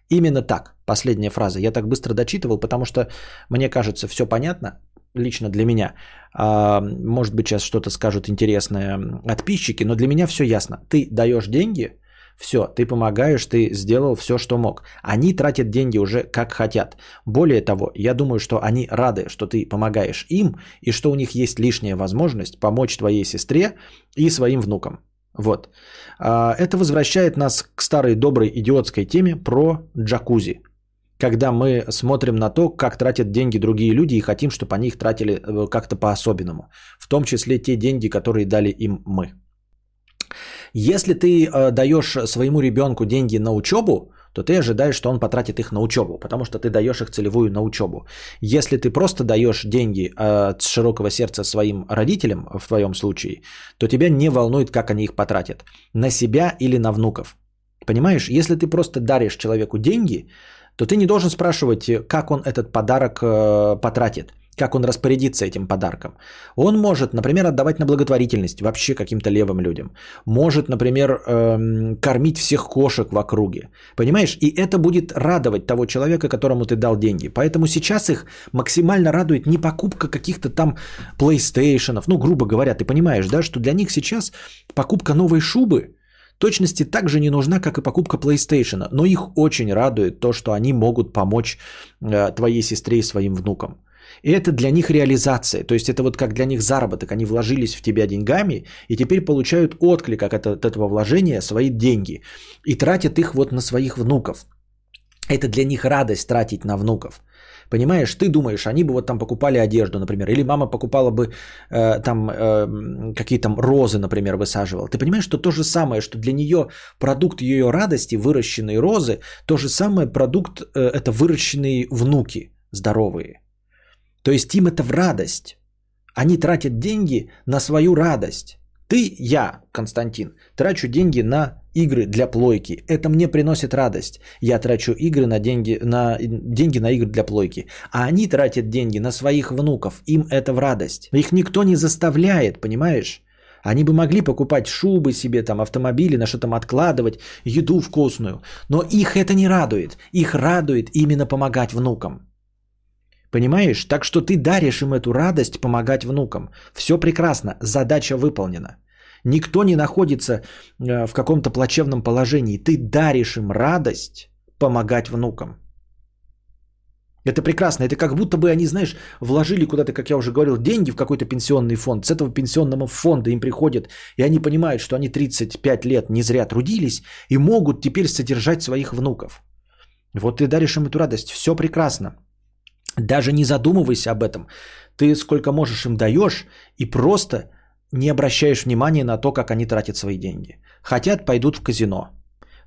Именно так. Последняя фраза. Я так быстро дочитывал, потому что мне кажется, все понятно лично для меня. А, может быть, сейчас что-то скажут интересное подписчики, но для меня все ясно. Ты даешь деньги Все, ты помогаешь, ты сделал все, что мог. Они тратят деньги уже как хотят. Более того, я думаю, что они рады, что ты помогаешь им, и что у них есть лишняя возможность помочь твоей сестре и своим внукам. Вот. А, это возвращает нас к старой доброй идиотской теме про джакузи. Когда мы смотрим на то, как тратят деньги другие люди и хотим, чтобы они их тратили э, как-то по-особенному. В том числе те деньги, которые дали им мы. Если ты э, даешь своему ребенку деньги на учебу, то ты ожидаешь, что он потратит их на учебу, потому что ты даешь их целевую на учебу. Если ты просто даешь деньги э, от широкого сердца своим родителям, в твоем случае, то тебя не волнует, как они их потратят. На себя или на внуков. Понимаешь, если ты просто даришь человеку деньги, то ты не должен спрашивать, как он этот подарок э, потратит как он распорядится этим подарком. Он может, например, отдавать на благотворительность вообще каким-то левым людям. Может, например, эм, кормить всех кошек в округе. Понимаешь? И это будет радовать того человека, которому ты дал деньги. Поэтому сейчас их максимально радует не покупка каких-то там PlayStation. Ну, грубо говоря, ты понимаешь, да, что для них сейчас покупка новой шубы точности так же не нужна, как и покупка PlayStation. Но их очень радует то, что они могут помочь э, твоей сестре и своим внукам. И это для них реализация. То есть это вот как для них заработок. Они вложились в тебя деньгами и теперь получают отклик от этого вложения свои деньги. И тратят их вот на своих внуков. Это для них радость тратить на внуков. Понимаешь, ты думаешь, они бы вот там покупали одежду, например, или мама покупала бы э, там э, какие-то розы, например, высаживала. Ты понимаешь, что то же самое, что для нее продукт ее радости, выращенные розы, то же самое продукт э, это выращенные внуки здоровые. То есть им это в радость. Они тратят деньги на свою радость. Ты, я, Константин, трачу деньги на игры для плойки. Это мне приносит радость. Я трачу игры на деньги, на, деньги на игры для плойки. А они тратят деньги на своих внуков. Им это в радость. Их никто не заставляет, понимаешь? Они бы могли покупать шубы себе, там, автомобили, на что там откладывать, еду вкусную. Но их это не радует. Их радует именно помогать внукам. Понимаешь? Так что ты даришь им эту радость помогать внукам. Все прекрасно, задача выполнена. Никто не находится э, в каком-то плачевном положении. Ты даришь им радость помогать внукам. Это прекрасно. Это как будто бы они, знаешь, вложили куда-то, как я уже говорил, деньги в какой-то пенсионный фонд. С этого пенсионного фонда им приходят, и они понимают, что они 35 лет не зря трудились и могут теперь содержать своих внуков. Вот ты даришь им эту радость. Все прекрасно. Даже не задумывайся об этом. Ты сколько можешь им даешь и просто не обращаешь внимания на то, как они тратят свои деньги. Хотят, пойдут в казино.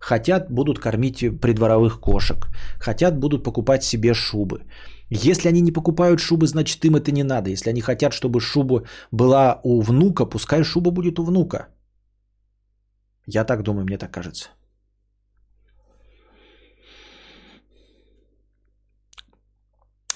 Хотят, будут кормить придворовых кошек. Хотят, будут покупать себе шубы. Если они не покупают шубы, значит им это не надо. Если они хотят, чтобы шуба была у внука, пускай шуба будет у внука. Я так думаю, мне так кажется.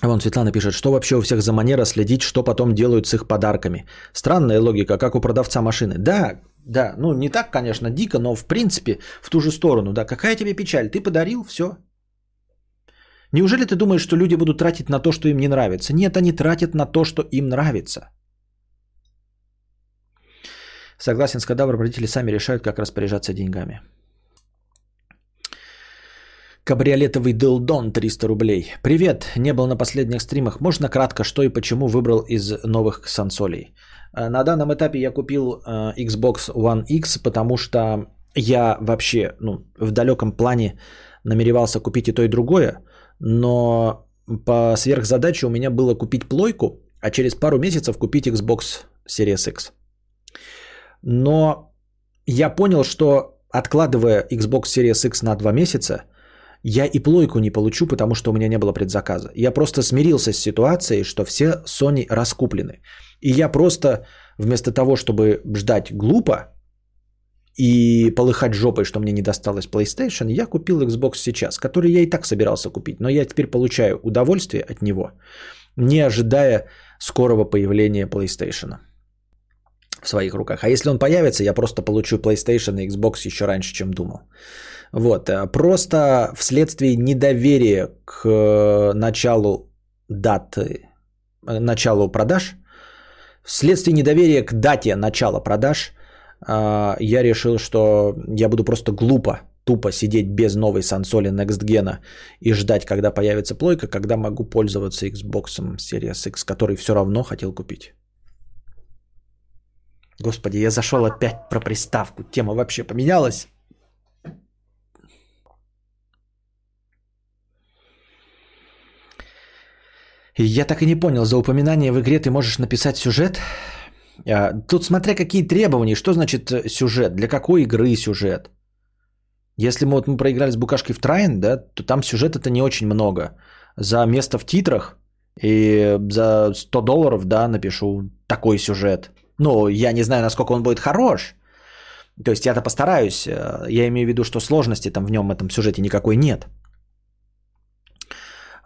Вон Светлана пишет, что вообще у всех за манера следить, что потом делают с их подарками. Странная логика, как у продавца машины. Да, да, ну не так, конечно, дико, но в принципе в ту же сторону. Да, какая тебе печаль? Ты подарил, все. Неужели ты думаешь, что люди будут тратить на то, что им не нравится? Нет, они тратят на то, что им нравится. Согласен с кадавром, родители сами решают, как распоряжаться деньгами. Кабриолетовый Дилдон 300 рублей. Привет, не был на последних стримах. Можно кратко, что и почему выбрал из новых сансолей? Э, на данном этапе я купил э, Xbox One X, потому что я вообще ну, в далеком плане намеревался купить и то, и другое, но по сверхзадаче у меня было купить плойку, а через пару месяцев купить Xbox Series X. Но я понял, что откладывая Xbox Series X на два месяца – я и плойку не получу, потому что у меня не было предзаказа. Я просто смирился с ситуацией, что все Sony раскуплены. И я просто вместо того, чтобы ждать глупо и полыхать жопой, что мне не досталось PlayStation, я купил Xbox сейчас, который я и так собирался купить. Но я теперь получаю удовольствие от него, не ожидая скорого появления PlayStation в своих руках. А если он появится, я просто получу PlayStation и Xbox еще раньше, чем думал. Вот, э, просто вследствие недоверия к э, началу даты, э, началу продаж, вследствие недоверия к дате начала продаж, я решил, что я буду просто глупо, тупо сидеть без новой сансоли Next Gen и ждать, когда появится плойка, когда могу пользоваться Xbox Series X, который все равно хотел купить. Господи, я зашел опять про приставку. Тема вообще поменялась. Я так и не понял, за упоминание в игре ты можешь написать сюжет? А, тут смотря какие требования, что значит э, сюжет, для какой игры сюжет. Если мы, вот, мы проиграли с букашкой в Трайн, да, то там сюжета-то не очень много. За место в титрах и за 100 долларов, да, напишу такой сюжет. Ну, я не знаю, насколько он будет хорош. То есть я-то постараюсь. Э, я имею в виду, что сложности там в нем, в этом сюжете никакой нет.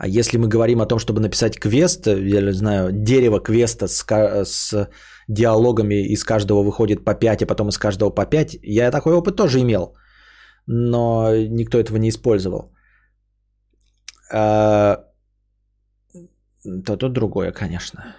А если мы говорим о том, чтобы написать квест, я не знаю, дерево квеста с, с диалогами из каждого выходит по 5, а потом из каждого по 5, я такой опыт тоже имел, но никто этого не использовал. А, то тут другое, конечно.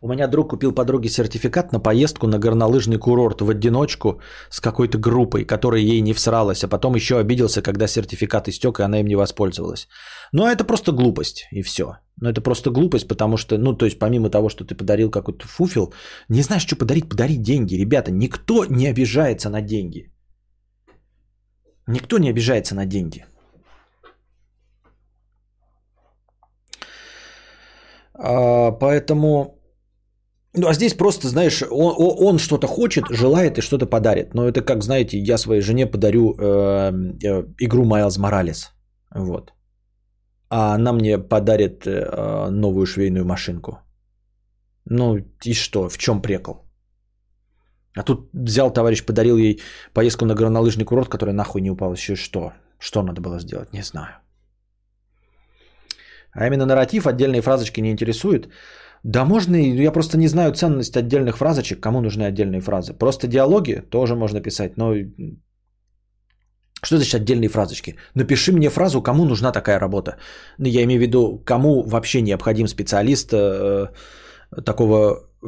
У меня друг купил подруге сертификат на поездку на горнолыжный курорт в одиночку с какой-то группой, которая ей не всралась, а потом еще обиделся, когда сертификат истек, и она им не воспользовалась. Но это просто глупость, и все. Но это просто глупость, потому что, ну, то есть помимо того, что ты подарил какой-то фуфел, не знаешь, что подарить, подари деньги. Ребята, никто не обижается на деньги. Никто не обижается на деньги. А, поэтому ну, а здесь просто, знаешь, он, он что-то хочет, желает и что-то подарит. Но это как, знаете, я своей жене подарю э, э, игру Майлз Моралес. Вот. А она мне подарит э, новую швейную машинку. Ну и что? В чем прикол? А тут взял товарищ, подарил ей поездку на горнолыжный курорт, который нахуй не упал. Еще что? Что надо было сделать? Не знаю. А именно нарратив, отдельные фразочки не интересуют. Да можно, я просто не знаю ценность отдельных фразочек, кому нужны отдельные фразы. Просто диалоги тоже можно писать, но что значит отдельные фразочки? Напиши мне фразу, кому нужна такая работа. Ну, я имею в виду, кому вообще необходим специалист э, такого э,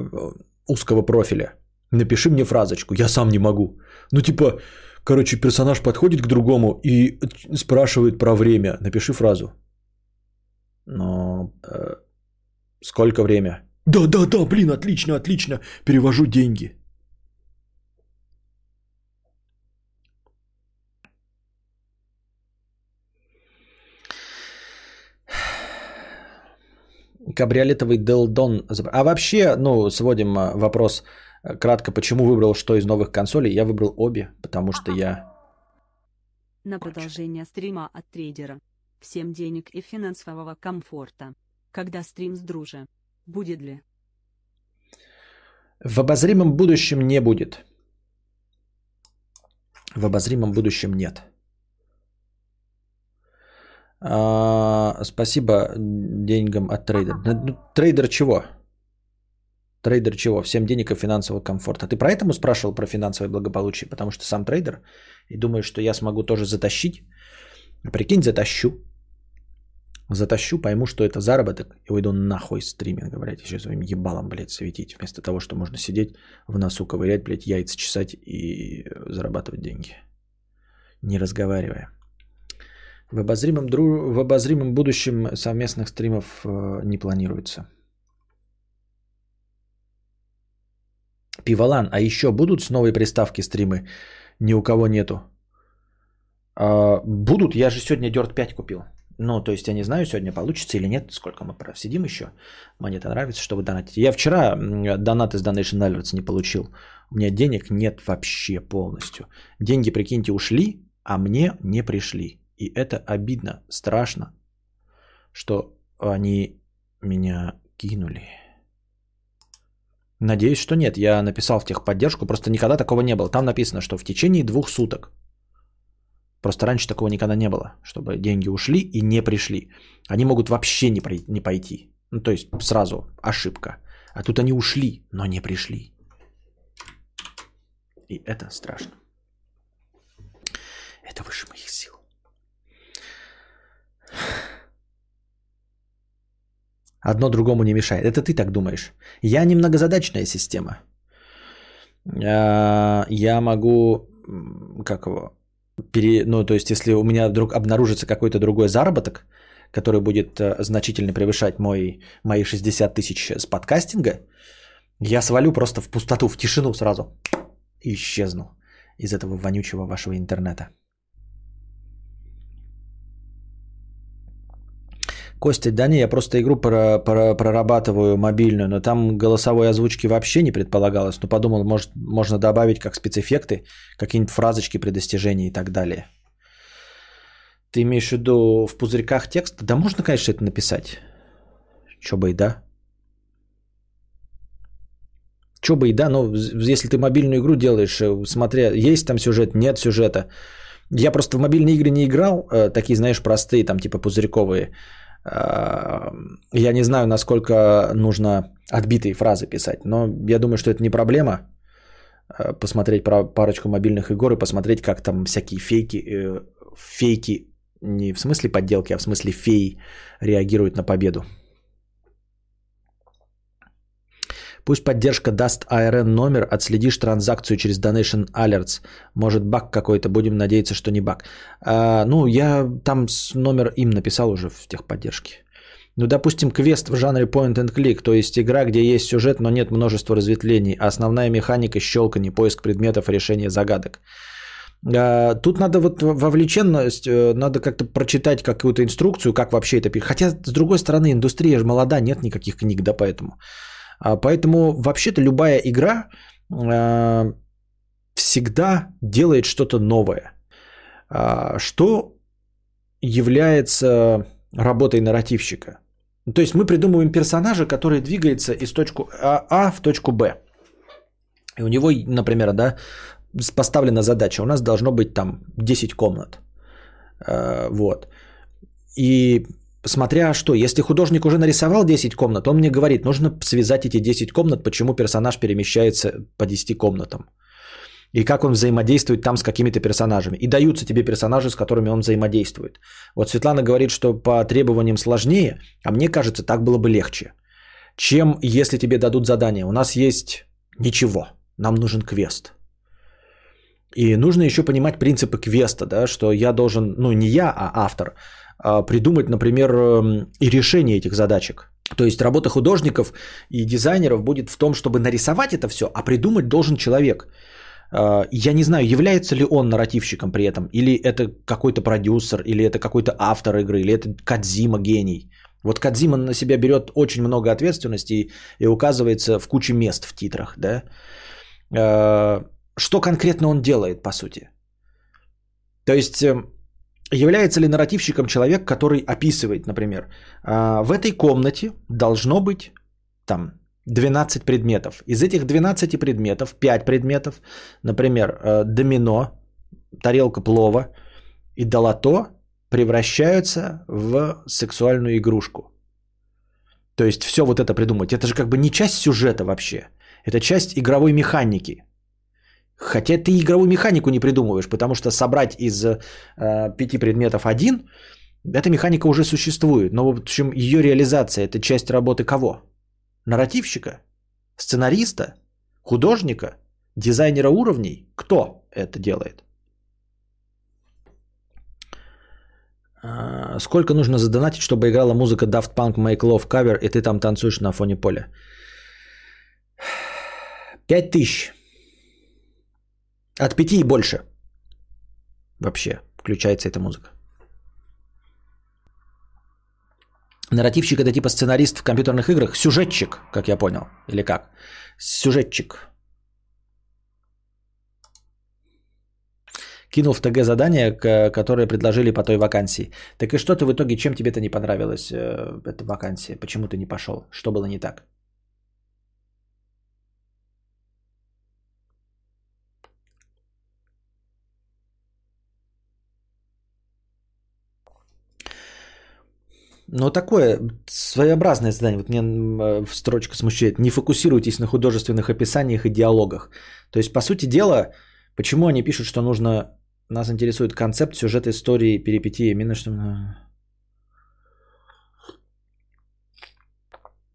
узкого профиля. Напиши мне фразочку, я сам не могу. Ну типа, короче, персонаж подходит к другому и спрашивает про время. Напиши фразу. Но э, Сколько время? Да, да, да, блин, отлично, отлично. Перевожу деньги. Кабриолетовый Делдон. А вообще, ну, сводим а, вопрос э, кратко, почему выбрал что из новых консолей? Я выбрал обе, потому что я... На продолжение стрима от трейдера. Всем денег и финансового комфорта. Когда стрим с дружа? Будет ли? В обозримом будущем не будет. В обозримом будущем нет. А, спасибо деньгам от трейдера. Ну, трейдер чего? Трейдер чего? Всем денег и финансового комфорта. Ты про этому спрашивал про финансовое благополучие? Потому что сам трейдер и думаешь, что я смогу тоже затащить? Прикинь, затащу затащу, пойму, что это заработок, и уйду нахуй стриминга, блядь, еще своим ебалом, блядь, светить, вместо того, что можно сидеть в носу ковырять, блядь, яйца чесать и зарабатывать деньги, не разговаривая. В обозримом, дру... в обозримом будущем совместных стримов э, не планируется. Пивалан, а еще будут с новой приставки стримы? Ни у кого нету. А, будут, я же сегодня Dirt 5 купил. Ну, то есть я не знаю, сегодня получится или нет, сколько мы просидим еще. Мне это нравится, что вы донатите. Я вчера донат из Donation Alerts не получил. У меня денег нет вообще полностью. Деньги, прикиньте, ушли, а мне не пришли. И это обидно, страшно, что они меня кинули. Надеюсь, что нет. Я написал в техподдержку, просто никогда такого не было. Там написано, что в течение двух суток Просто раньше такого никогда не было, чтобы деньги ушли и не пришли. Они могут вообще не, при, не пойти. Ну, то есть сразу ошибка. А тут они ушли, но не пришли. И это страшно. Это выше моих сил. Одно другому не мешает. Это ты так думаешь. Я немногозадачная система. я могу, как его, пере, ну, то есть, если у меня вдруг обнаружится какой-то другой заработок, который будет э, значительно превышать мой, мои 60 тысяч с подкастинга, я свалю просто в пустоту, в тишину сразу и исчезну из этого вонючего вашего интернета. Костя, да не, я просто игру про, про, прорабатываю мобильную, но там голосовой озвучки вообще не предполагалось. Но подумал, может, можно добавить как спецэффекты, какие-нибудь фразочки при достижении и так далее. Ты имеешь в виду в пузырьках текст? Да можно, конечно, это написать. Чё бы и да. Чё бы и да, но если ты мобильную игру делаешь, э, смотря, есть там сюжет, нет сюжета. Я просто в мобильные игры не играл, э, такие, знаешь, простые, там типа пузырьковые. Я не знаю, насколько нужно отбитые фразы писать, но я думаю, что это не проблема э, посмотреть про парочку мобильных игр и посмотреть, как там всякие фейки, э, фейки, не в смысле подделки, а в смысле феи реагируют на победу. Пусть поддержка даст ARN номер, отследишь транзакцию через Donation Alerts. Может баг какой-то, будем надеяться, что не баг. А, ну, я там номер им написал уже в техподдержке. Ну, допустим, квест в жанре point and click, то есть игра, где есть сюжет, но нет множества разветвлений, а основная механика щелканье, поиск предметов, решение загадок. А, тут надо вот вовлеченность, э, надо как-то прочитать какую-то инструкцию, как вообще это. Хотя, с другой стороны, индустрия же молода, нет никаких книг, да, поэтому. А, поэтому вообще-то любая игра а, всегда делает что-то новое. А, что является работой нарративщика? То есть мы придумываем персонажа, который двигается из точки А в точку Б. И у него, например, да, поставлена задача. У нас должно быть там 10 комнат. Вот. И смотря что, если художник уже нарисовал 10 комнат, он мне говорит, нужно связать эти 10 комнат, почему персонаж перемещается по 10 комнатам. И как он взаимодействует там с какими-то персонажами. И даются тебе персонажи, с которыми он взаимодействует. Вот Светлана говорит, что по требованиям сложнее, а мне кажется, так было бы легче. Чем если тебе дадут задание. У нас есть ничего, нам нужен квест. И нужно еще понимать принципы квеста, да, что я должен, ну не я, а автор, придумать, например, эм, и решение этих задачек. То есть работа художников и дизайнеров будет в том, чтобы нарисовать это все, а придумать должен человек. А, я не знаю, является ли он нарративщиком при этом, или это какой-то продюсер, или это какой-то автор игры, или это Кадзима гений. Вот Кадзима на себя берет очень много ответственности и указывается в куче мест в титрах. Да? А, что конкретно он делает, по сути? То есть эм, Является ли нарративщиком человек, который описывает, например, «А, в этой комнате должно быть там 12 предметов. Из этих 12 предметов, 5 предметов, например, э, домино, тарелка плова и долото превращаются в сексуальную игрушку. То есть все вот это придумать. Это же как бы не часть сюжета вообще. Это часть игровой механики. Хотя ты игровую механику не придумываешь, потому что собрать из э, пяти предметов один, эта механика уже существует. Но, в общем, ее реализация – это часть работы кого? Нарративщика? Сценариста? Художника? Дизайнера уровней? Кто это делает? А, сколько нужно задонатить, чтобы играла музыка Daft Punk Make Love Cover, и ты там танцуешь на фоне поля? Пять тысяч. От пяти и больше. Вообще включается эта музыка. Нарративщик это типа сценарист в компьютерных играх, сюжетчик, как я понял, или как? Сюжетчик. Кинул в ТГ задание, которое предложили по той вакансии. Так и что ты в итоге, чем тебе-то не понравилась э, эта вакансия? Почему ты не пошел? Что было не так? Но такое своеобразное задание, вот меня э, строчка смущает. Не фокусируйтесь на художественных описаниях и диалогах. То есть, по сути дела, почему они пишут, что нужно... Нас интересует концепт, сюжет истории, перипетии. Именно что...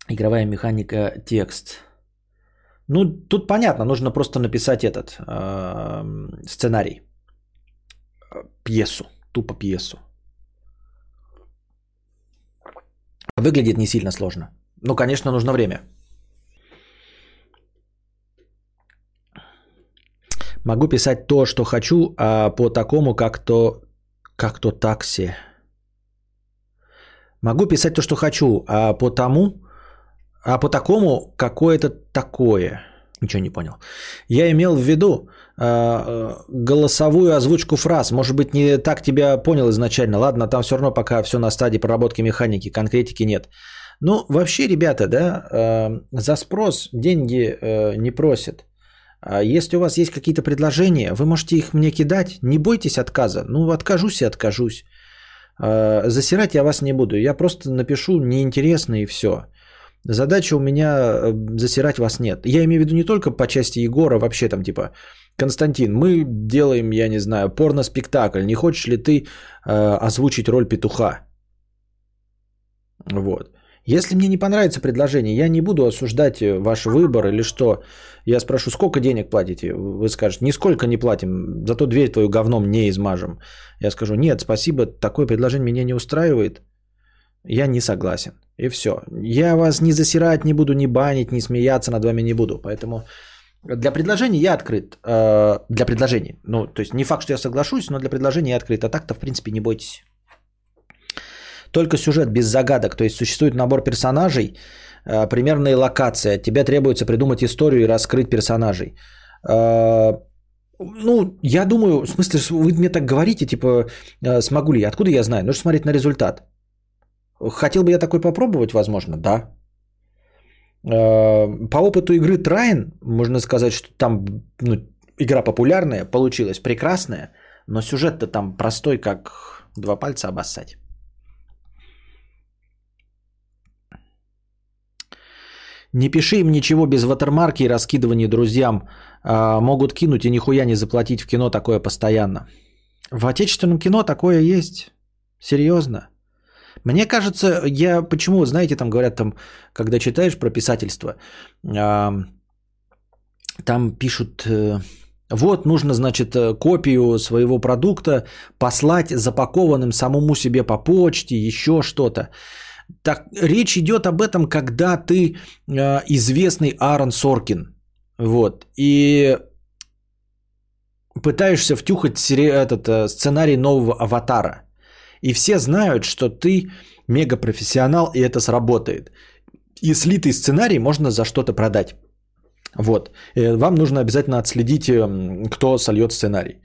Игровая механика, текст. Ну, тут понятно, нужно просто написать этот э, сценарий. Пьесу, тупо пьесу. Выглядит не сильно сложно. Ну, конечно, нужно время. Могу писать то, что хочу, а по такому, как то, как то такси. Могу писать то, что хочу, а по тому, а по такому какое-то такое. Ничего не понял. Я имел в виду э, голосовую озвучку фраз. Может быть, не так тебя понял изначально. Ладно, там все равно пока все на стадии проработки механики, конкретики нет. Ну, вообще, ребята, да, э, за спрос деньги э, не просят. А если у вас есть какие-то предложения, вы можете их мне кидать. Не бойтесь отказа. Ну, откажусь и откажусь. Э, засирать я вас не буду. Я просто напишу неинтересно и все. Задача у меня э, засирать вас нет. Я имею в виду не только по части Егора, вообще там типа, Константин, мы делаем, я не знаю, порно-спектакль. Не хочешь ли ты э, озвучить роль петуха? Вот. Если мне не понравится предложение, я не буду осуждать э, ваш выбор или что. Я спрошу, сколько денег платите? Вы скажете, нисколько не платим, зато дверь твою говном не измажем. Я скажу, нет, спасибо, такое предложение меня не устраивает. Я не согласен. И все. Я вас не засирать не буду, не банить, не смеяться над вами не буду. Поэтому для предложений я открыт. Э, для предложений. Ну, то есть не факт, что я соглашусь, но для предложений я открыт. А так-то, в принципе, не бойтесь. Только сюжет без загадок. То есть существует набор персонажей, э, примерная локация. От тебя требуется придумать историю и раскрыть персонажей. Э, ну, я думаю, в смысле, вы мне так говорите, типа, смогу ли я? Откуда я знаю? Нужно смотреть на результат. Хотел бы я такой попробовать, возможно, да. Э, по опыту игры Трайн можно сказать, что там ну, игра популярная, получилась прекрасная, но сюжет-то там простой, как два пальца обоссать. Не пиши им ничего без ватермарки и раскидывания друзьям. А, могут кинуть и нихуя не заплатить в кино такое постоянно. В отечественном кино такое есть. Серьезно. Мне кажется, я почему, знаете, там говорят, там, когда читаешь про писательство, э, там пишут, э, вот нужно, значит, э, копию своего продукта послать запакованным самому себе по почте, еще что-то. Так речь идет об этом, когда ты э, известный Аарон Соркин, вот, и пытаешься втюхать этот сценарий нового аватара – и все знают, что ты мегапрофессионал, и это сработает. И слитый сценарий можно за что-то продать. Вот. И вам нужно обязательно отследить, эм, кто сольет сценарий.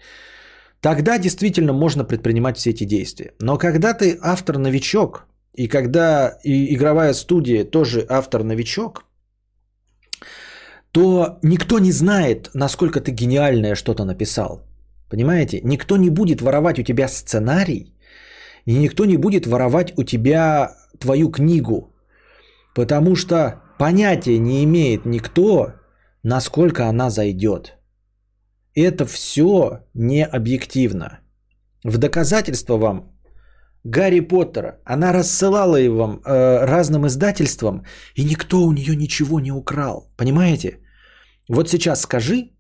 Тогда действительно можно предпринимать все эти действия. Но когда ты автор-новичок, и когда и игровая студия тоже автор-новичок, то никто не знает, насколько ты гениальное что-то написал. Понимаете? Никто не будет воровать у тебя сценарий и никто не будет воровать у тебя твою книгу, потому что понятия не имеет никто, насколько она зайдет. Это все не объективно. В доказательство вам Гарри Поттера, она рассылала его вам э, разным издательствам, и никто у нее ничего не украл. Понимаете? Вот сейчас скажи,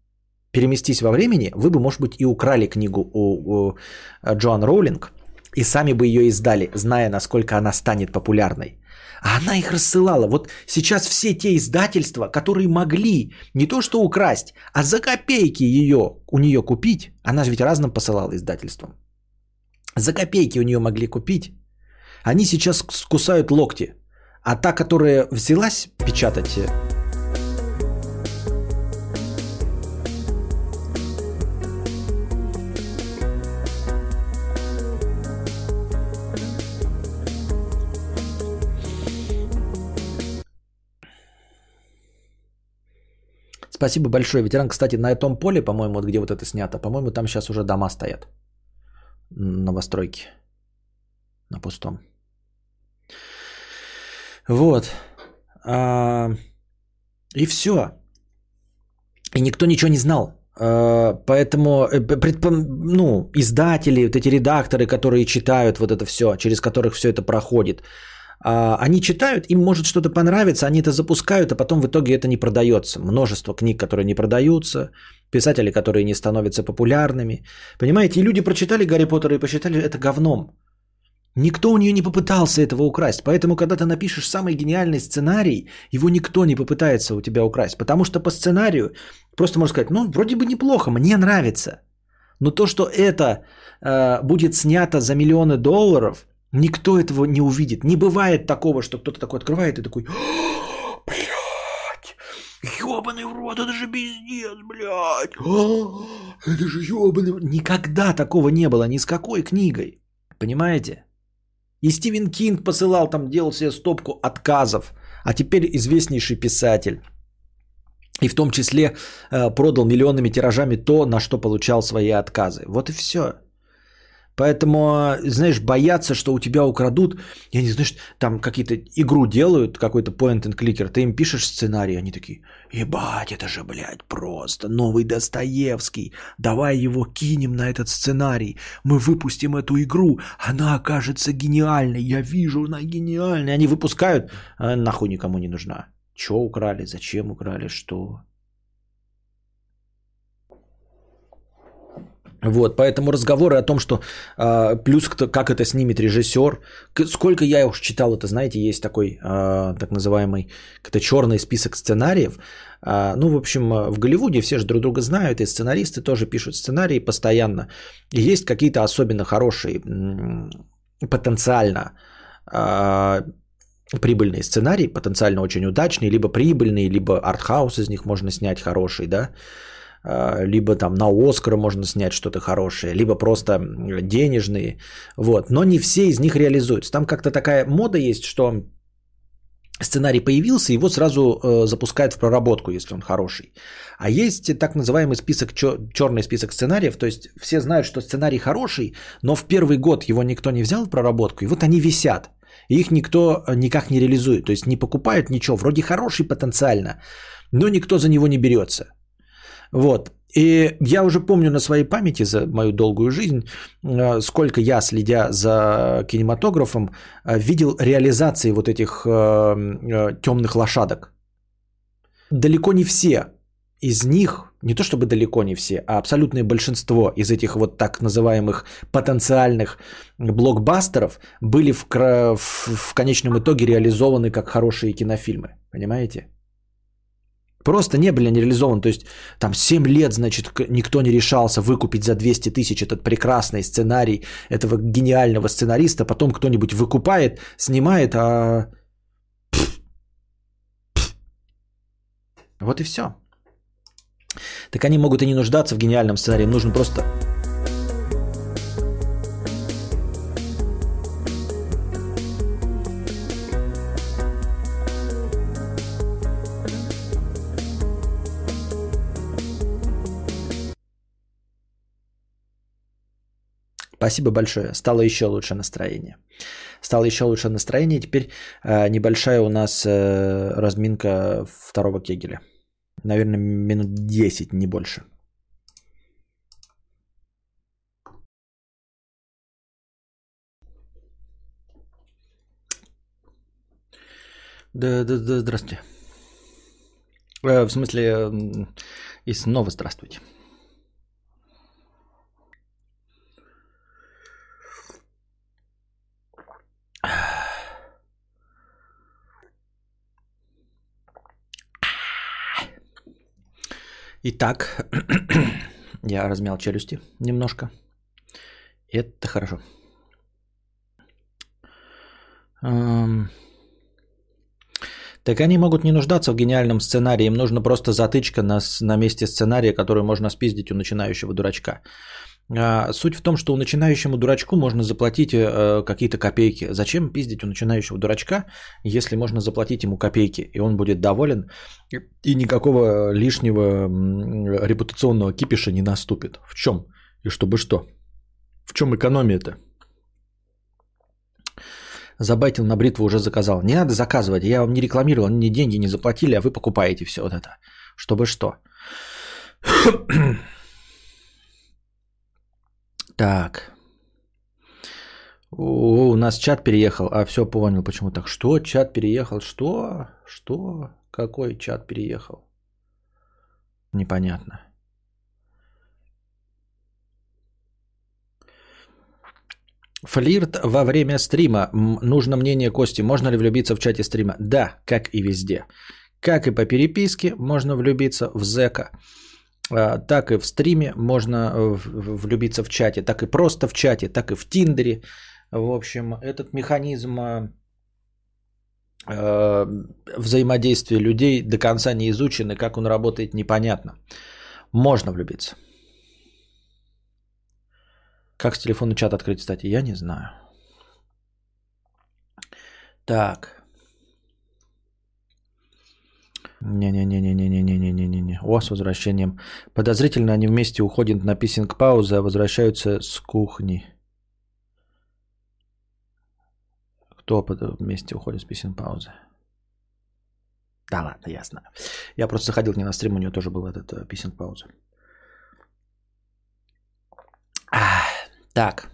переместись во времени, вы бы, может быть, и украли книгу у, у э, Джоан Роулинг, и сами бы ее издали, зная, насколько она станет популярной. А она их рассылала. Вот сейчас все те издательства, которые могли не то что украсть, а за копейки ее у нее купить, она же ведь разным посылала издательствам. За копейки у нее могли купить. Они сейчас кусают локти. А та, которая взялась печатать Спасибо большое, ветеран. Кстати, на этом поле, по-моему, вот где вот это снято, по-моему, там сейчас уже дома стоят. Новостройки. На пустом. Вот. А, и все. И никто ничего не знал. А, поэтому э, ну, издатели, вот эти редакторы, которые читают вот это все, через которых все это проходит, они читают, им может что-то понравиться, они это запускают, а потом в итоге это не продается. Множество книг, которые не продаются, писатели, которые не становятся популярными. Понимаете, и люди прочитали Гарри Поттера и посчитали это говном. Никто у нее не попытался этого украсть. Поэтому, когда ты напишешь самый гениальный сценарий, его никто не попытается у тебя украсть. Потому что по сценарию просто можно сказать, ну, вроде бы неплохо, мне нравится. Но то, что это э, будет снято за миллионы долларов, никто этого не увидит. Не бывает такого, что кто-то такой открывает и такой, блядь, ебаный в рот, это же пиздец, блядь. Это же ебаный... Никогда такого не было ни с какой книгой. Понимаете? И Стивен Кинг посылал там, делал себе стопку отказов. А теперь известнейший писатель. И в том числе э, продал миллионными тиражами то, на что получал свои отказы. Вот и все. Поэтому, знаешь, бояться, что у тебя украдут, я не знаю, там какие-то игру делают, какой-то point and clicker, ты им пишешь сценарий, они такие, ебать, это же, блядь, просто новый Достоевский, давай его кинем на этот сценарий, мы выпустим эту игру, она окажется гениальной, я вижу, она гениальная. Они выпускают, а нахуй никому не нужна. Че украли, зачем украли, что? Вот, поэтому разговоры о том, что э, плюс кто, как это снимет режиссер, сколько я уж читал, это знаете, есть такой э, так называемый как-то черный список сценариев. Э, ну, в общем, в Голливуде все же друг друга знают, и сценаристы тоже пишут сценарии постоянно. И есть какие-то особенно хорошие, потенциально э, прибыльные сценарии, потенциально очень удачные, либо прибыльные, либо артхаус из них можно снять хороший, да. Либо там на Оскар можно снять что-то хорошее, либо просто денежные, вот, но не все из них реализуются. Там как-то такая мода есть, что сценарий появился, его сразу э, запускают в проработку, если он хороший. А есть так называемый список, черный список сценариев, то есть все знают, что сценарий хороший, но в первый год его никто не взял в проработку, и вот они висят. И их никто никак не реализует, то есть не покупают ничего, вроде хороший потенциально, но никто за него не берется. Вот. И я уже помню на своей памяти за мою долгую жизнь, э, сколько я, следя за кинематографом, э, видел реализации вот этих э, темных лошадок. Далеко не все из них, не то чтобы далеко не все, а абсолютное большинство из этих вот так называемых потенциальных блокбастеров были в, в, в конечном итоге реализованы как хорошие кинофильмы. Понимаете? Просто не были они реализованы. То есть там 7 лет, значит, никто не решался выкупить за 200 тысяч этот прекрасный сценарий этого гениального сценариста. Потом кто-нибудь выкупает, снимает, а... Вот и все. Так они могут и не нуждаться в гениальном сценарии. Им нужно просто Спасибо большое. Стало еще лучше настроение. Стало еще лучше настроение. Теперь э, небольшая у нас э, разминка второго кегеля. Наверное, минут 10, не больше. Да, да, да, здравствуйте. Э, в смысле, и снова здравствуйте. Итак, я размял челюсти немножко. Это хорошо. Так они могут не нуждаться в гениальном сценарии, им нужно просто затычка на, на месте сценария, которую можно спиздить у начинающего дурачка. А, суть в том, что у начинающему дурачку можно заплатить э, какие-то копейки. Зачем пиздить у начинающего дурачка, если можно заплатить ему копейки, и он будет доволен, и никакого лишнего репутационного кипиша не наступит. В чем? И чтобы что? В чем экономия-то? Забайтил на бритву уже заказал. Не надо заказывать, я вам не рекламировал, мне деньги не заплатили, а вы покупаете все вот это. Чтобы что? Так. О, у нас чат переехал. А, все понял, почему так. Что? Чат переехал? Что? Что? Какой чат переехал? Непонятно. Флирт во время стрима. Нужно мнение Кости. Можно ли влюбиться в чате стрима? Да, как и везде. Как и по переписке можно влюбиться в зэка, а, так и в стриме можно э, влюбиться в чате, так и просто в чате, так и в Тиндере. В общем, этот механизм э, взаимодействия людей до конца не изучен, и как он работает, непонятно. Можно влюбиться. Как с телефона чат открыть, кстати, я не знаю. Так. Не-не-не-не-не-не-не-не-не. О, с возвращением. Подозрительно они вместе уходят на писинг паузы, а возвращаются с кухни. Кто вместе уходит с писинг паузы? Да ладно, ясно. Я просто заходил к ней на стрим, у нее тоже был этот э, писинг пауза. Так.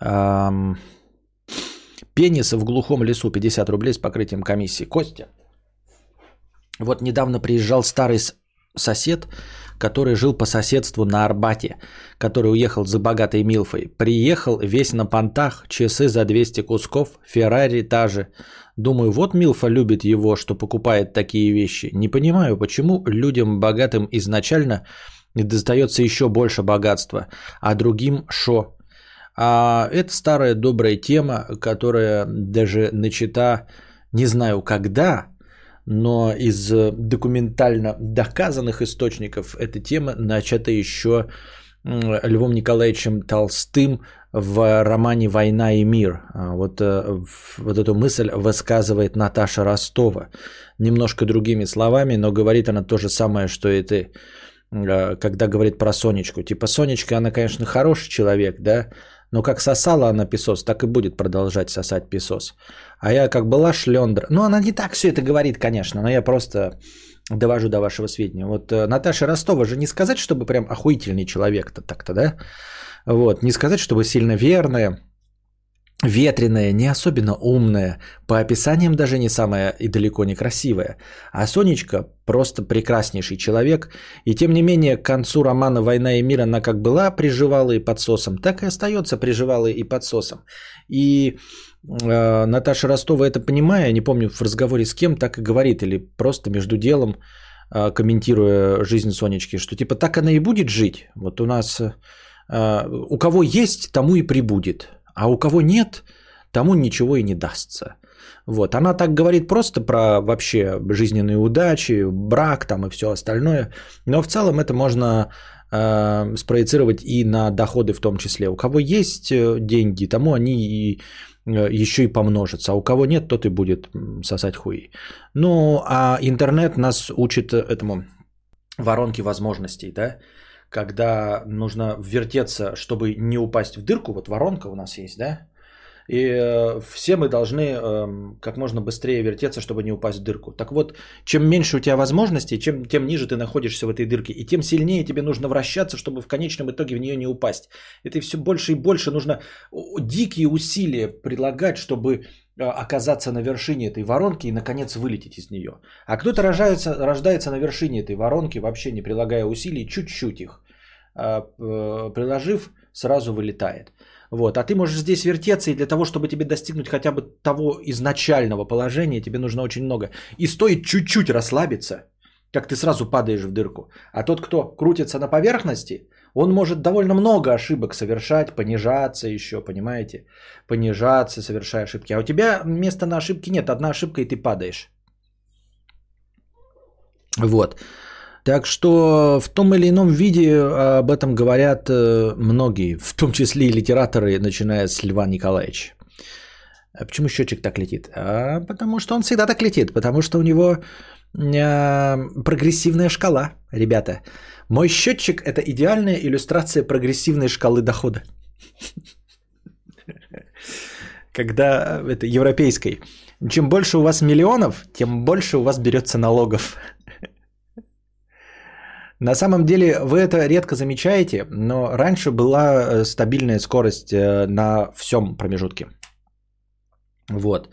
Ам, Пенис в глухом лесу 50 рублей с покрытием комиссии. Костя, вот недавно приезжал старый сосед, который жил по соседству на Арбате, который уехал за богатой Милфой. Приехал весь на понтах, часы за 200 кусков, Феррари та же. Думаю, вот Милфа любит его, что покупает такие вещи. Не понимаю, почему людям богатым изначально достается еще больше богатства, а другим шо? А это старая добрая тема, которая даже начата, не знаю когда, но из э, документально доказанных источников эта тема начата еще Львом Николаевичем Толстым в романе «Война и мир». А Вот, э, вот эту мысль высказывает Наташа Ростова. Немножко другими словами, но говорит она то же самое, что и ты, э, когда говорит про Сонечку. Типа Сонечка, она, конечно, хороший человек, да, но как сосала она песос, так и будет продолжать сосать песос. А я как была шлендра. Ну, она не так все это говорит, конечно, но я просто довожу до вашего сведения. Вот э, Наташа Ростова же не сказать, чтобы прям охуительный человек-то так-то, да? Вот, не сказать, чтобы сильно верная, ветреная, не особенно умная, по описаниям даже не самая и далеко не красивая. А Сонечка просто прекраснейший человек. И тем не менее, к концу романа «Война и мир» она как была приживалой и подсосом, так и остается приживалой и подсосом. И э, Наташа Ростова это понимая, не помню в разговоре с кем, так и говорит, или просто между делом, э, комментируя жизнь Сонечки, что типа так она и будет жить. Вот у нас э, у кого есть, тому и прибудет, а у кого нет, тому ничего и не дастся. Вот, она так говорит просто про вообще жизненные удачи, брак там и все остальное, но в целом это можно э, спроецировать и на доходы в том числе. У кого есть э, деньги, тому они и э, еще и помножатся, а у кого нет, тот и будет сосать хуи. Ну, а интернет нас учит этому воронке возможностей, да, когда нужно вертеться, чтобы не упасть в дырку, вот воронка у нас есть, да, и э, все мы должны эм, как можно быстрее вертеться, чтобы не упасть в дырку. Так вот, чем меньше у тебя возможностей, чем, тем ниже ты находишься в этой дырке, и тем сильнее тебе нужно вращаться, чтобы в конечном итоге в нее не упасть. Это все больше и больше нужно дикие усилия прилагать, чтобы э, оказаться на вершине этой воронки и, наконец, вылететь из нее. А кто-то рождается, рождается на вершине этой воронки, вообще не прилагая усилий, чуть-чуть их приложив, сразу вылетает. Вот. А ты можешь здесь вертеться, и для того, чтобы тебе достигнуть хотя бы того изначального положения, тебе нужно очень много. И стоит чуть-чуть расслабиться, как ты сразу падаешь в дырку. А тот, кто крутится на поверхности, он может довольно много ошибок совершать, понижаться еще, понимаете? Понижаться, совершая ошибки. А у тебя места на ошибки нет. Одна ошибка, и ты падаешь. Вот. Так что в том или ином виде об этом говорят э, многие, в том числе и литераторы, начиная с Льва Николаевича. А почему счетчик так летит? А потому что он всегда так летит, потому что у него э, прогрессивная шкала, ребята. Мой счетчик – это идеальная иллюстрация прогрессивной шкалы дохода. Когда это европейской. Чем больше у вас миллионов, тем больше у вас берется налогов. На самом деле вы это редко замечаете, но раньше была э, стабильная скорость э, на всем промежутке. Вот.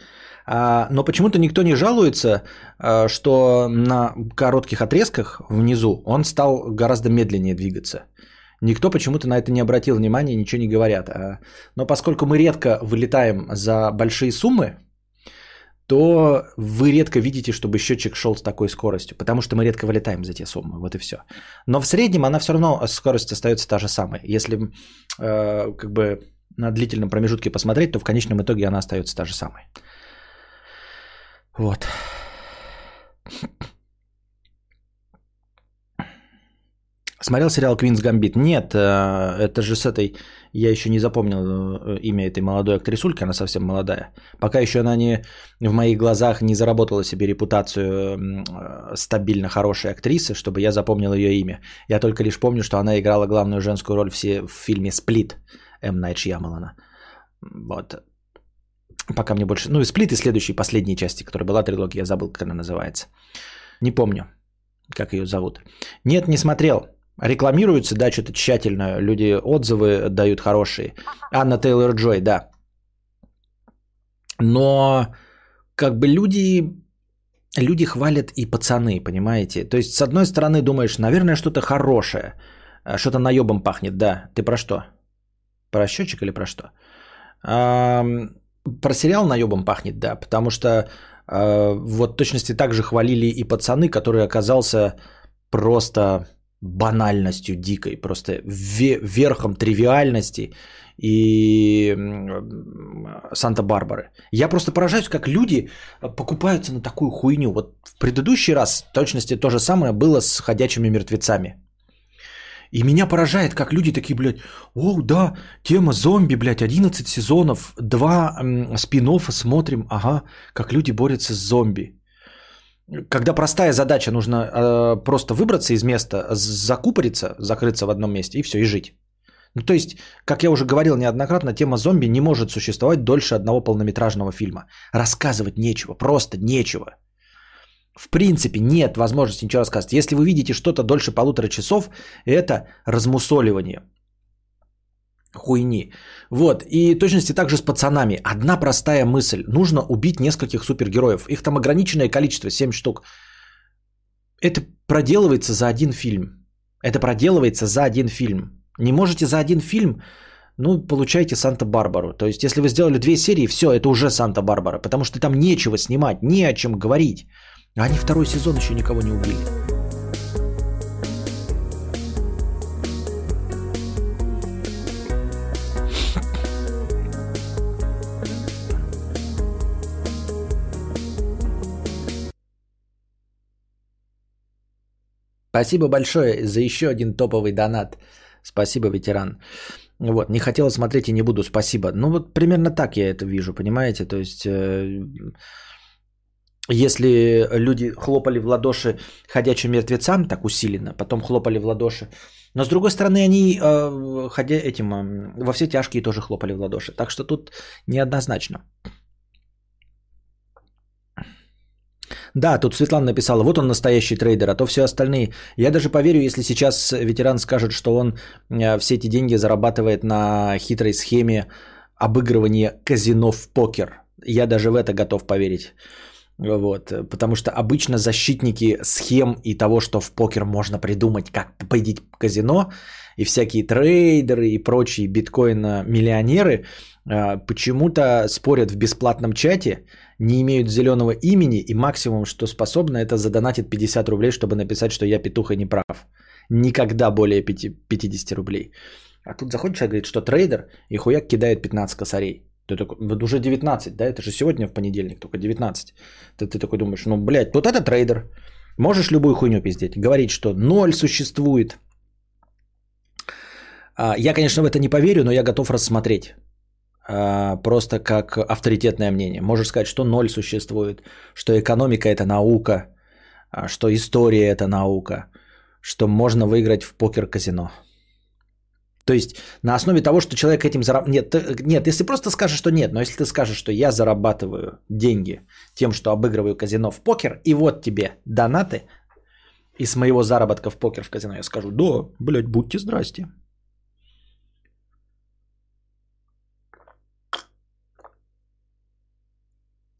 А, но почему-то никто не жалуется, а, что на коротких отрезках внизу он стал гораздо медленнее двигаться. Никто почему-то на это не обратил внимания, ничего не говорят. А, но поскольку мы редко вылетаем за большие суммы, то вы редко видите, чтобы счетчик шел с такой скоростью, потому что мы редко вылетаем за те суммы, вот и все. Но в среднем она все равно, скорость остается та же самая. Если э, как бы на длительном промежутке посмотреть, то в конечном итоге она остается та же самая. Вот. Смотрел сериал Квинс Гамбит? Нет, э, это же с этой... Я еще не запомнил э, имя этой молодой актрисульки, она совсем молодая. Пока еще она не в моих глазах не заработала себе репутацию э, стабильно хорошей актрисы, чтобы я запомнил ее имя. Я только лишь помню, что она играла главную женскую роль в фильме «Сплит» М. Найт Шьямалана. Вот. Пока мне больше... Ну и «Сплит» и следующие, последние части, которая была трилогия, я забыл, как она называется. Не помню, как ее зовут. Нет, не смотрел. Рекламируется, да, что-то тщательно. Люди отзывы дают хорошие. Анна Тейлор Джой, да. Но как бы люди, люди хвалят и пацаны, понимаете? То есть, с одной стороны, думаешь, наверное, что-то хорошее. А что-то наебом пахнет, да. Ты про что? Про счетчик или про что? Про сериал наебом пахнет, да. Потому что а, вот точности так же хвалили и пацаны, который оказался просто банальностью дикой, просто верхом тривиальности и Санта-Барбары. Я просто поражаюсь, как люди покупаются на такую хуйню. Вот в предыдущий раз в точности то же самое было с ходячими мертвецами. И меня поражает, как люди такие, блядь, о, да, тема зомби, блядь, 11 сезонов, два спин смотрим, ага, как люди борются с зомби когда простая задача, нужно э, просто выбраться из места, закупориться, закрыться в одном месте и все, и жить. Ну, то есть, как я уже говорил неоднократно, тема зомби не может существовать дольше одного полнометражного фильма. Рассказывать нечего, просто нечего. В принципе, нет возможности ничего рассказывать. Если вы видите что-то дольше полутора часов, это размусоливание хуйни. Вот, и точности также с пацанами. Одна простая мысль. Нужно убить нескольких супергероев. Их там ограниченное количество, 7 штук. Это проделывается за один фильм. Это проделывается за один фильм. Не можете за один фильм, ну, получаете Санта-Барбару. То есть, если вы сделали две серии, все, это уже Санта-Барбара. Потому что там нечего снимать, не о чем говорить. Они второй сезон еще никого не убили. Спасибо большое за еще один топовый донат. Спасибо, ветеран. Вот, не хотел смотреть и не буду, спасибо. Ну вот примерно так я это вижу, понимаете? То есть, э, если люди хлопали в ладоши ходячим мертвецам так усиленно, потом хлопали в ладоши, но с другой стороны они э, ходя этим э, во все тяжкие тоже хлопали в ладоши, так что тут неоднозначно. Да, тут Светлана написала, вот он настоящий трейдер, а то все остальные. Я даже поверю, если сейчас ветеран скажет, что он э, все эти деньги зарабатывает на хитрой схеме обыгрывания казино в покер. Я даже в это готов поверить. Вот, потому что обычно защитники схем и того, что в покер можно придумать, как победить казино, и всякие трейдеры и прочие биткоин-миллионеры э, почему-то спорят в бесплатном чате, не имеют зеленого имени, и максимум, что способны, это задонатить 50 рублей, чтобы написать, что я петух и не прав. Никогда более 5, 50 рублей. А тут заходит человек, говорит, что трейдер, и хуяк кидает 15 косарей. Ты такой, вот уже 19, да, это же сегодня в понедельник, только 19. Ты, ты такой думаешь, ну, блядь, вот это трейдер. Можешь любую хуйню пиздеть. Говорить, что ноль существует. А, я, конечно, в это не поверю, но я готов рассмотреть. А, просто как авторитетное мнение. Можешь сказать, что ноль существует, что экономика это наука, а, что история это наука, что можно выиграть в покер-казино. То есть на основе того, что человек этим зарабатывает... Нет, нет, если просто скажешь, что нет, но если ты скажешь, что я зарабатываю деньги тем, что обыгрываю казино в покер, и вот тебе донаты, И с моего заработка в покер в казино я скажу, да, блядь, будьте здрасте.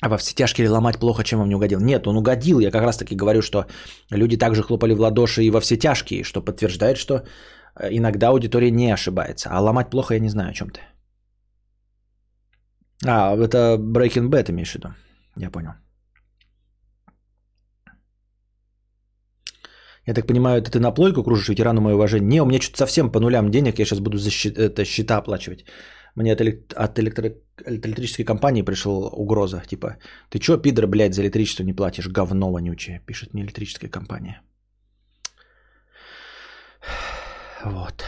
А во все тяжкие ломать плохо, чем он не угодил. Нет, он угодил. Я как раз таки говорю, что люди также хлопали в ладоши и во все тяжкие, что подтверждает, что э, иногда аудитория не ошибается. А ломать плохо я не знаю, о чем ты. А, это Breaking Bad имеешь в виду. Я понял. Я так понимаю, это ты на плойку кружишь, ветерану мое уважение? Не, у меня что-то совсем по нулям денег, я сейчас буду за щи- это, счета оплачивать. Мне от, элек- от электро- электрической компании пришла угроза, типа, ты чё, пидор, блядь, за электричество не платишь, говно вонючее, пишет мне электрическая компания. Вот.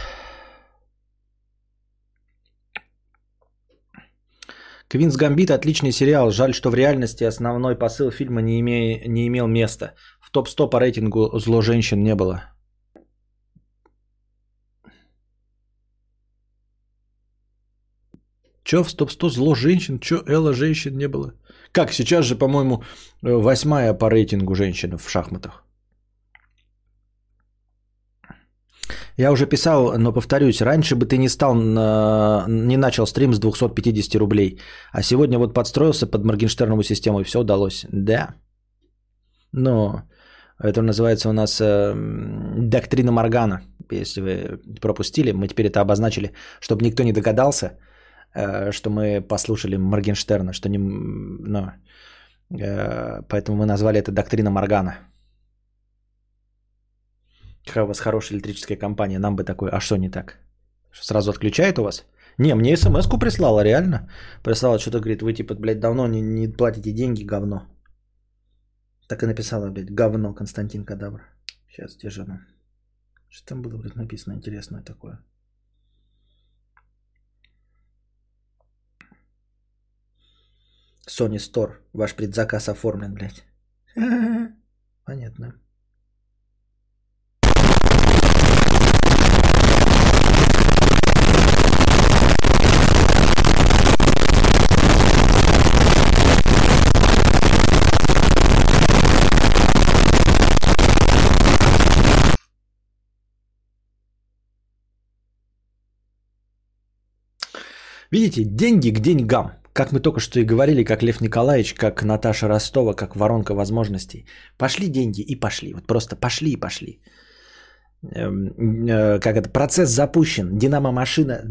Квинс Гамбит отличный сериал. Жаль, что в реальности основной посыл фильма не, име... не имел места. В топ-100 по рейтингу зло женщин не было. Чё в топ-100 зло женщин? Чё Элла женщин не было? Как, сейчас же, по-моему, э, восьмая по рейтингу женщина в шахматах. Я уже писал, но повторюсь, раньше бы ты не стал, не начал стрим с 250 рублей, а сегодня вот подстроился под Моргенштернову систему и все удалось. Да. Но это называется у нас э, доктрина Моргана. Если вы пропустили, мы теперь это обозначили, чтобы никто не догадался, что мы послушали Моргенштерна, что не... м, Ну, э, поэтому мы назвали это доктрина Моргана. Какая у вас хорошая электрическая компания, нам бы такой, а что не так? Сразу отключает у вас? Не, мне смс-ку прислала, реально. Прислала, что-то говорит, вы типа, блядь, давно не, не платите деньги, говно. Так и написала, блядь, говно Константин Кадавр. Сейчас, же оно? Что там было, блядь, написано интересное такое? Sony Store. Ваш предзаказ оформлен, блядь. Понятно. Видите, деньги к деньгам. Как мы только что и говорили, как Лев Николаевич, как Наташа Ростова, как воронка возможностей. Пошли деньги и пошли. Вот просто пошли и пошли. Эм, э, Как это? Процесс запущен. Динамо-машина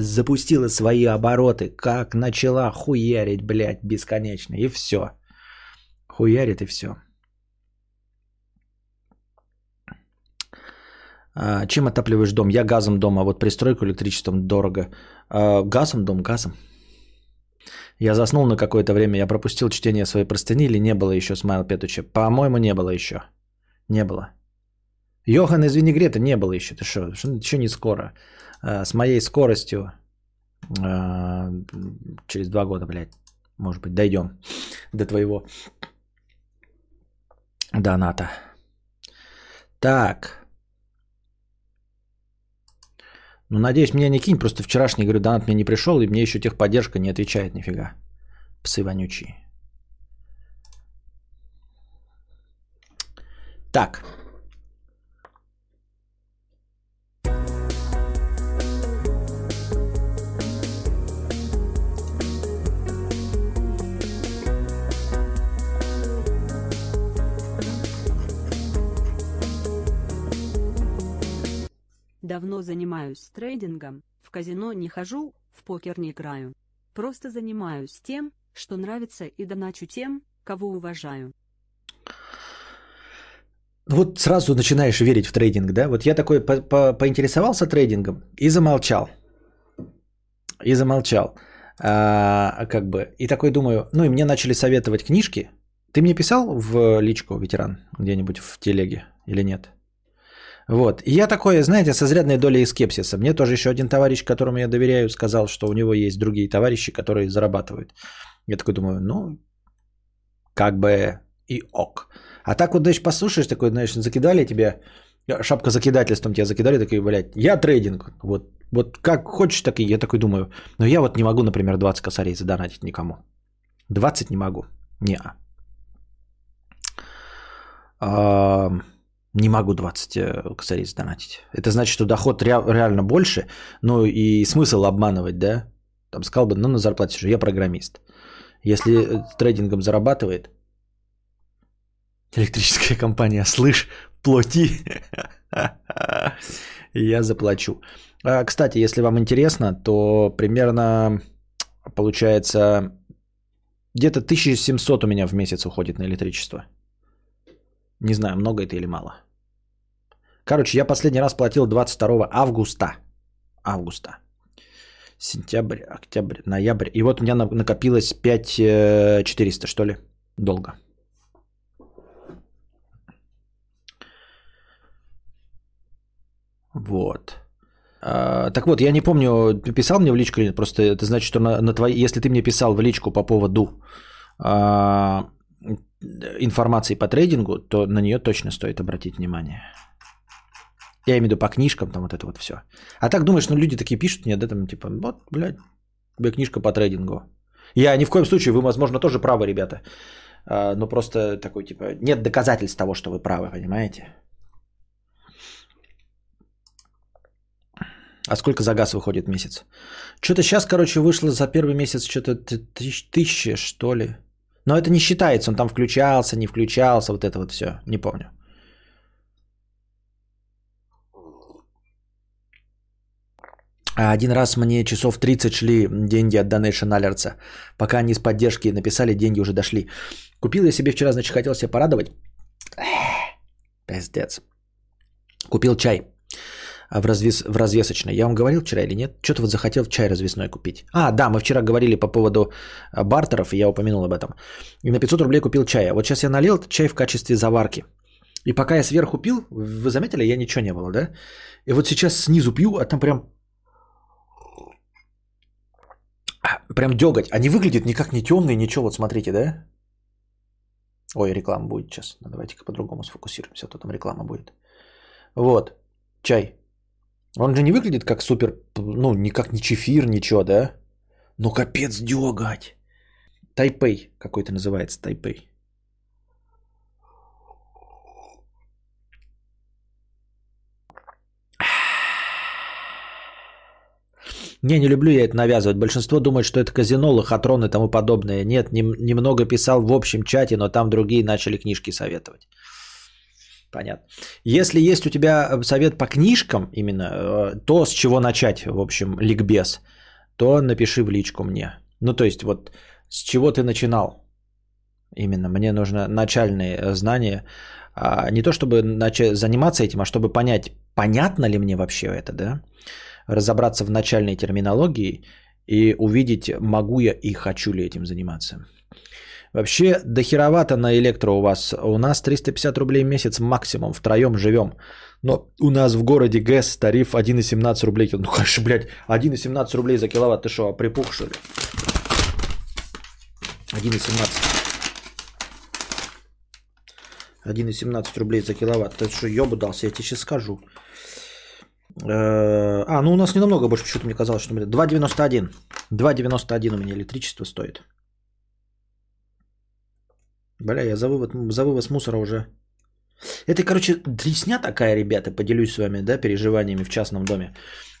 запустила свои обороты. Как начала хуярить, блядь, бесконечно. И все. Хуярит и все. А, Чем отапливаешь дом? Я газом дома, а вот пристройку электричеством дорого. А, Газом дом, газом. Я заснул на какое-то время, я пропустил чтение своей простыни или не было еще Смайл Петуча? По-моему, не было еще. Не было. Йохан из винегрета не было еще. Ты что? Еще не скоро. А, С моей скоростью а, через два года, блядь, может быть, дойдем до твоего доната. Так. Ну, надеюсь, меня не кинь, просто вчерашний, говорю, донат мне не пришел, и мне еще техподдержка не отвечает нифига. Псы вонючие. Так. Давно занимаюсь трейдингом, в казино не хожу, в покер не играю. Просто занимаюсь тем, что нравится и доначу тем, кого уважаю. Вот сразу начинаешь верить в трейдинг, да? Вот я такой по- по- поинтересовался трейдингом и замолчал. И замолчал. А, как бы, и такой думаю, ну и мне начали советовать книжки. Ты мне писал в личку, ветеран, где-нибудь в телеге или нет? Вот. И я такой, знаете, с изрядной долей скепсиса. Мне тоже еще один товарищ, которому я доверяю, сказал, что у него есть другие товарищи, которые зарабатывают. Я такой думаю, ну, как бы и ок. А так вот, знаешь, послушаешь, такой, знаешь, закидали тебе, шапка закидательством тебя закидали, такой, блядь, я трейдинг. Вот, вот как хочешь, так и я такой думаю. Но я вот не могу, например, 20 косарей задонатить никому. 20 не могу. Не. Не могу 20 э, косарей сдонатить. Это значит, что доход ре- реально больше, ну и смысл обманывать, да? Там сказал бы, ну на зарплате же, я программист. Если э, трейдингом зарабатывает, электрическая компания, слышь, плати, я заплачу. А, Кстати, если вам интересно, то примерно получается где-то 1700 у меня в месяц уходит на электричество. Не знаю, много это или мало. Короче, я последний раз платил 22 августа. Августа. Сентябрь, октябрь, ноябрь. И вот у меня на- накопилось 5400, что ли, долго. Вот. А, так вот, я не помню, ты писал мне в личку или нет, просто это значит, что на, на твои, если ты мне писал в личку по поводу а, информации по трейдингу, то на нее точно стоит обратить внимание. Я имею в виду по книжкам, там вот это вот все. А так думаешь, ну люди такие пишут мне, да, там типа, вот, блядь, тебе книжка по трейдингу. Я ни в коем случае, вы, возможно, тоже правы, ребята. А, но просто такой, типа, нет доказательств того, что вы правы, понимаете? А сколько за газ выходит в месяц? Что-то сейчас, короче, вышло за первый месяц что-то тысяча, что ли. Но это не считается, он там включался, не включался, вот это вот все, не помню. А Один раз мне часов 30 шли деньги от Donation Alerts. Пока они с поддержки написали, деньги уже дошли. Купил я себе вчера, значит, хотел себя порадовать. Эх, Пиздец. Купил чай в, развес, в развесочной. Я вам говорил вчера или нет? Что-то вот захотел чай развесной купить. А, да, мы вчера говорили по поводу а, бартеров, и я упомянул об этом. И на 500 рублей купил чая. Вот сейчас я налил чай в качестве заварки. И пока я сверху пил, вы заметили, я ничего не было, да? И вот сейчас снизу пью, а там прям... а, Прям деготь. А не выглядит никак не темный, ничего. Вот смотрите, да? Ой, реклама будет сейчас. Ну, давайте-ка по-другому сфокусируемся, а то там реклама будет. Вот, чай. Он же не выглядит как супер, ну, никак не чефир, ничего, да? Ну, капец, деготь. Тайпей какой-то называется, Тайпей. Не, не люблю я это навязывать. Большинство думает, что это казино, лохотрон и тому подобное. Нет, нем- немного писал в общем чате, но там другие начали книжки советовать. Понятно. Если есть у тебя совет по книжкам именно, э, то с чего начать, в общем, ликбез, то напиши в личку мне. Ну, то есть, вот с чего ты начинал? Именно, мне нужно начальные э, знания. А, не то, чтобы начать заниматься этим, а чтобы понять, понятно ли мне вообще это, да? Разобраться в начальной терминологии и увидеть, могу я и хочу ли этим заниматься. Вообще, дохеровато на электро у вас. У нас 350 рублей в месяц максимум, втроем живем. Но у нас в городе ГЭС тариф 1,17 рублей. Ну, конечно, блядь, 1,17 рублей за киловатт. Ты что, припух, что ли? 1,17. 1,17 рублей за киловатт. Ты что, ёбу дался? Я тебе сейчас скажу. Э, А, ну у нас не намного больше, почему-то мне казалось, что... 2,91. 2,91 у меня электричество стоит. Бля, я за, вывод, за вывоз мусора уже. Это, короче, дресня такая, ребята, поделюсь с вами, да, переживаниями в частном доме.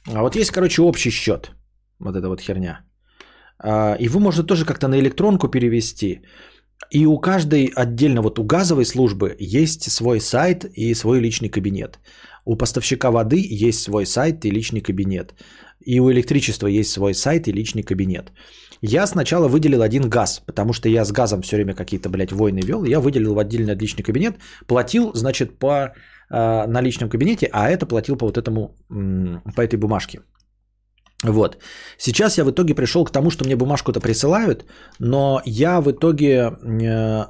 А вот есть, короче, общий счет. Вот эта вот херня. А, Его можно тоже как-то на электронку перевести. И у каждой отдельно, вот у газовой службы есть свой сайт и свой личный кабинет. У поставщика воды есть свой сайт и личный кабинет. И у электричества есть свой сайт и личный кабинет. Я сначала выделил один газ, потому что я с газом все время какие-то, блядь, войны вел. Я выделил в отдельный личный кабинет, платил, значит, по э, на личном кабинете, а это платил по вот этому, по этой бумажке. Вот. Сейчас я в итоге пришел к тому, что мне бумажку-то присылают, но я в итоге э,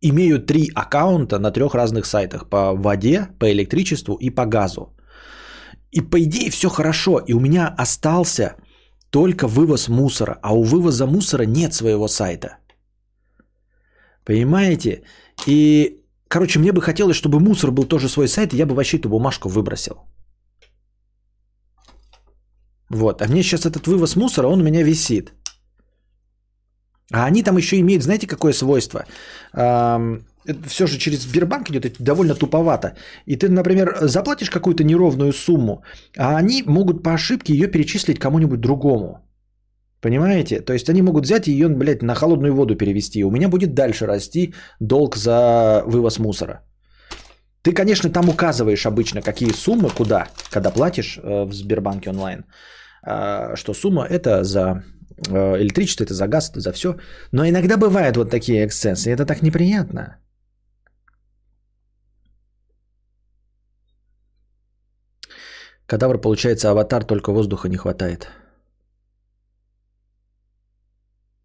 имею три аккаунта на трех разных сайтах. По воде, по электричеству и по газу. И по идее все хорошо. И у меня остался только вывоз мусора. А у вывоза мусора нет своего сайта. Понимаете? И, короче, мне бы хотелось, чтобы мусор был тоже свой сайт, и я бы вообще эту бумажку выбросил. Вот. А мне сейчас этот вывоз мусора, он у меня висит. А они там еще имеют, знаете, какое свойство? Ам, все же через Сбербанк идет, это довольно туповато. И ты, например, заплатишь какую-то неровную сумму, а они могут по ошибке ее перечислить кому-нибудь другому. Понимаете? То есть они могут взять и ее, блядь, на холодную воду перевести. У меня будет дальше расти долг за вывоз мусора. Ты, конечно, там указываешь обычно, какие суммы, куда, когда платишь э, в Сбербанке онлайн, а, что сумма это за э, электричество, это за газ, это за все. Но иногда бывают вот такие эксцессы, и это так неприятно. Кадавр получается аватар, только воздуха не хватает.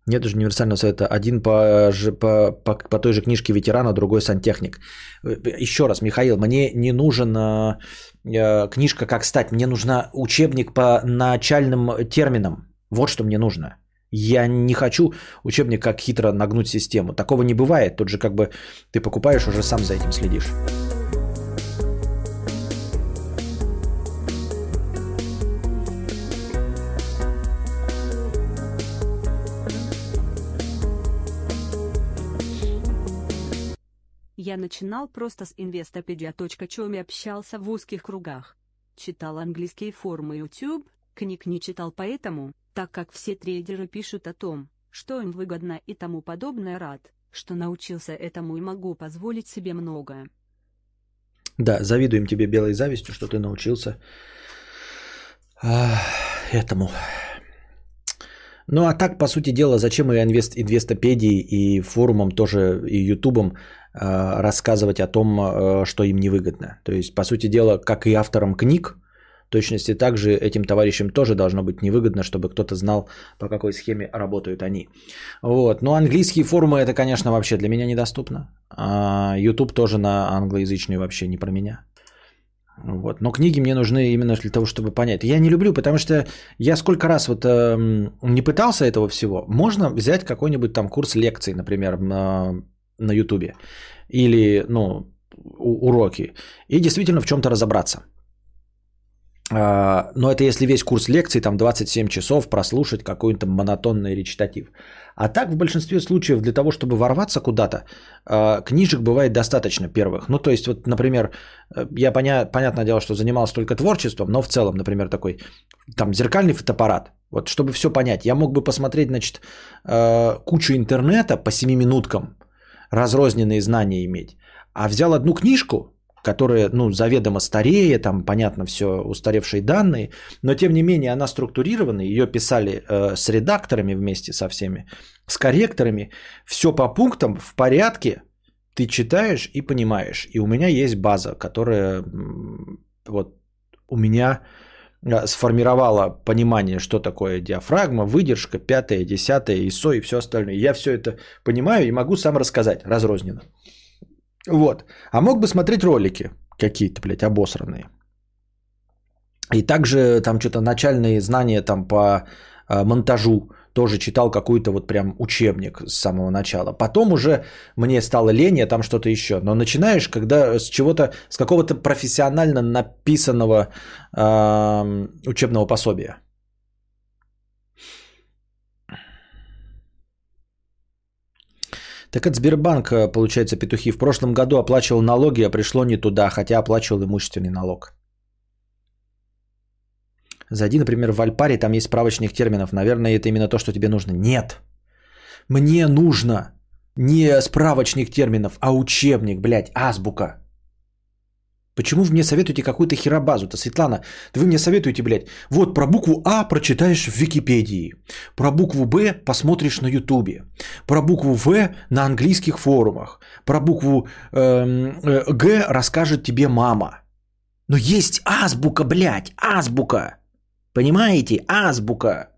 Нет уже универсального совета. Один по, по, по, по той же книжке ветерана, другой сантехник. Еще раз, Михаил, мне не нужна э, книжка «Как стать». Мне нужна учебник по начальным терминам. Вот что мне нужно. Я не хочу учебник «Как хитро нагнуть систему». Такого не бывает. Тут же как бы ты покупаешь, уже сам за этим следишь. Начинал просто с investopedia.com и общался в узких кругах. Читал английские форумы YouTube, книг не читал поэтому, так как все трейдеры пишут о том, что им выгодно и тому подобное рад, что научился этому и могу позволить себе многое. Да, завидуем тебе белой завистью, что ты научился а, этому. Ну а так, по сути дела, зачем и инвест, инвестопедии, и форумам тоже, и ютубам Э, рассказывать о том, э, что им невыгодно. То есть, по сути дела, как и авторам книг, точности также этим товарищам тоже должно быть невыгодно, чтобы кто-то знал, по какой схеме работают они. Вот. Но английские форумы это, конечно, вообще для меня недоступно. А YouTube тоже на англоязычный вообще не про меня. Вот. Но книги мне нужны именно для того, чтобы понять. Я не люблю, потому что я сколько раз вот э, не пытался этого всего. Можно взять какой-нибудь там курс лекций, например, на Ютубе или ну, уроки и действительно в чем-то разобраться. А, но это если весь курс лекций, там 27 часов прослушать какой-то монотонный речитатив. А так в большинстве случаев для того, чтобы ворваться куда-то, а, книжек бывает достаточно первых. Ну то есть вот, например, я поня- понятное дело, что занимался только творчеством, но в целом, например, такой там зеркальный фотоаппарат. Вот чтобы все понять, я мог бы посмотреть, значит, а, кучу интернета по 7 минуткам, разрозненные знания иметь. А взял одну книжку, которая, ну, заведомо старее, там, понятно, все устаревшие данные, но, тем не менее, она структурирована, ее писали э, с редакторами вместе со всеми, с корректорами, все по пунктам, в порядке, ты читаешь и понимаешь. И у меня есть база, которая вот у меня Э, сформировала понимание, что такое диафрагма, выдержка, пятое, десятое, ISO и все остальное. Я все это понимаю и могу сам рассказать разрозненно. Вот. А мог бы смотреть ролики какие-то, блядь, обосранные. И также там что-то начальные знания там по э, монтажу тоже читал какой-то вот прям учебник с самого начала. Потом уже мне стало лень, я там что-то еще. Но начинаешь, когда с чего-то, с какого-то профессионально написанного э, учебного пособия. Так это Сбербанк, э, получается, петухи. В прошлом году оплачивал налоги, а пришло не туда, хотя оплачивал имущественный налог. Зайди, например, в Альпари, там есть справочник терминов. Наверное, это именно то, что тебе нужно. Нет. Мне нужно не справочник терминов, а учебник, блядь, азбука. Почему вы мне советуете какую-то херобазу-то, Светлана? Вы мне советуете, блядь, вот про букву А прочитаешь в Википедии, про букву Б посмотришь на Ютубе, про букву В на английских форумах, про букву эм, э, Г расскажет тебе мама. Но есть азбука, блядь, азбука. Понимаете? Азбука.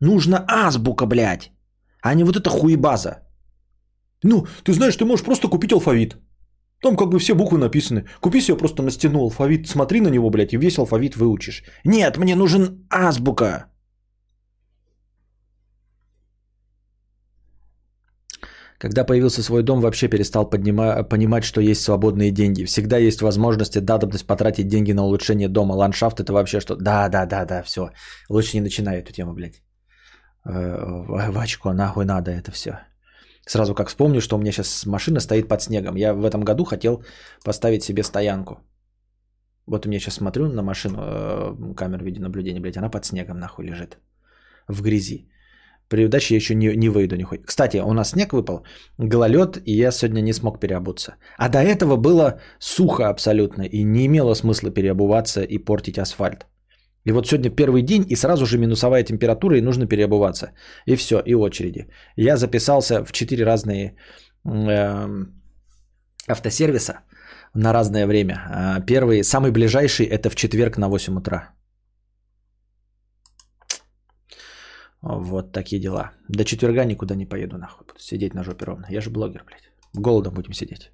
Нужна азбука, блядь. А не вот эта хуебаза. Ну, ты знаешь, ты можешь просто купить алфавит. Там как бы все буквы написаны. Купи себе просто на стену алфавит, смотри на него, блядь, и весь алфавит выучишь. Нет, мне нужен азбука. Когда появился свой дом, вообще перестал поднима- понимать, что есть свободные деньги. Всегда есть возможность и надобность потратить деньги на улучшение дома. Ландшафт это вообще что? Да, да, да, да, все. Лучше не начинай эту тему, блядь. Э, в очко, нахуй надо это все. Сразу как вспомню, что у меня сейчас машина стоит под снегом. Я в этом году хотел поставить себе стоянку. Вот у меня сейчас смотрю на машину, э, камеру видеонаблюдения, блядь, она под снегом нахуй лежит. В грязи. При удаче я еще не, не выйду нихуй. Кстати, у нас снег выпал, гололед, и я сегодня не смог переобуться. А до этого было сухо абсолютно, и не имело смысла переобуваться и портить асфальт. И вот сегодня первый день, и сразу же минусовая температура, и нужно переобуваться. И все, и очереди. Я записался в четыре разные э, автосервиса на разное время. А первый, самый ближайший, это в четверг на 8 утра. Вот такие дела. До четверга никуда не поеду нахуй. Буду сидеть на жопе ровно. Я же блогер, блядь. Голодом будем сидеть.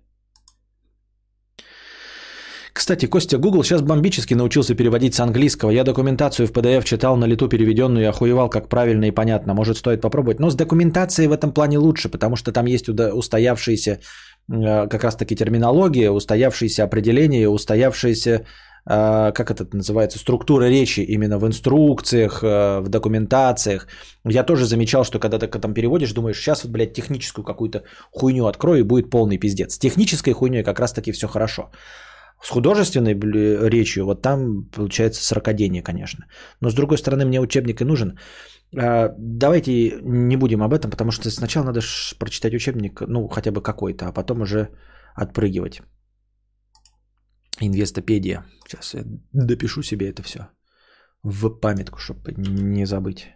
Кстати, Костя, Google сейчас бомбически научился переводить с английского. Я документацию в PDF читал на лету переведенную и охуевал, как правильно и понятно. Может, стоит попробовать. Но с документацией в этом плане лучше, потому что там есть устоявшиеся э, как раз-таки терминология, устоявшиеся определения, устоявшиеся, э, как это называется, структура речи именно в инструкциях, э, в документациях. Я тоже замечал, что когда ты там переводишь, думаешь, сейчас вот, блядь, техническую какую-то хуйню открою и будет полный пиздец. С технической хуйней как раз-таки все хорошо. С художественной речью, вот там получается сорокодение, конечно. Но с другой стороны, мне учебник и нужен. А, давайте не будем об этом, потому что сначала надо прочитать учебник, ну, хотя бы какой-то, а потом уже отпрыгивать. Инвестопедия. Сейчас я допишу себе это все в памятку, чтобы не забыть.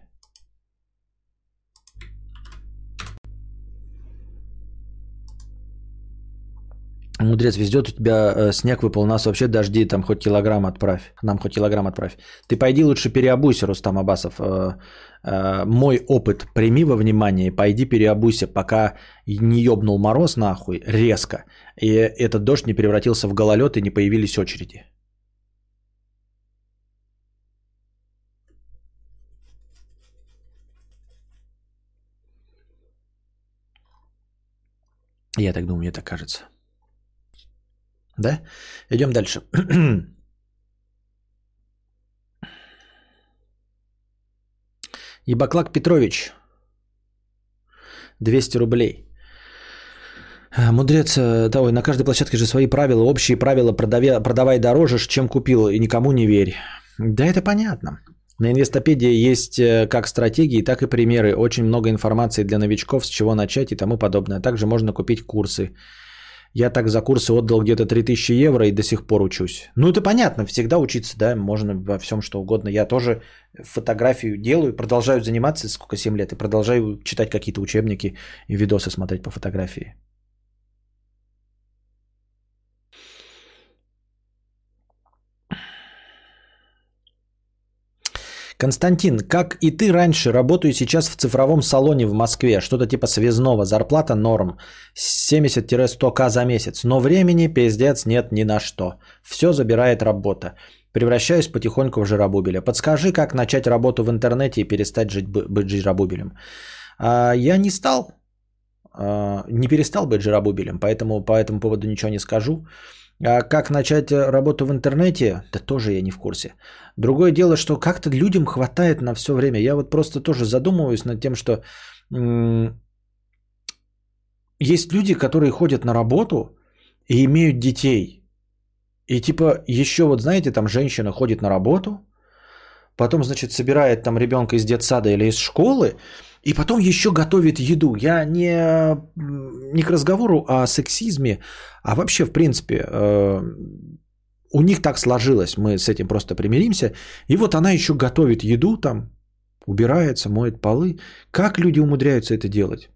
Мудрец, везет у тебя э, снег выпал, у нас вообще дожди, там хоть килограмм отправь. Нам хоть килограмм отправь. Ты пойди лучше переобуйся, Рустам Абасов. Э, э, мой опыт прими во внимание пойди переобуйся, пока не ёбнул мороз нахуй резко. И этот дождь не превратился в гололед и не появились очереди. Я так думаю, мне так кажется. Да? Идем дальше. Ебаклак Петрович. 200 рублей. А, мудрец, да, ой, на каждой площадке же свои правила, общие правила, продавай, продавай дороже, чем купил, и никому не верь. Да это понятно. На инвестопедии есть э, как стратегии, так и примеры. Очень много информации для новичков, с чего начать и тому подобное. Также можно купить курсы. Я так за курсы отдал где-то 3000 евро и до сих пор учусь. Ну, это понятно, всегда учиться, да, можно во всем, что угодно. Я тоже фотографию делаю, продолжаю заниматься, сколько, 7 лет, и продолжаю читать какие-то учебники и видосы смотреть по фотографии. Константин, как и ты раньше, работаю сейчас в цифровом салоне в Москве, что-то типа связного, зарплата норм, 70-100к за месяц, но времени пиздец нет ни на что, все забирает работа. Превращаюсь потихоньку в жиробубеля. Подскажи, как начать работу в интернете и перестать жить, быть жиробубелем. А, я не стал, а, не перестал быть жиробубелем, поэтому по этому поводу ничего не скажу. А как начать э, работу в интернете? Да тоже я не в курсе. Другое дело, что как-то людям хватает на все время. Я вот просто тоже задумываюсь над тем, что м- есть люди, которые ходят на работу и имеют детей. И типа еще вот знаете, там женщина ходит на работу, потом, значит, собирает там ребенка из детсада или из школы, и потом еще готовит еду. Я не, не к разговору о сексизме, а вообще, в принципе, э, у них так сложилось. Мы с этим просто примиримся. И вот она еще готовит еду там, убирается, моет полы. Как люди умудряются это делать?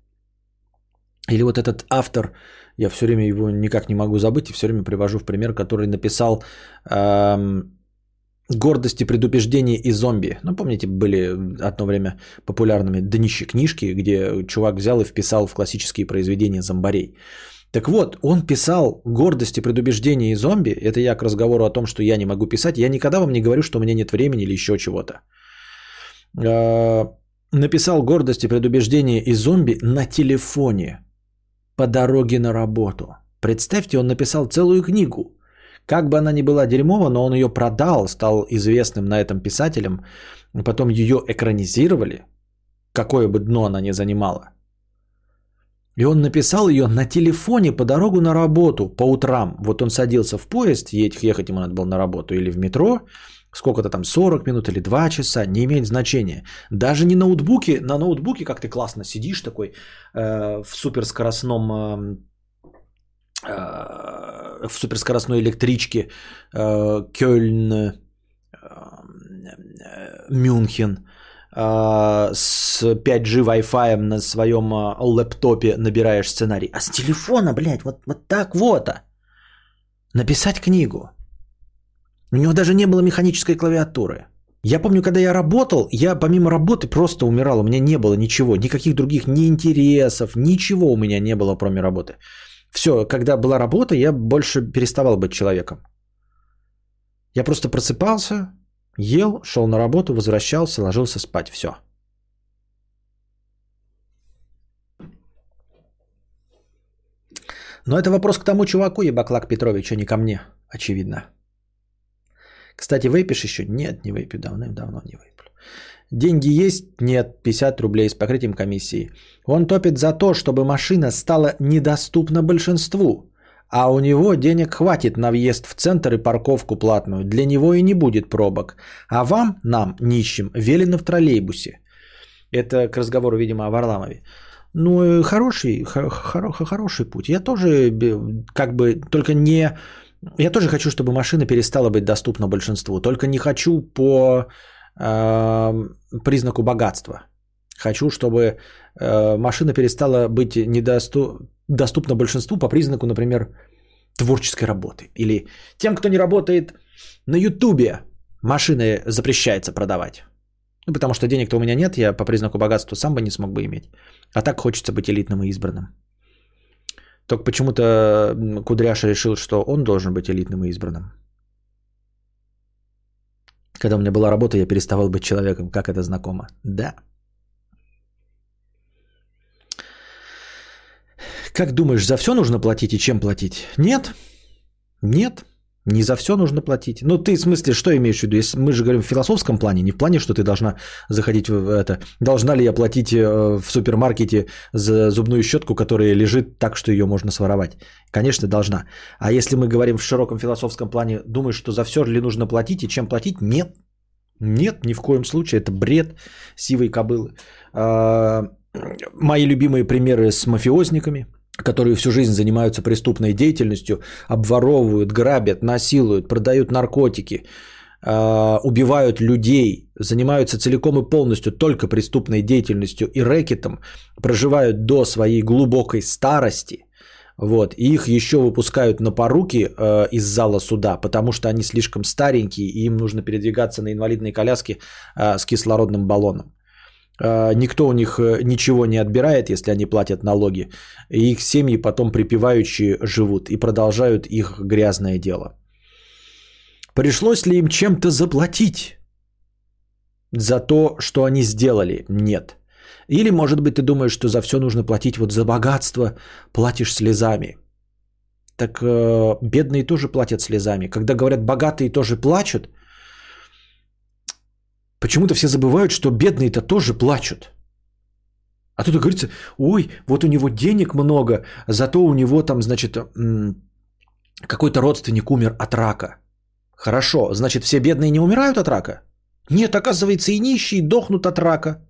Или вот этот автор, я все время его никак не могу забыть и все время привожу в пример, который написал эм, Гордость и и зомби. Ну, помните, были одно время популярными днищи книжки, где чувак взял и вписал в классические произведения зомбарей. Так вот, он писал гордость и и зомби. Это я к разговору о том, что я не могу писать. Я никогда вам не говорю, что у меня нет времени или еще чего-то. А, написал гордость и и зомби на телефоне по дороге на работу. Представьте, он написал целую книгу как бы она ни была дерьмова, но он ее продал, стал известным на этом писателем. Потом ее экранизировали, какое бы дно она ни занимала. И он написал ее на телефоне по дорогу на работу по утрам. Вот он садился в поезд, ехать, ему надо было на работу или в метро, сколько-то там 40 минут или 2 часа, не имеет значения. Даже не ноутбуке, на ноутбуке как ты классно сидишь такой э, в суперскоростном э, э, в суперскоростной электричке э, Кёльн э, э, с 5G Wi-Fi на своем лэптопе набираешь сценарий. А с телефона, блядь, вот, вот так вот. а. Написать книгу. У него даже не было механической клавиатуры. Я помню, когда я работал, я помимо работы просто умирал. У меня не было ничего, никаких других ни интересов, ничего у меня не было, кроме работы. Все, когда была работа, я больше переставал быть человеком. Я просто просыпался, ел, шел на работу, возвращался, ложился спать. Все. Но это вопрос к тому чуваку, Ебаклак Петрович, а не ко мне, очевидно. Кстати, выпишь еще? Нет, не выпью, давным-давно не выпью. Деньги есть? Нет, 50 рублей с покрытием комиссии. Он топит за то, чтобы машина стала недоступна большинству. А у него денег хватит на въезд в центр и парковку платную. Для него и не будет пробок. А вам, нам, нищим, велено в троллейбусе. Это к разговору, видимо, о Варламове. Ну, э, хороший, хор- хор- хороший путь. Я тоже как бы только не... Я тоже хочу, чтобы машина перестала быть доступна большинству. Только не хочу по признаку богатства. Хочу, чтобы э, машина перестала быть недосту- доступна большинству по признаку, например, творческой работы. Или тем, кто не работает на Ютубе, машины запрещается продавать. Ну, потому что денег-то у меня нет, я по признаку богатства сам бы не смог бы иметь. А так хочется быть элитным и избранным. Только почему-то Кудряша решил, что он должен быть элитным и избранным. Когда у меня была работа, я переставал быть человеком. Как это знакомо? Да. Как думаешь, за все нужно платить и чем платить? Нет. Нет. Не за все нужно платить. Ну, ты в смысле, что имеешь в виду? Если мы же говорим в философском плане, не в плане, что ты должна заходить в это. Должна ли я платить э, в супермаркете за зубную щетку, которая лежит так, что ее можно своровать? Конечно, должна. А если мы говорим в широком философском плане, думаешь, что за все ли нужно платить и чем платить? Нет. Нет, ни в коем случае. Это бред сивой кобылы. А, Мои любимые примеры с мафиозниками, которые всю жизнь занимаются преступной деятельностью, обворовывают, грабят, насилуют, продают наркотики, а, убивают людей, занимаются целиком и полностью только преступной деятельностью и рэкетом, проживают до своей глубокой старости, вот, и их еще выпускают на поруки э, из зала суда, потому что они слишком старенькие, и им нужно передвигаться на инвалидной коляске э, с кислородным баллоном. Э, Никто у них э, ничего не отбирает, если они платят налоги. И их семьи потом припеваючи живут и продолжают их грязное дело. Пришлось ли им чем-то заплатить за то, что они сделали? Нет. Или, может быть, ты думаешь, что за все нужно платить вот за богатство, платишь слезами. Так э, бедные тоже платят слезами. Когда говорят, богатые тоже плачут, почему-то все забывают, что бедные-то тоже плачут. А тут говорится, ой, вот у него денег много, зато у него там, значит, какой-то родственник умер от рака. Хорошо, значит, все бедные не умирают от рака? Нет, оказывается, и нищие дохнут от рака.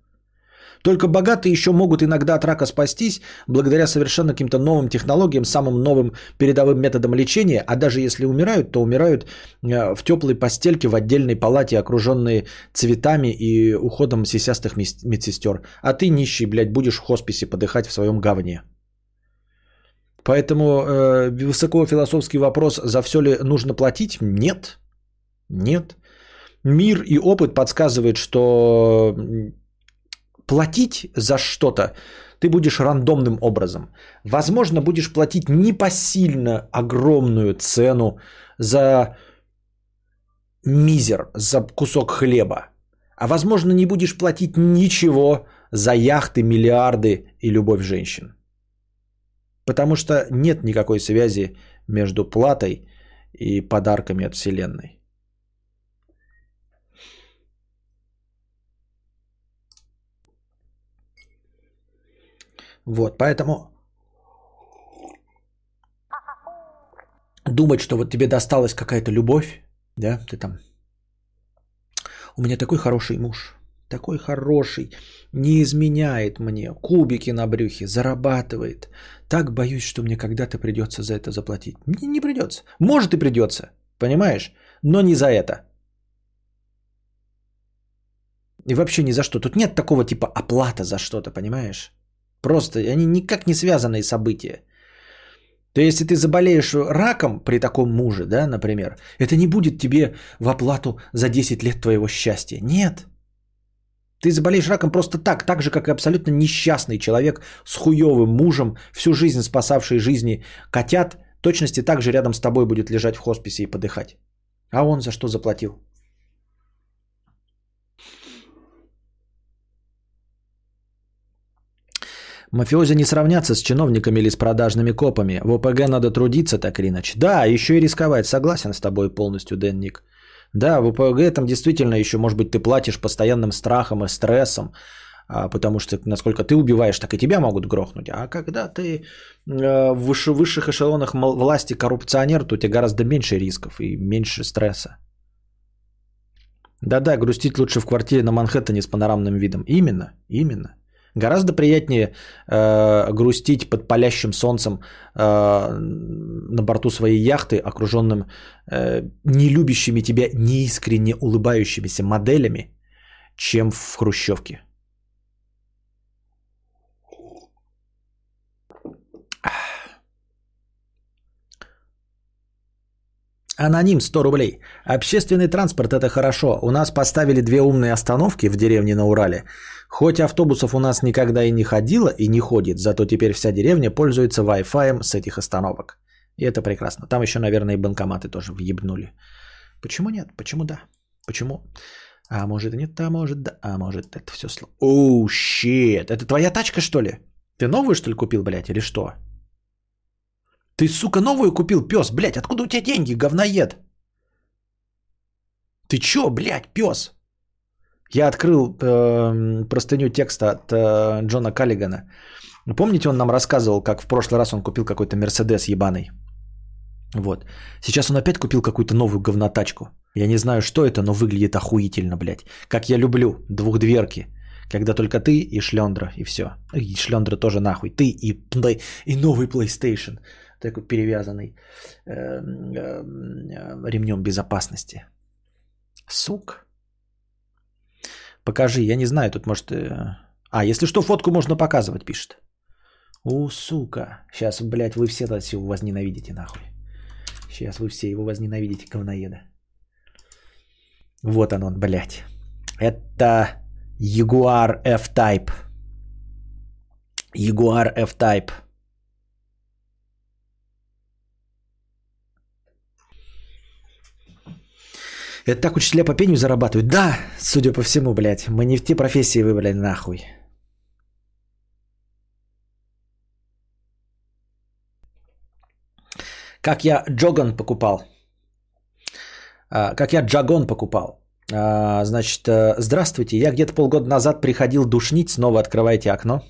Только богатые еще могут иногда от рака спастись благодаря совершенно каким-то новым технологиям, самым новым передовым методам лечения, а даже если умирают, то умирают э, в теплой постельке в отдельной палате, окруженные цветами и уходом сисястых медсестер. А ты, нищий, блядь, будешь в хосписе подыхать в своем говне. Поэтому э, высокофилософский вопрос, за все ли нужно платить? Нет. Нет. Мир и опыт подсказывает, что платить за что-то ты будешь рандомным образом. Возможно, будешь платить непосильно огромную цену за мизер, за кусок хлеба. А возможно, не будешь платить ничего за яхты, миллиарды и любовь женщин. Потому что нет никакой связи между платой и подарками от Вселенной. Вот, поэтому думать, что вот тебе досталась какая-то любовь, да, ты там, у меня такой хороший муж, такой хороший, не изменяет мне, кубики на брюхе, зарабатывает. Так боюсь, что мне когда-то придется за это заплатить. Мне не придется. Может и придется, понимаешь? Но не за это. И вообще ни за что. Тут нет такого типа оплата за что-то, понимаешь? Просто они никак не связанные события. То есть, если ты заболеешь раком при таком муже, да, например, это не будет тебе в оплату за 10 лет твоего счастья. Нет. Ты заболеешь раком просто так, так же, как и абсолютно несчастный человек с хуевым мужем, всю жизнь спасавший жизни котят, точности так же рядом с тобой будет лежать в хосписе и подыхать. А он за что заплатил? Мафиози не сравнятся с чиновниками или с продажными копами. В ОПГ надо трудиться так или иначе. Да, еще и рисковать. Согласен с тобой полностью, Дэн Ник. Да, в ОПГ там действительно еще, может быть, ты платишь постоянным страхом и стрессом, а, потому что насколько ты убиваешь, так и тебя могут грохнуть. А когда ты э, в выше, высших эшелонах власти коррупционер, то у тебя гораздо меньше рисков и меньше стресса. Да-да, грустить лучше в квартире на Манхэттене с панорамным видом. Именно, именно. Гораздо приятнее э, грустить под палящим солнцем э, на борту своей яхты, окруженным э, нелюбящими тебя, неискренне улыбающимися моделями, чем в хрущевке. Аноним 100 рублей. Общественный транспорт это хорошо. У нас поставили две умные остановки в деревне на Урале. Хоть автобусов у нас никогда и не ходило и не ходит, зато теперь вся деревня пользуется Wi-Fi с этих остановок. И это прекрасно. Там еще, наверное, и банкоматы тоже въебнули. Почему нет? Почему да? Почему? А может нет, а может да, а может это все слово. Оу, щит. Это твоя тачка, что ли? Ты новую, что ли, купил, блядь, или что? Ты, сука, новую купил, пес, блядь, откуда у тебя деньги, говноед? Ты чё, блядь, пес? Я открыл э, простыню текста от э, Джона Каллигана. Помните, он нам рассказывал, как в прошлый раз он купил какой-то Мерседес ебаный. Вот. Сейчас он опять купил какую-то новую говнотачку. Я не знаю, что это, но выглядит охуительно, блядь. Как я люблю двухдверки. Когда только ты и шлендра, и все. И шлендра тоже нахуй. Ты и, и новый PlayStation такой перевязанный эм, эм, ремнем безопасности. Сук. Покажи, я не знаю, тут может... Э, а, если что, фотку можно показывать, пишет. У, сука. Сейчас, блядь, вы все его возненавидите, нахуй. Сейчас вы все его возненавидите, говноеда. Вот он, он, блядь. Это Jaguar F-Type. Jaguar F-Type. Это так учителя по пению зарабатывают? Да, судя по всему, блядь. Мы не в те профессии выбрали, нахуй. Как я Джоган покупал. А, как я Джагон покупал. А, значит, э, здравствуйте. Я где-то полгода назад приходил душнить. Снова открывайте окно.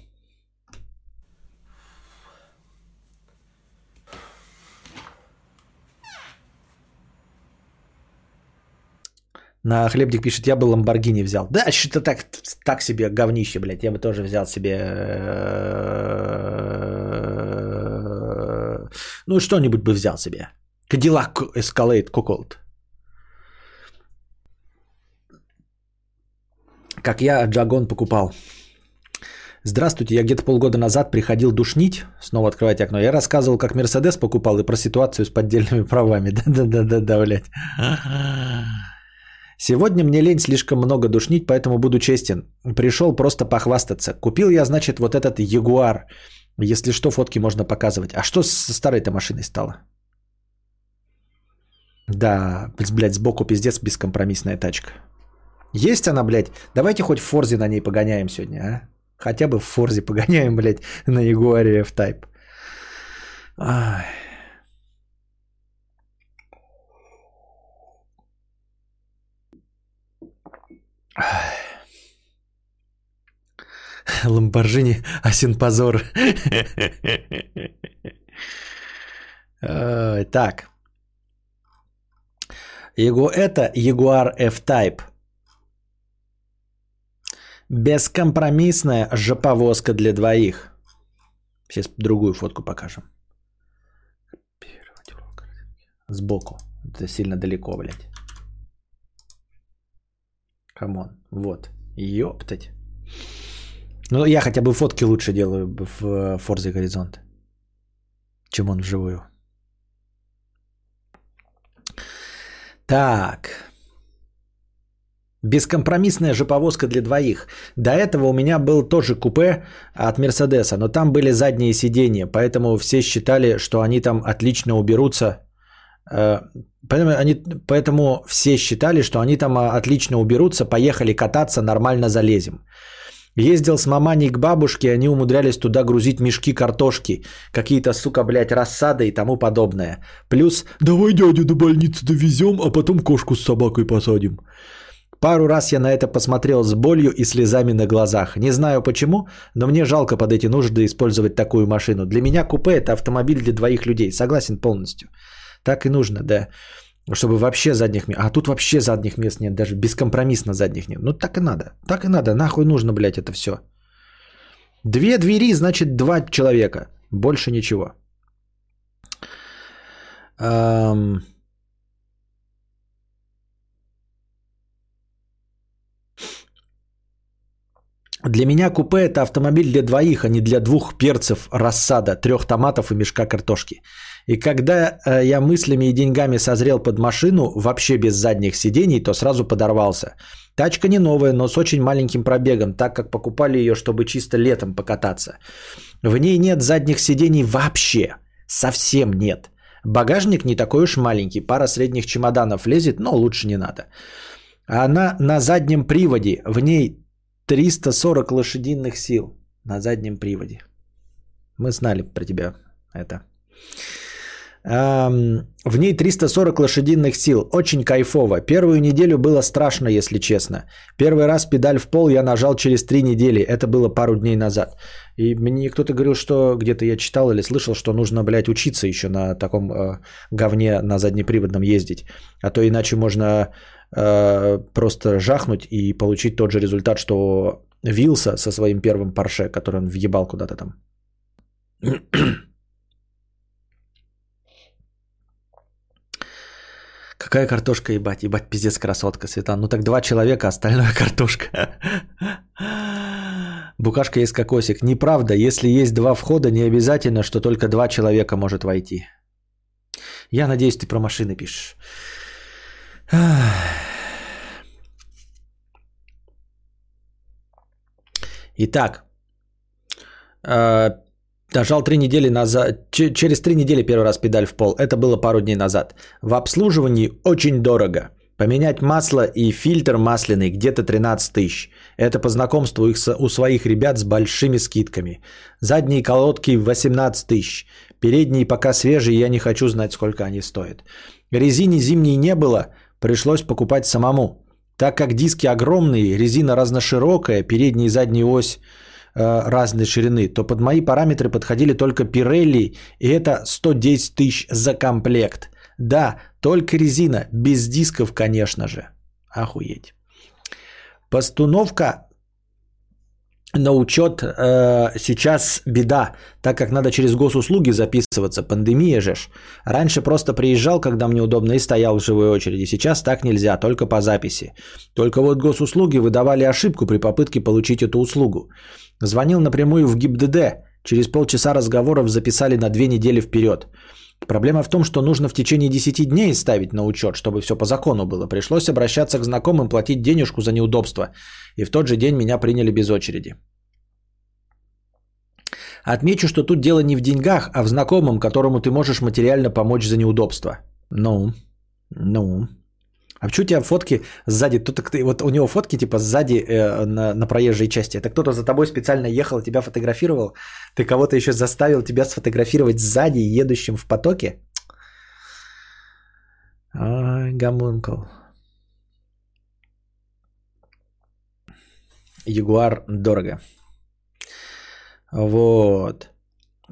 На хлебник пишет, я бы Ламборгини взял. Да, что-то так, так себе говнище, блядь. Я бы тоже взял себе... Э, ну, что-нибудь бы взял себе. Cadillac Escalade Cuckold. Как я Джагон покупал. Здравствуйте, я где-то полгода назад приходил душнить, снова открывайте окно. Я рассказывал, как Мерседес покупал и про ситуацию с поддельными правами. Да-да-да-да, блядь. Сегодня мне лень слишком много душнить, поэтому буду честен. Пришел просто похвастаться. Купил я, значит, вот этот Ягуар. Если что, фотки можно показывать. А что со старой-то машиной стало? Да, блядь, сбоку пиздец бескомпромиссная тачка. Есть она, блядь? Давайте хоть в Форзе на ней погоняем сегодня, а? Хотя бы в Форзе погоняем, блядь, на Ягуаре F-Type. Ай. Ламборджини Асинпозор. Так. Его, это Jaguar F-Type. Бескомпромиссная жоповозка для двоих. Сейчас другую фотку покажем. Сбоку. Это сильно далеко, блядь. Come on. Вот. Ёптать. Ну, я хотя бы фотки лучше делаю в Forza Horizon, чем он вживую. Так. Бескомпромиссная же повозка для двоих. До этого у меня был тоже купе от Мерседеса, но там были задние сиденья, поэтому все считали, что они там отлично уберутся. Э, поэтому, они, поэтому все считали, что они там а, отлично уберутся, поехали кататься, нормально залезем. Ездил с маманей к бабушке, они умудрялись туда грузить мешки картошки, какие-то, сука, блядь, рассады и тому подобное. Плюс Давай дядю до больницы довезем, а потом кошку с собакой посадим. Пару раз я на это посмотрел с болью и слезами на глазах. Не знаю почему, но мне жалко под эти нужды использовать такую машину. Для меня купе – это автомобиль для двоих людей. Согласен полностью. Так и нужно, да. Чтобы вообще задних мест. А тут вообще задних мест нет, даже бескомпромиссно задних нет. Ну так и надо. Так и надо. Нахуй нужно, блядь, это все. Две двери, значит, два человека. Больше ничего. Эм... Для меня купе это автомобиль для двоих, а не для двух перцев рассада, трех томатов и мешка картошки. И когда э, я мыслями и деньгами созрел под машину, вообще без задних сидений, то сразу подорвался. Тачка не новая, но с очень маленьким пробегом, так как покупали ее, чтобы чисто летом покататься. В ней нет задних сидений вообще. Совсем нет. Багажник не такой уж маленький, пара средних чемоданов лезет, но лучше не надо. Она на заднем приводе, в ней 340 лошадиных сил на заднем приводе. Мы знали про тебя это. В ней 340 лошадиных сил. Очень кайфово. Первую неделю было страшно, если честно. Первый раз педаль в пол я нажал через три недели. Это было пару дней назад. И мне кто-то говорил, что где-то я читал или слышал, что нужно, блядь, учиться еще на таком э, говне на заднеприводном ездить. А то иначе можно э, просто жахнуть и получить тот же результат, что Вилса со своим первым Порше, который он въебал куда-то там. Какая картошка, ебать, ебать, пиздец, красотка, Светлана. Ну так два человека, остальное картошка. Букашка есть кокосик. Неправда, если есть два входа, не обязательно, что только два человека может войти. Я надеюсь, ты про машины пишешь. Итак, Дожал три недели назад, через три недели первый раз педаль в пол. Это было пару дней назад. В обслуживании очень дорого. Поменять масло и фильтр масляный где-то 13 тысяч. Это по знакомству их у своих ребят с большими скидками. Задние колодки 18 тысяч. Передние пока свежие, я не хочу знать, сколько они стоят. Резины зимней не было, пришлось покупать самому. Так как диски огромные, резина разноширокая, передняя и задняя ось разной ширины, то под мои параметры подходили только Pirelli, и это 110 тысяч за комплект. Да, только резина, без дисков, конечно же. Охуеть. Постановка на учет э, сейчас беда, так как надо через госуслуги записываться, пандемия же. Раньше просто приезжал, когда мне удобно, и стоял в живой очереди. Сейчас так нельзя, только по записи. Только вот госуслуги выдавали ошибку при попытке получить эту услугу. Звонил напрямую в ГИБДД, через полчаса разговоров записали на две недели вперед. Проблема в том, что нужно в течение 10 дней ставить на учет, чтобы все по закону было. Пришлось обращаться к знакомым, платить денежку за неудобство. И в тот же день меня приняли без очереди. Отмечу, что тут дело не в деньгах, а в знакомом, которому ты можешь материально помочь за неудобство. Ну, ну. А почему у тебя фотки сзади? Тут, вот у него фотки типа сзади э, на, на проезжей части. Это кто-то за тобой специально ехал, тебя фотографировал. Ты кого-то еще заставил тебя сфотографировать сзади, едущим в потоке. Ай, гомункул. Ягуар дорого. Вот.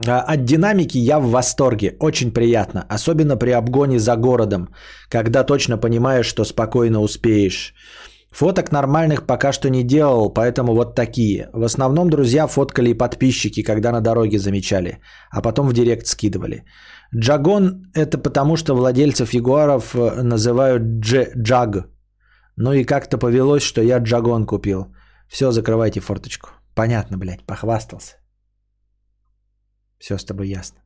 А, От динамики я в восторге. Очень приятно. Особенно при обгоне за городом, когда точно понимаешь, что спокойно успеешь. Фоток нормальных пока что не делал, поэтому вот такие. В основном друзья фоткали и подписчики, когда на дороге замечали, а потом в директ скидывали. Джагон – это потому, что владельцев ягуаров э, называют дж- джаг. Ну и как-то повелось, что я джагон купил. Все, закрывайте форточку. Понятно, блядь, похвастался. Все с тобой ясно.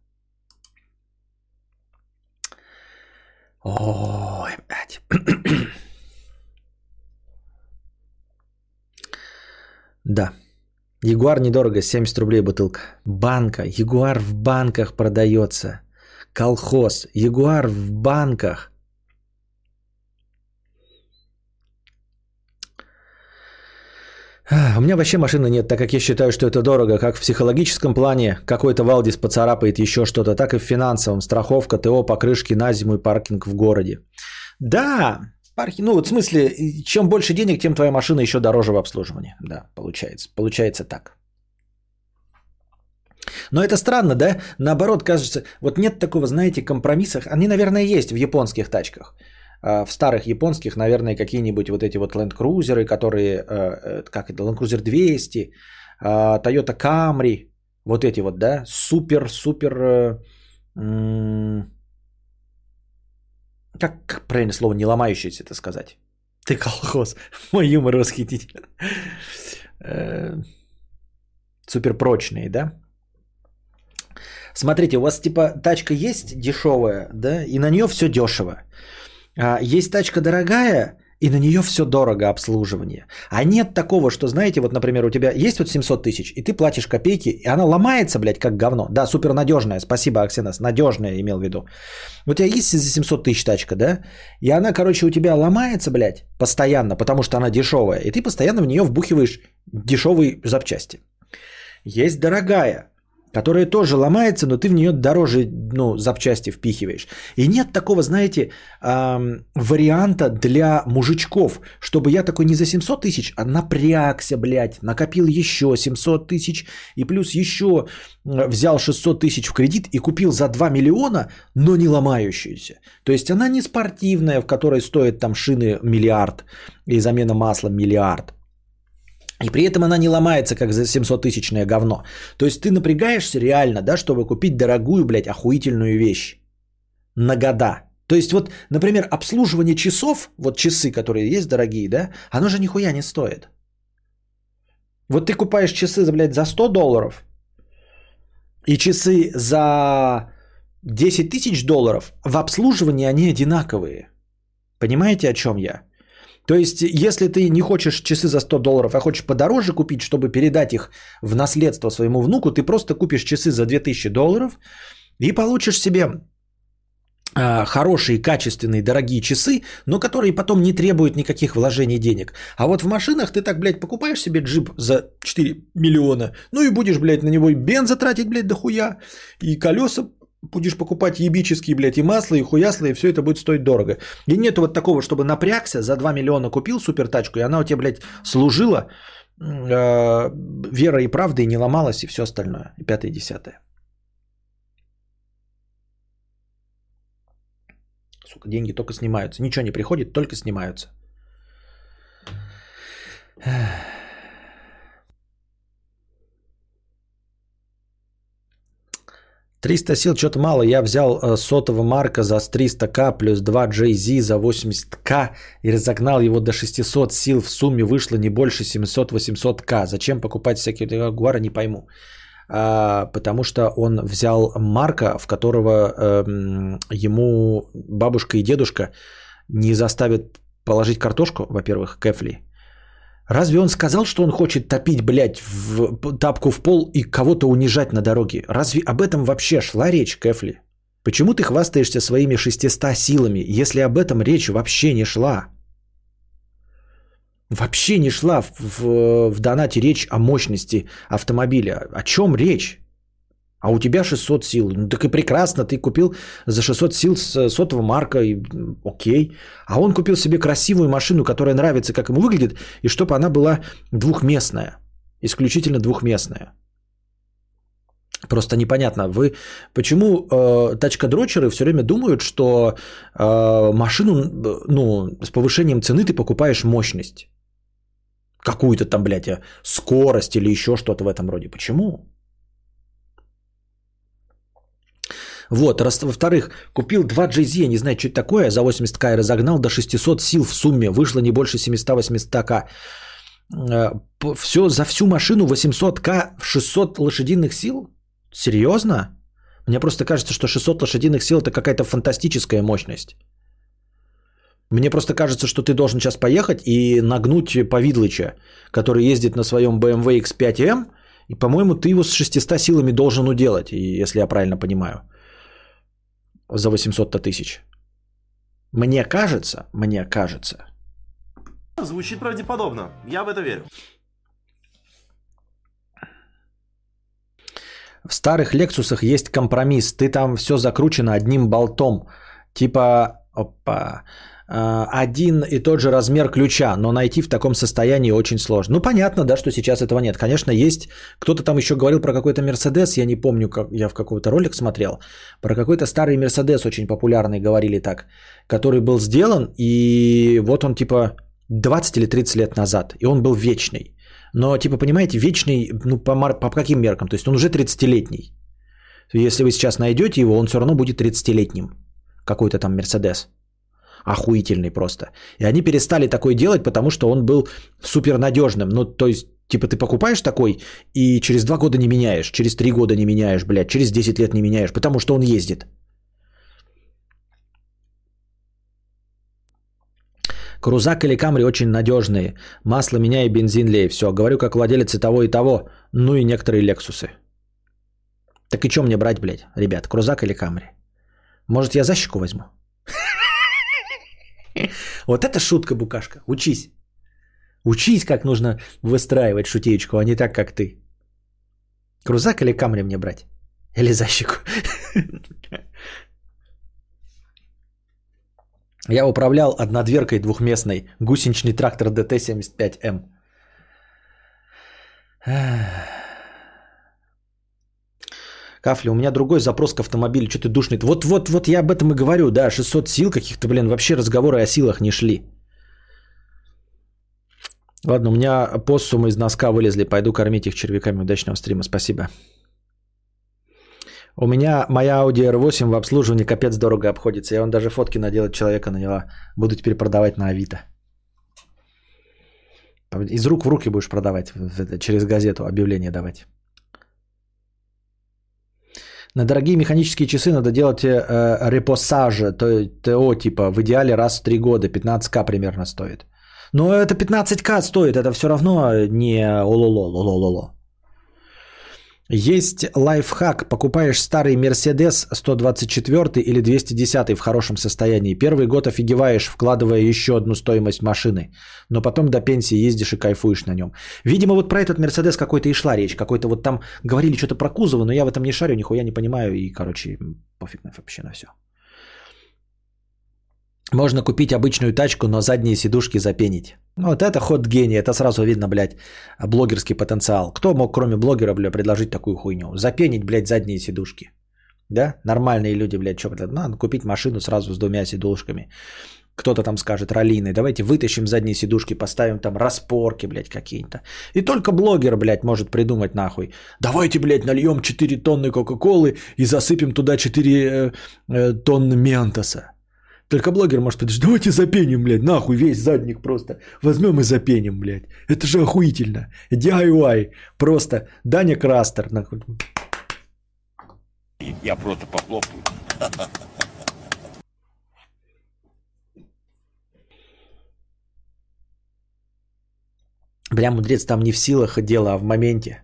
Ой, блядь. Да. Ягуар недорого, 70 рублей бутылка. Банка. Ягуар в банках продается. Колхоз. Ягуар в банках. У меня вообще машины нет, так как я считаю, что это дорого. Как в психологическом плане какой-то Валдис поцарапает еще что-то, так и в финансовом. Страховка, ТО, покрышки на зиму и паркинг в городе. Да, парки, ну вот в смысле, чем больше денег, тем твоя машина еще дороже в обслуживании. Да, получается. Получается так. Но это странно, да? Наоборот, кажется, вот нет такого, знаете, компромисса. Они, наверное, есть в японских тачках. А, В старых японских, наверное, какие-нибудь вот эти вот Land Cruiser, которые, э, э, как это, Land Cruiser 200, а, Toyota Camry, вот эти вот, да, супер-супер, э, как, как правильное слово, не ломающиеся это сказать? Ты колхоз, мой юмор восхитителен. Суперпрочные, да? Смотрите, у вас типа тачка есть дешевая, да, и на нее все дешево. А есть тачка дорогая, и на нее все дорого обслуживание. А нет такого, что, знаете, вот, например, у тебя есть вот 700 тысяч, и ты платишь копейки, и она ломается, блядь, как говно. Да, супер надежная, спасибо, Аксенас, надежная имел в виду. У тебя есть за 700 тысяч тачка, да? И она, короче, у тебя ломается, блядь, постоянно, потому что она дешевая, и ты постоянно в нее вбухиваешь дешевые запчасти. Есть дорогая, которая тоже ломается, но ты в нее дороже ну, запчасти впихиваешь. И нет такого, знаете, эм, варианта для мужичков, чтобы я такой не за 700 тысяч, а напрягся, блядь, накопил еще 700 тысяч и плюс еще взял 600 тысяч в кредит и купил за 2 миллиона, но не ломающуюся. То есть она не спортивная, в которой стоит там шины миллиард и замена масла миллиард. И при этом она не ломается, как за 700-тысячное говно. То есть ты напрягаешься реально, да, чтобы купить дорогую, блядь, охуительную вещь. На года. То есть вот, например, обслуживание часов, вот часы, которые есть дорогие, да, оно же нихуя не стоит. Вот ты купаешь часы, блядь, за 100 долларов, и часы за 10 тысяч долларов, в обслуживании они одинаковые. Понимаете, о чем я? То есть, если ты не хочешь часы за 100 долларов, а хочешь подороже купить, чтобы передать их в наследство своему внуку, ты просто купишь часы за 2000 долларов и получишь себе а, хорошие, качественные, дорогие часы, но которые потом не требуют никаких вложений денег. А вот в машинах ты так, блядь, покупаешь себе джип за 4 миллиона, ну и будешь, блядь, на него и бенза тратить, блядь, дохуя, и колеса будешь покупать ебические, блядь, и масло, и хуясло, и все это будет стоить дорого. И нету вот такого, чтобы напрягся, за 2 миллиона купил супер тачку, и она у тебя, блядь, служила э, верой и правдой, и не ломалась, и все остальное. И пятое, и десятое. Сука, деньги только снимаются. Ничего не приходит, только снимаются. 300 сил что-то мало. Я взял э, сотого марка за 300к плюс 2 JZ за 80к и разогнал его до 600 сил. В сумме вышло не больше 700-800к. Зачем покупать всякие Ягуары, не пойму. А, потому что он взял марка, в которого эм, ему бабушка и дедушка не заставят положить картошку, во-первых, кэфли. Разве он сказал, что он хочет топить, блядь, в тапку в пол и кого-то унижать на дороге? Разве об этом вообще шла речь, Кэфли? Почему ты хвастаешься своими 600 силами, если об этом речь вообще не шла? Вообще не шла в, в, в донате речь о мощности автомобиля. О чем речь? А у тебя 600 сил. Ну так и прекрасно, ты купил за 600 сил с сотого марка, и окей. А он купил себе красивую машину, которая нравится, как ему выглядит, и чтобы она была двухместная. Исключительно двухместная. Просто непонятно, вы почему э, тачкодрочеры все время думают, что э, машину э, ну, с повышением цены ты покупаешь мощность. Какую-то там, блядь, э, скорость или еще что-то в этом роде. Почему? Вот, раз, во-вторых, купил 2 GZ, не знаю, что это такое, за 80к и разогнал до 600 сил в сумме, вышло не больше 700-800к. Все, за всю машину 800к, 600 лошадиных сил? Серьезно? Мне просто кажется, что 600 лошадиных сил это какая-то фантастическая мощность. Мне просто кажется, что ты должен сейчас поехать и нагнуть Повидлыча, который ездит на своем BMW X5M, и, по-моему, ты его с 600 силами должен уделать, если я правильно понимаю, за 800 тысяч. Мне кажется, мне кажется. Звучит правдеподобно. Я в это верю. В старых Лексусах есть компромисс. Ты там все закручено одним болтом. Типа, опа, один и тот же размер ключа, но найти в таком состоянии очень сложно. Ну, понятно, да, что сейчас этого нет. Конечно, есть. Кто-то там еще говорил про какой-то Мерседес, я не помню, как я в какой-то ролик смотрел. Про какой-то старый Мерседес очень популярный, говорили так, который был сделан, и вот он типа 20 или 30 лет назад, и он был вечный. Но, типа, понимаете, вечный, ну, по, по каким меркам? То есть он уже 30-летний. Если вы сейчас найдете его, он все равно будет 30-летним. Какой-то там Мерседес. Охуительный просто. И они перестали такой делать, потому что он был супер надежным. Ну, то есть, типа, ты покупаешь такой и через 2 года не меняешь, через 3 года не меняешь, блядь, через 10 лет не меняешь, потому что он ездит. Крузак или Камри очень надежные. Масло меняй, бензин лей. Все, говорю как владелец и того, и того. Ну и некоторые Лексусы. Так и что мне брать, блядь, ребят, Крузак или Камри? Может, я защику возьму? Вот это шутка, Букашка. Учись. Учись, как нужно выстраивать шутеечку, а не так, как ты. Крузак или Камри мне брать? Или защику? Я управлял однодверкой двухместной гусеничный трактор ДТ-75М. Кафли, у меня другой запрос к автомобилю, что ты душный. Вот-вот, вот я об этом и говорю, да, 600 сил каких-то, блин, вообще разговоры о силах не шли. Ладно, у меня постсумы из носка вылезли, пойду кормить их червяками. Удачного стрима, спасибо. У меня моя Audi R8 в обслуживании капец дорого обходится. Я вон даже фотки наделать человека наняла. Буду теперь продавать на Авито. Из рук в руки будешь продавать, через газету объявление давать. На дорогие механические часы надо делать э, репосажи, то ТО типа в идеале раз в 3 года, 15к примерно стоит. Но это 15к стоит, это все равно не ололо, лололо. Есть лайфхак. Покупаешь старый Мерседес 124 или 210 в хорошем состоянии. Первый год офигеваешь, вкладывая еще одну стоимость машины. Но потом до пенсии ездишь и кайфуешь на нем. Видимо, вот про этот Мерседес какой-то и шла речь. Какой-то вот там говорили что-то про кузовы, но я в этом не шарю, нихуя не понимаю. И, короче, пофиг вообще на все. Можно купить обычную тачку, но задние сидушки запенить. Ну, вот это ход гения, это сразу видно, блядь, блогерский потенциал. Кто мог, кроме блогера, блядь, предложить такую хуйню? Запенить, блядь, задние сидушки. Да? Нормальные люди, блядь, что, блядь, надо купить машину сразу с двумя сидушками. Кто-то там скажет, раллийный, давайте вытащим задние сидушки, поставим там распорки, блядь, какие-то. И только блогер, блядь, может придумать нахуй. Давайте, блядь, нальем 4 тонны Кока-Колы и засыпем туда 4 э, э, тонны Ментоса. Только блогер может подожди, давайте запеним, блядь, нахуй весь задник просто. Возьмем и запеним, блядь. Это же охуительно. DIY. Просто Даня Крастер. Нахуй. Я просто похлопаю. Бля, мудрец, там не в силах дело, а в моменте.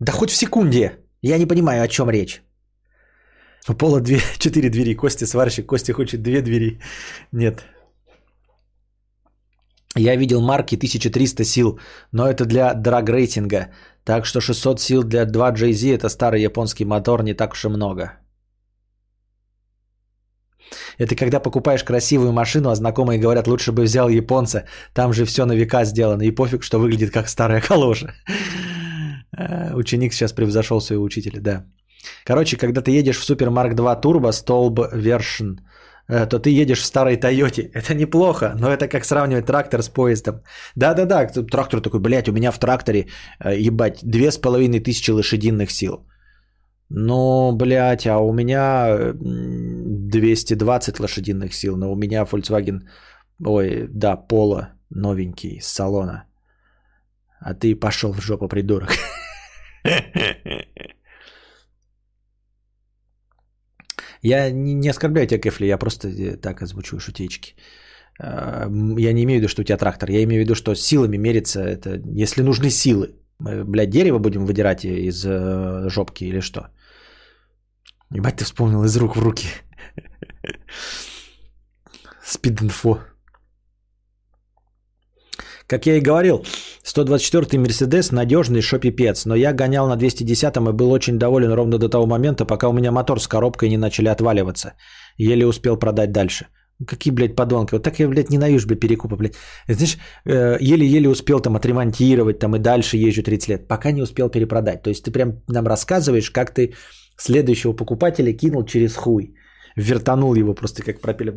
Да хоть в секунде. Я не понимаю, о чем речь. У пола две, четыре двери. Костя сварщик. Костя хочет две двери. Нет. Я видел марки 1300 сил, но это для драг-рейтинга. Так что 600 сил для 2JZ это старый японский мотор, не так уж и много. Это когда покупаешь красивую машину, а знакомые говорят, лучше бы взял японца, там же все на века сделано, и пофиг, что выглядит как старая калоша. Э, Ученик сейчас превзошел своего учителя, да. Короче, когда ты едешь в Mark 2 Turbo Stolb Version, э, то ты едешь в старой Тойоте. Это неплохо, но это как сравнивать трактор с поездом. Да-да-да, трактор такой, блядь, у меня в тракторе, э, ебать, две с половиной тысячи лошадиных сил. Ну, блядь, а у меня м, 220 лошадиных сил, но у меня Volkswagen, ой, да, Поло новенький с салона. А ты пошел в жопу, придурок. Я не, не оскорбляю тебя, Кефли, я просто э, так озвучиваю шутечки. А, Я не имею в виду, что у тебя трактор. Я имею в виду, что силами мерится это, если нужны силы. Мы, блядь, дерево будем выдирать из э, жопки или что? Ебать, ты вспомнил из рук в руки. Спид-инфо. Как я и говорил, 124-й Мерседес надежный, шо пипец, но я гонял на 210-м и был очень доволен ровно до того момента, пока у меня мотор с коробкой не начали отваливаться. Еле успел продать дальше. Какие, блядь, подонки. Вот так я, блядь, ненавижу, блядь, перекупы, блядь. Знаешь, э, еле-еле успел там отремонтировать, там и дальше езжу 30 лет, пока не успел перепродать. То есть ты прям нам рассказываешь, как ты следующего покупателя кинул через хуй. Вертанул его просто как пропеллер.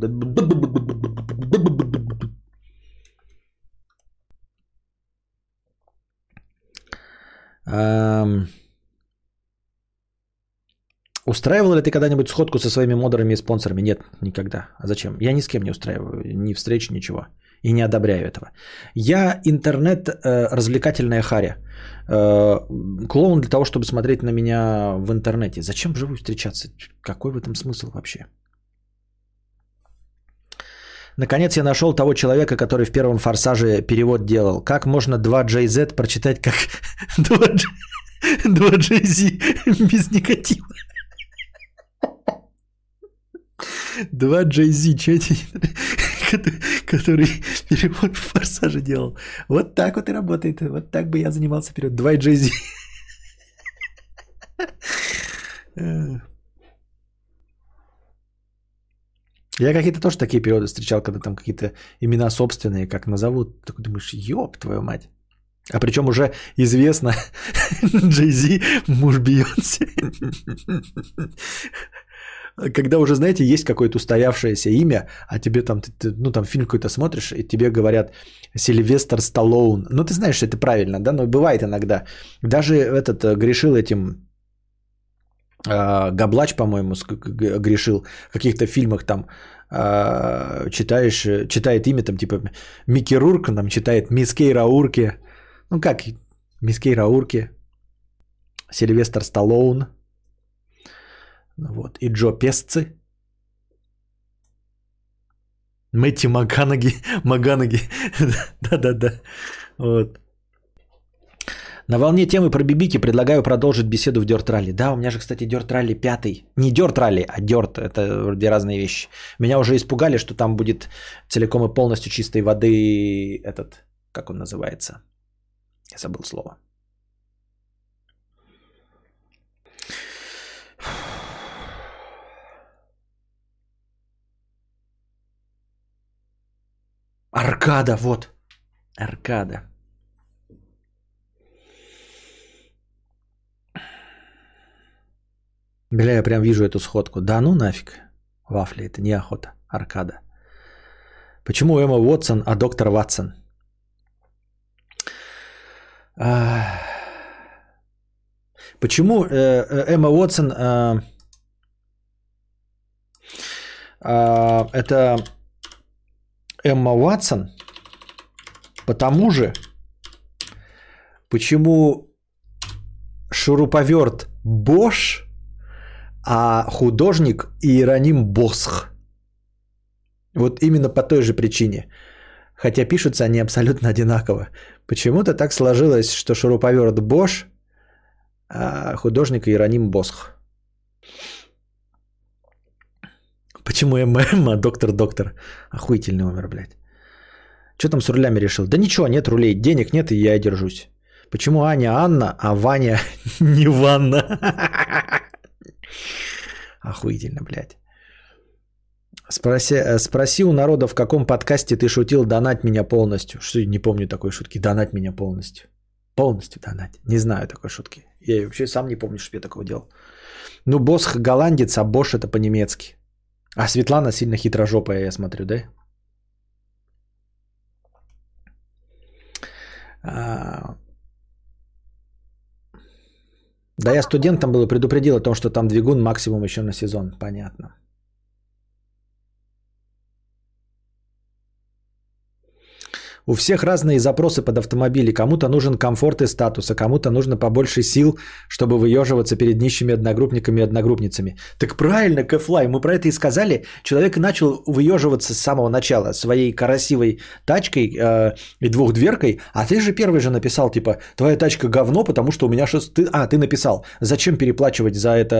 Устраивал ли ты когда-нибудь сходку со своими модерами и спонсорами? Нет, никогда. А зачем? Я ни с кем не устраиваю, ни встреч, ничего. И не одобряю этого. Я интернет э, харя. Э, клоун для того, чтобы смотреть на меня в интернете. Зачем живу встречаться? Какой в этом смысл вообще? Наконец я нашел того человека, который в первом форсаже перевод делал. Как можно 2JZ прочитать как 2J, 2JZ без негатива? 2JZ, что эти, который перевод в форсаже делал. Вот так вот и работает. Вот так бы я занимался перевод. 2JZ. Я какие-то тоже такие периоды встречал, когда там какие-то имена собственные, как назовут. Такой думаешь, ёб твою мать. А причем уже известно, Джей Зи, муж Бейонсе. Когда уже, знаете, есть какое-то устоявшееся имя, а тебе там, ты- ты, ну там фильм какой-то смотришь, и тебе говорят Сильвестр Сталлоун. Ну ты знаешь, что это правильно, да, но бывает иногда. Даже этот э, грешил этим Габлач, по-моему, грешил в каких-то фильмах там а, читаешь, э, читает имя там типа Микки Рурк, там читает Мискей Раурки. Ну как, Мискей Раурки, Сильвестр Сталлоун, ну вот, и Джо Песцы. Мэтти Маганаги, Маганаги, да-да-да, вот. На волне темы про бибики предлагаю продолжить беседу в Дёрт Ралли. Да, у меня же, кстати, Дёрт Ралли пятый. Не Дёрт Ралли, а Дёрт. Это вроде разные вещи. Меня уже испугали, что там будет целиком и полностью чистой воды этот, как он называется? Я забыл слово. Аркада, вот. Аркада. Бля, я прям вижу эту сходку. Да ну нафиг. Вафли, это не охота. Аркада. Почему Эмма Уотсон, а доктор Ватсон? А, Почему э, э, Эмма Уотсон э, а, это Эмма Уатсон? Потому же, почему шуруповерт Бош, а художник Иероним Босх? Вот именно по той же причине. Хотя пишутся они абсолютно одинаково. Почему-то так сложилось, что шуруповерт Бош, а художник Иероним Босх. Почему ММ, а доктор-доктор? Охуительный умер, блядь. Что там с рулями решил? Да ничего, нет рулей, денег нет, и я держусь. Почему Аня Анна, а Ваня не Ванна? Охуительно, блядь. Спроси, э, спроси у народа, в каком подкасте ты шутил «Донать меня полностью». Что, не помню такой шутки. «Донать меня полностью». Полностью донать. Не знаю такой шутки. Я вообще сам не помню, что я такого делал. Ну, Босх голландец, а Бош это по-немецки. А Светлана сильно хитрожопая, я смотрю, да? А... Да, я студентом был и предупредил о том, что там двигун максимум еще на сезон. Понятно. У всех разные запросы под автомобили. Кому-то нужен комфорт и статус, а кому-то нужно побольше сил, чтобы выеживаться перед нищими одногруппниками и одногруппницами. Так правильно, Кэфлай, мы про это и сказали. Человек начал выеживаться с самого начала своей красивой тачкой э, и двухдверкой, а ты же первый же написал, типа, твоя тачка говно, потому что у меня 6... Ты... А, ты написал, зачем переплачивать за это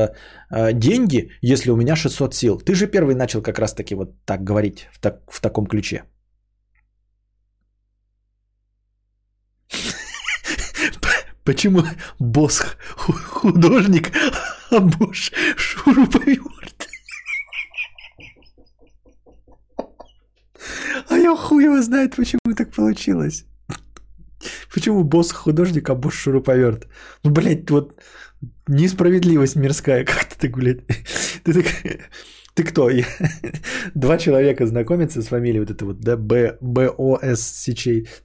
э, деньги, если у меня 600 сил? Ты же первый начал как раз таки вот так говорить в, так... в таком ключе. Почему босс художник, а Бош шуруповерт? А я хуй его знает, почему так получилось. Почему босс художник, а Бош шуруповерт? Ну, блядь, вот несправедливость мирская. Как ты так, блядь? Ты так... Ты кто? Я... Два человека знакомятся с фамилией вот это вот, да, Б.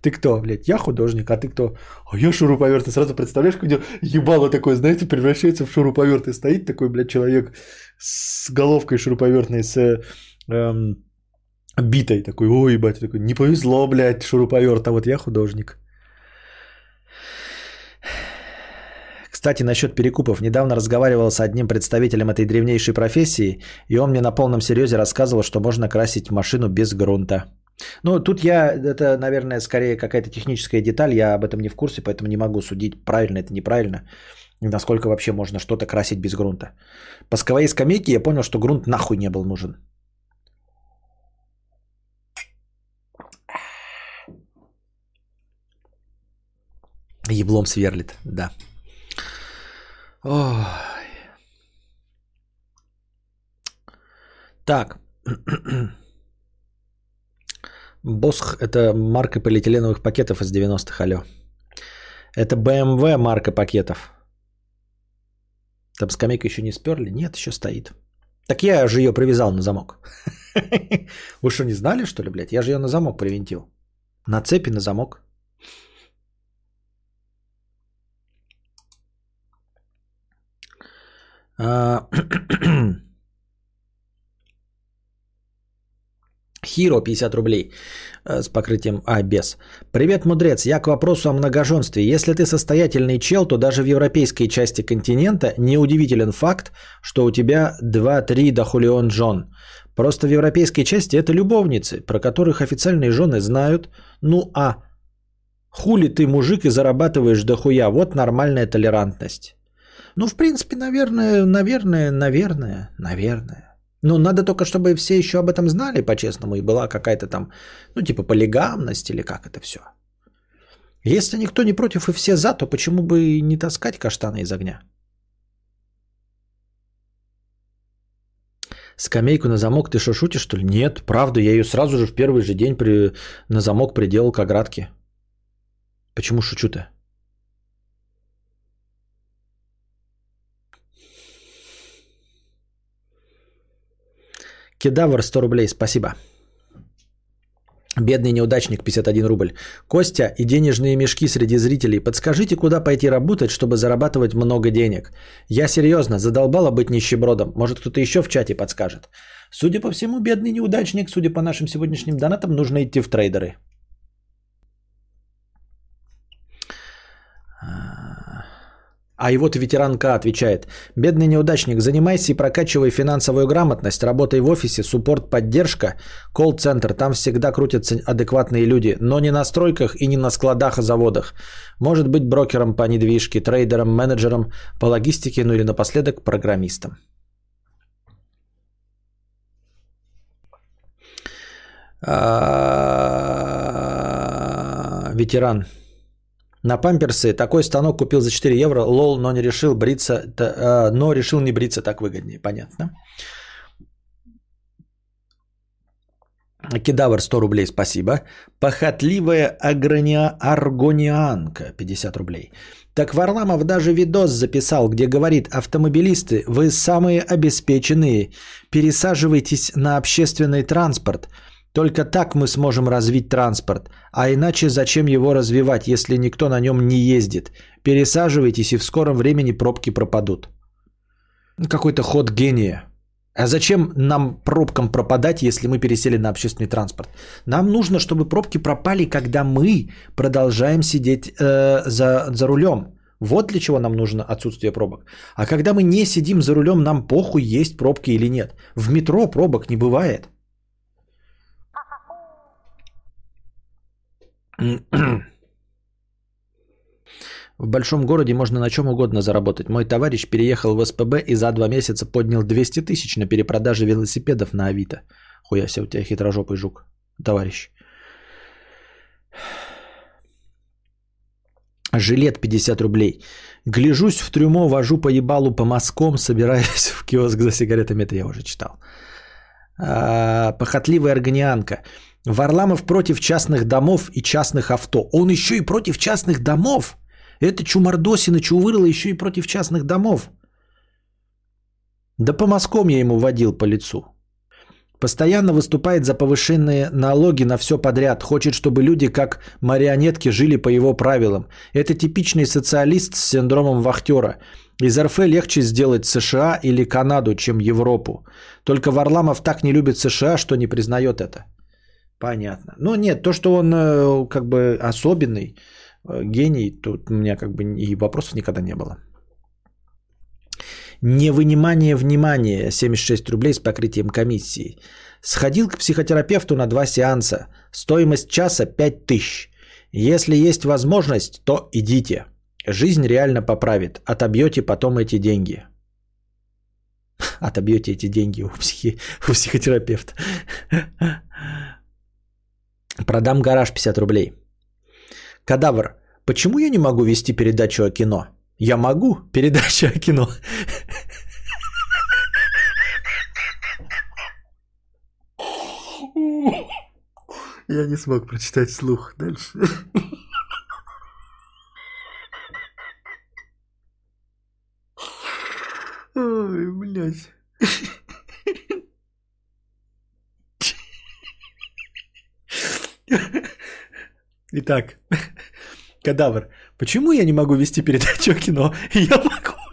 Ты кто, блядь? Я художник, а ты кто? А я шуруповерт. Ты сразу представляешь, как ебало такое, знаете, превращается в шуруповерт. И стоит такой, блядь, человек с головкой шуруповертной, с эм, битой. Такой, ой, ебать, такой, не повезло, блядь, шуруповерт, а вот я художник. Кстати, насчет перекупов. Недавно разговаривал с одним представителем этой древнейшей профессии, и он мне на полном серьезе рассказывал, что можно красить машину без грунта. Ну, тут я, это, наверное, скорее какая-то техническая деталь, я об этом не в курсе, поэтому не могу судить, правильно это, неправильно, насколько вообще можно что-то красить без грунта. По сковой скамейке я понял, что грунт нахуй не был нужен. Еблом сверлит, да. Ой. Так. Босх – это марка полиэтиленовых пакетов из 90-х, алло. Это BMW марка пакетов. Там скамейка еще не сперли? Нет, еще стоит. Так я же ее привязал на замок. Вы что, не знали, что ли, блядь? Я же ее на замок привинтил. На цепи на замок. Хиро 50 рублей э, с покрытием А без. Привет, мудрец. Я к вопросу о многоженстве. Если ты состоятельный чел, то даже в европейской части континента неудивителен факт, что у тебя 2-3 дохулион жен. Просто в европейской части это любовницы, про которых официальные жены знают. Ну а хули ты мужик и зарабатываешь дохуя. Вот нормальная толерантность. Ну, в принципе, наверное, наверное, наверное, наверное. Но надо только, чтобы все еще об этом знали по-честному, и была какая-то там, ну, типа полигамность или как это все. Если никто не против и все за, то почему бы не таскать каштаны из огня? Скамейку на замок ты что, шутишь, что ли? Нет, правда, я ее сразу же в первый же день при... на замок приделал к оградке. Почему шучу-то? Кедавр 100 рублей, спасибо. Бедный неудачник 51 рубль. Костя и денежные мешки среди зрителей. Подскажите, куда пойти работать, чтобы зарабатывать много денег? Я серьезно, задолбала быть нищебродом. Может, кто-то еще в чате подскажет. Судя по всему, бедный неудачник, судя по нашим сегодняшним донатам, нужно идти в трейдеры. А его вот ветеранка отвечает. Бедный неудачник, занимайся и прокачивай финансовую грамотность, работай в офисе, суппорт, поддержка, колл-центр, там всегда крутятся адекватные люди, но не на стройках и не на складах и заводах. Может быть брокером по недвижке, трейдером, менеджером по логистике, ну или напоследок программистом. А, ветеран. На памперсы такой станок купил за 4 евро, лол, но не решил бриться, а, но решил не бриться, так выгоднее, понятно. Кедавр 100 рублей, спасибо. Похотливая агрония... аргонианка 50 рублей. Так Варламов даже видос записал, где говорит, автомобилисты, вы самые обеспеченные, пересаживайтесь на общественный транспорт. Только так мы сможем развить транспорт. А иначе зачем его развивать, если никто на нем не ездит? Пересаживайтесь, и в скором времени пробки пропадут. Какой-то ход гения. А зачем нам пробкам пропадать, если мы пересели на общественный транспорт? Нам нужно, чтобы пробки пропали, когда мы продолжаем сидеть э, за, за рулем. Вот для чего нам нужно отсутствие пробок. А когда мы не сидим за рулем, нам похуй, есть пробки или нет. В метро пробок не бывает. В большом городе можно на чем угодно заработать. Мой товарищ переехал в СПБ и за два месяца поднял 200 тысяч на перепродаже велосипедов на Авито. Хуя себе у тебя хитрожопый жук, товарищ. Жилет 50 рублей. Гляжусь в трюмо, вожу по ебалу по мазкам, собираюсь в киоск за сигаретами. Это я уже читал. А, похотливая органианка. Варламов против частных домов и частных авто. Он еще и против частных домов. Это чумардосина чувырла еще и против частных домов. Да по мазкам я ему водил по лицу. Постоянно выступает за повышенные налоги на все подряд. Хочет, чтобы люди как марионетки жили по его правилам. Это типичный социалист с синдромом вахтера. Из РФ легче сделать США или Канаду, чем Европу. Только Варламов так не любит США, что не признает это. Понятно. Ну нет, то, что он э, как бы особенный, э, гений, тут у меня как бы и вопросов никогда не было. Невынимание внимания 76 рублей с покрытием комиссии. Сходил к психотерапевту на два сеанса. Стоимость часа 5000. Если есть возможность, то идите. Жизнь реально поправит. Отобьете потом эти деньги. Отобьете эти деньги у, психи... у психотерапевта. Продам гараж 50 рублей. Кадавр, почему я не могу вести передачу о кино? Я могу передачу о кино. Я не смог прочитать слух дальше. Ой, блядь. Итак, кадавр. Почему я не могу вести передачу о кино? Я могу.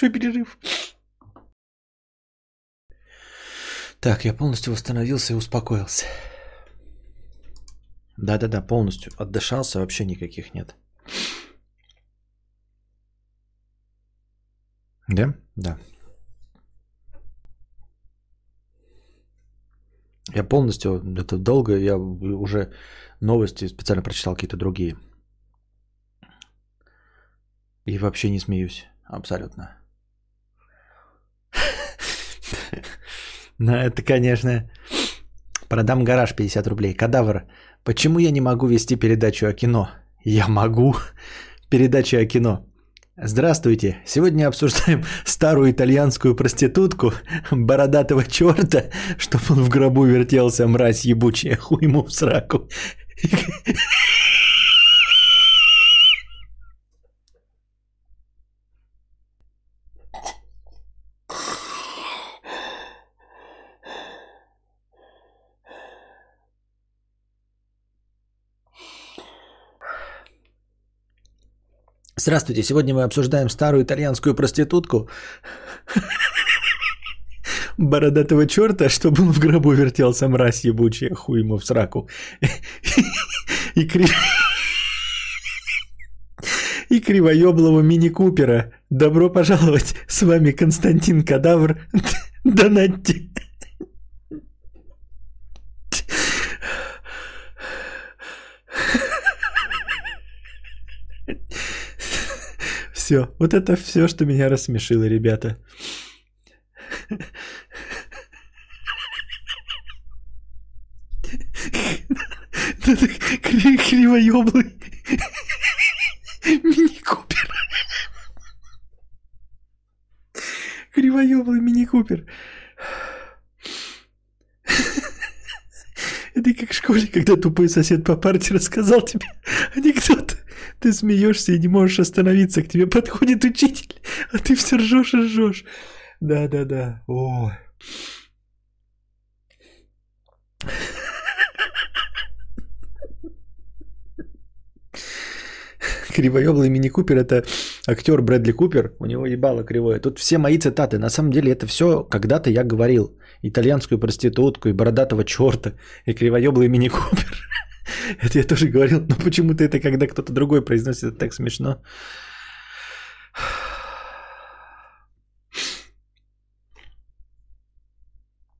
Небольшой перерыв. Так, я полностью восстановился и успокоился. Да-да-да, полностью отдышался, вообще никаких нет. Да? Да. Я полностью, это долго, я уже новости специально прочитал какие-то другие. И вообще не смеюсь, абсолютно. Ну, это, конечно, продам гараж 50 рублей. Кадавр, почему я не могу вести передачу о кино? Я могу. Передача о кино. Здравствуйте. Сегодня обсуждаем старую итальянскую проститутку, бородатого черта, чтобы он в гробу вертелся, мразь ебучая, хуй ему в сраку. Здравствуйте, сегодня мы обсуждаем старую итальянскую проститутку бородатого черта, чтобы он в гробу вертелся, мразь ебучая, хуй ему в сраку. И, кри... и кривоеблого мини-купера. Добро пожаловать, с вами Константин Кадавр. Донатьте. Все, вот это все, что меня рассмешило, ребята. Кривоеблый мини-купер. Кривоеблый мини-купер. Это как в школе, когда тупой сосед по парте рассказал тебе анекдот. Ты смеешься и не можешь остановиться. К тебе подходит учитель, а ты все ржешь и ржешь. Да-да-да. Ой. Кривоеблый мини-купер это актер Брэдли Купер, у него ебало кривое. Тут все мои цитаты. На самом деле это все когда-то я говорил. Итальянскую проститутку и бородатого черта и кривоеблый мини-купер. Это я тоже говорил, но почему-то это когда кто-то другой произносит, это так смешно.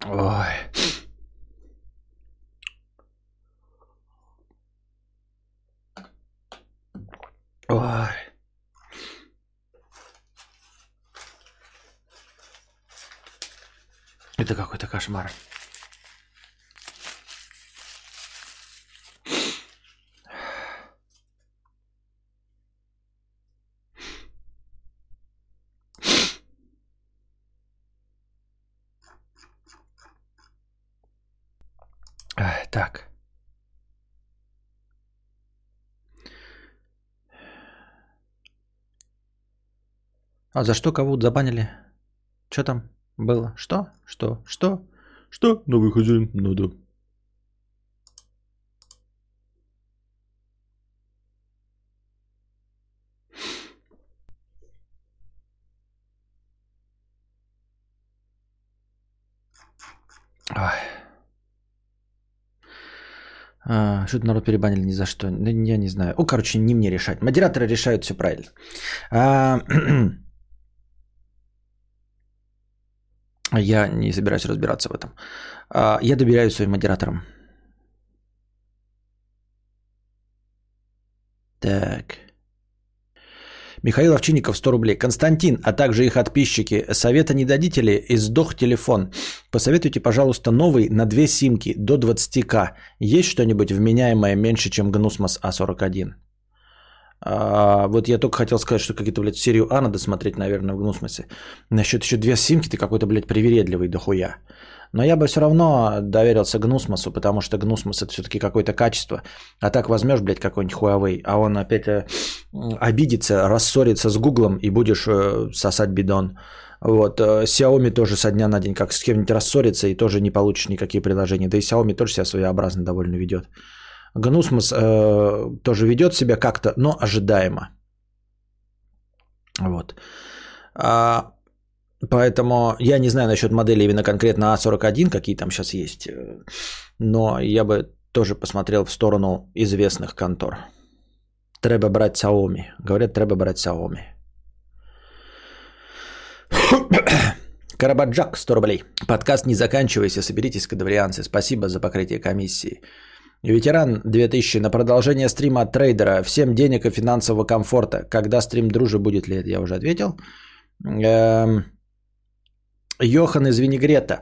Ой. Ой. Это какой-то кошмар. Так. А за что кого забанили? Что там было? Что? Что? Что? Что? Новый хозяин надо. Ой. А, что-то народ перебанили ни за что. Да Я не знаю. О, короче, не мне решать. Модераторы решают все правильно. А, Я не собираюсь разбираться в этом. А, Я доверяю своим модераторам. Так. Михаил Овчинников, 100 рублей. Константин, а также их подписчики, совета не дадите ли? Издох телефон. Посоветуйте, пожалуйста, новый на две симки до 20к. Есть что-нибудь вменяемое меньше, чем Гнусмос А41? А, вот я только хотел сказать, что какие-то, блядь, серию А надо смотреть, наверное, в Гнусмосе. Насчет еще две симки, ты какой-то, блядь, привередливый дохуя. Но я бы все равно доверился Гнусмосу, потому что Гнусмос это все-таки какое-то качество. А так возьмешь, блядь, какой-нибудь Huawei, а он опять э, обидится, рассорится с Гуглом и будешь э, сосать бидон. Вот, э, Xiaomi тоже со дня на день как с кем-нибудь рассорится и тоже не получишь никакие приложения. Да и Xiaomi тоже себя своеобразно довольно ведет. Гнусмос э, тоже ведет себя как-то, но ожидаемо. Вот. А, поэтому я не знаю насчет модели именно конкретно А41, какие там сейчас есть. э, Но я бы тоже посмотрел в сторону известных контор. Треба брать Xiaomi. Говорят, треба брать Xiaomi. Карабаджак, 100 рублей. Подкаст не заканчивайся, соберитесь, кадаврианцы. Спасибо за покрытие комиссии. Ветеран 2000 на продолжение стрима от трейдера. Всем денег и финансового комфорта. Когда стрим дружи будет ли? Я уже ответил. Эм, Йохан из Винегрета.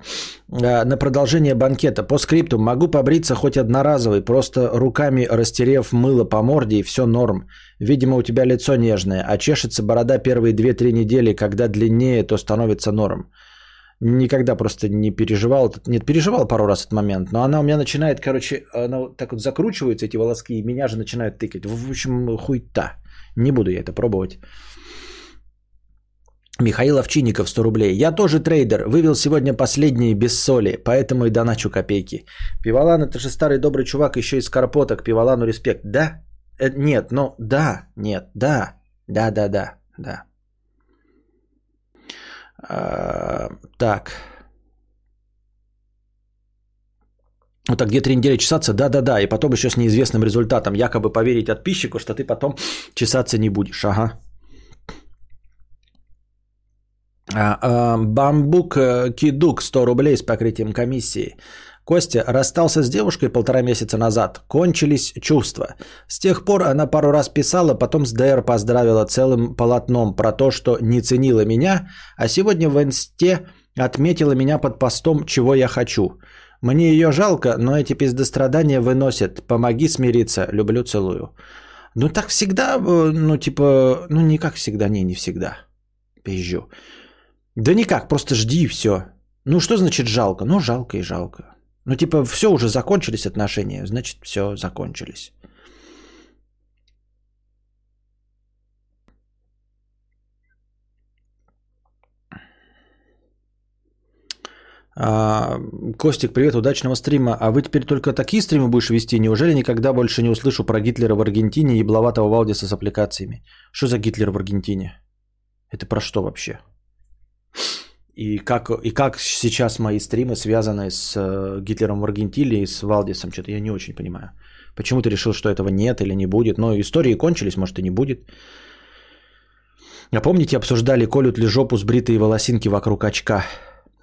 Э, На продолжение банкета. По скрипту могу побриться хоть одноразовый, просто руками растерев мыло по морде и все норм. Видимо, у тебя лицо нежное, а чешется борода первые 2-3 недели, когда длиннее, то становится норм. Никогда просто не переживал. Нет, переживал пару раз этот момент, но она у меня начинает, короче, она вот так вот закручивается, эти волоски, и меня же начинают тыкать. В общем, хуйта. Не буду я это пробовать. Михаил Овчинников, 100 рублей. Я тоже трейдер. Вывел сегодня последние без соли, поэтому и доначу копейки. Пивалан это же старый добрый чувак, еще из Карпоток. Пивалану респект. Да? Э, нет, ну да, нет, да. Да, да, да, да. А, так. Вот так где три недели чесаться, да-да-да, и потом еще с неизвестным результатом, якобы поверить подписчику, что ты потом чесаться не будешь, ага. А, а, бамбук э, Кидук 100 рублей с покрытием комиссии. Костя расстался с девушкой полтора месяца назад. Кончились чувства. С тех пор она пару раз писала, потом с ДР поздравила целым полотном про то, что не ценила меня, а сегодня в инсте отметила меня под постом «Чего я хочу». Мне ее жалко, но эти пиздострадания выносят. Помоги смириться. Люблю, целую. Ну так всегда, э, ну типа, ну не как всегда, не, не всегда. Пизжу. Да никак, просто жди и все. Ну что значит жалко? Ну жалко и жалко. Ну типа все уже закончились отношения, значит все закончились. А, Костик, привет, удачного стрима. А вы теперь только такие стримы будешь вести? Неужели никогда больше не услышу про Гитлера в Аргентине и ебловатого Валдиса с аппликациями? Что за Гитлер в Аргентине? Это про что вообще? И как, и как сейчас мои стримы связаны с э, Гитлером в Аргентине и с Валдисом? Что-то я не очень понимаю. Почему ты решил, что этого нет или не будет? Но истории кончились, может и не будет. А помните, обсуждали, колют ли жопу с бритой волосинки вокруг очка?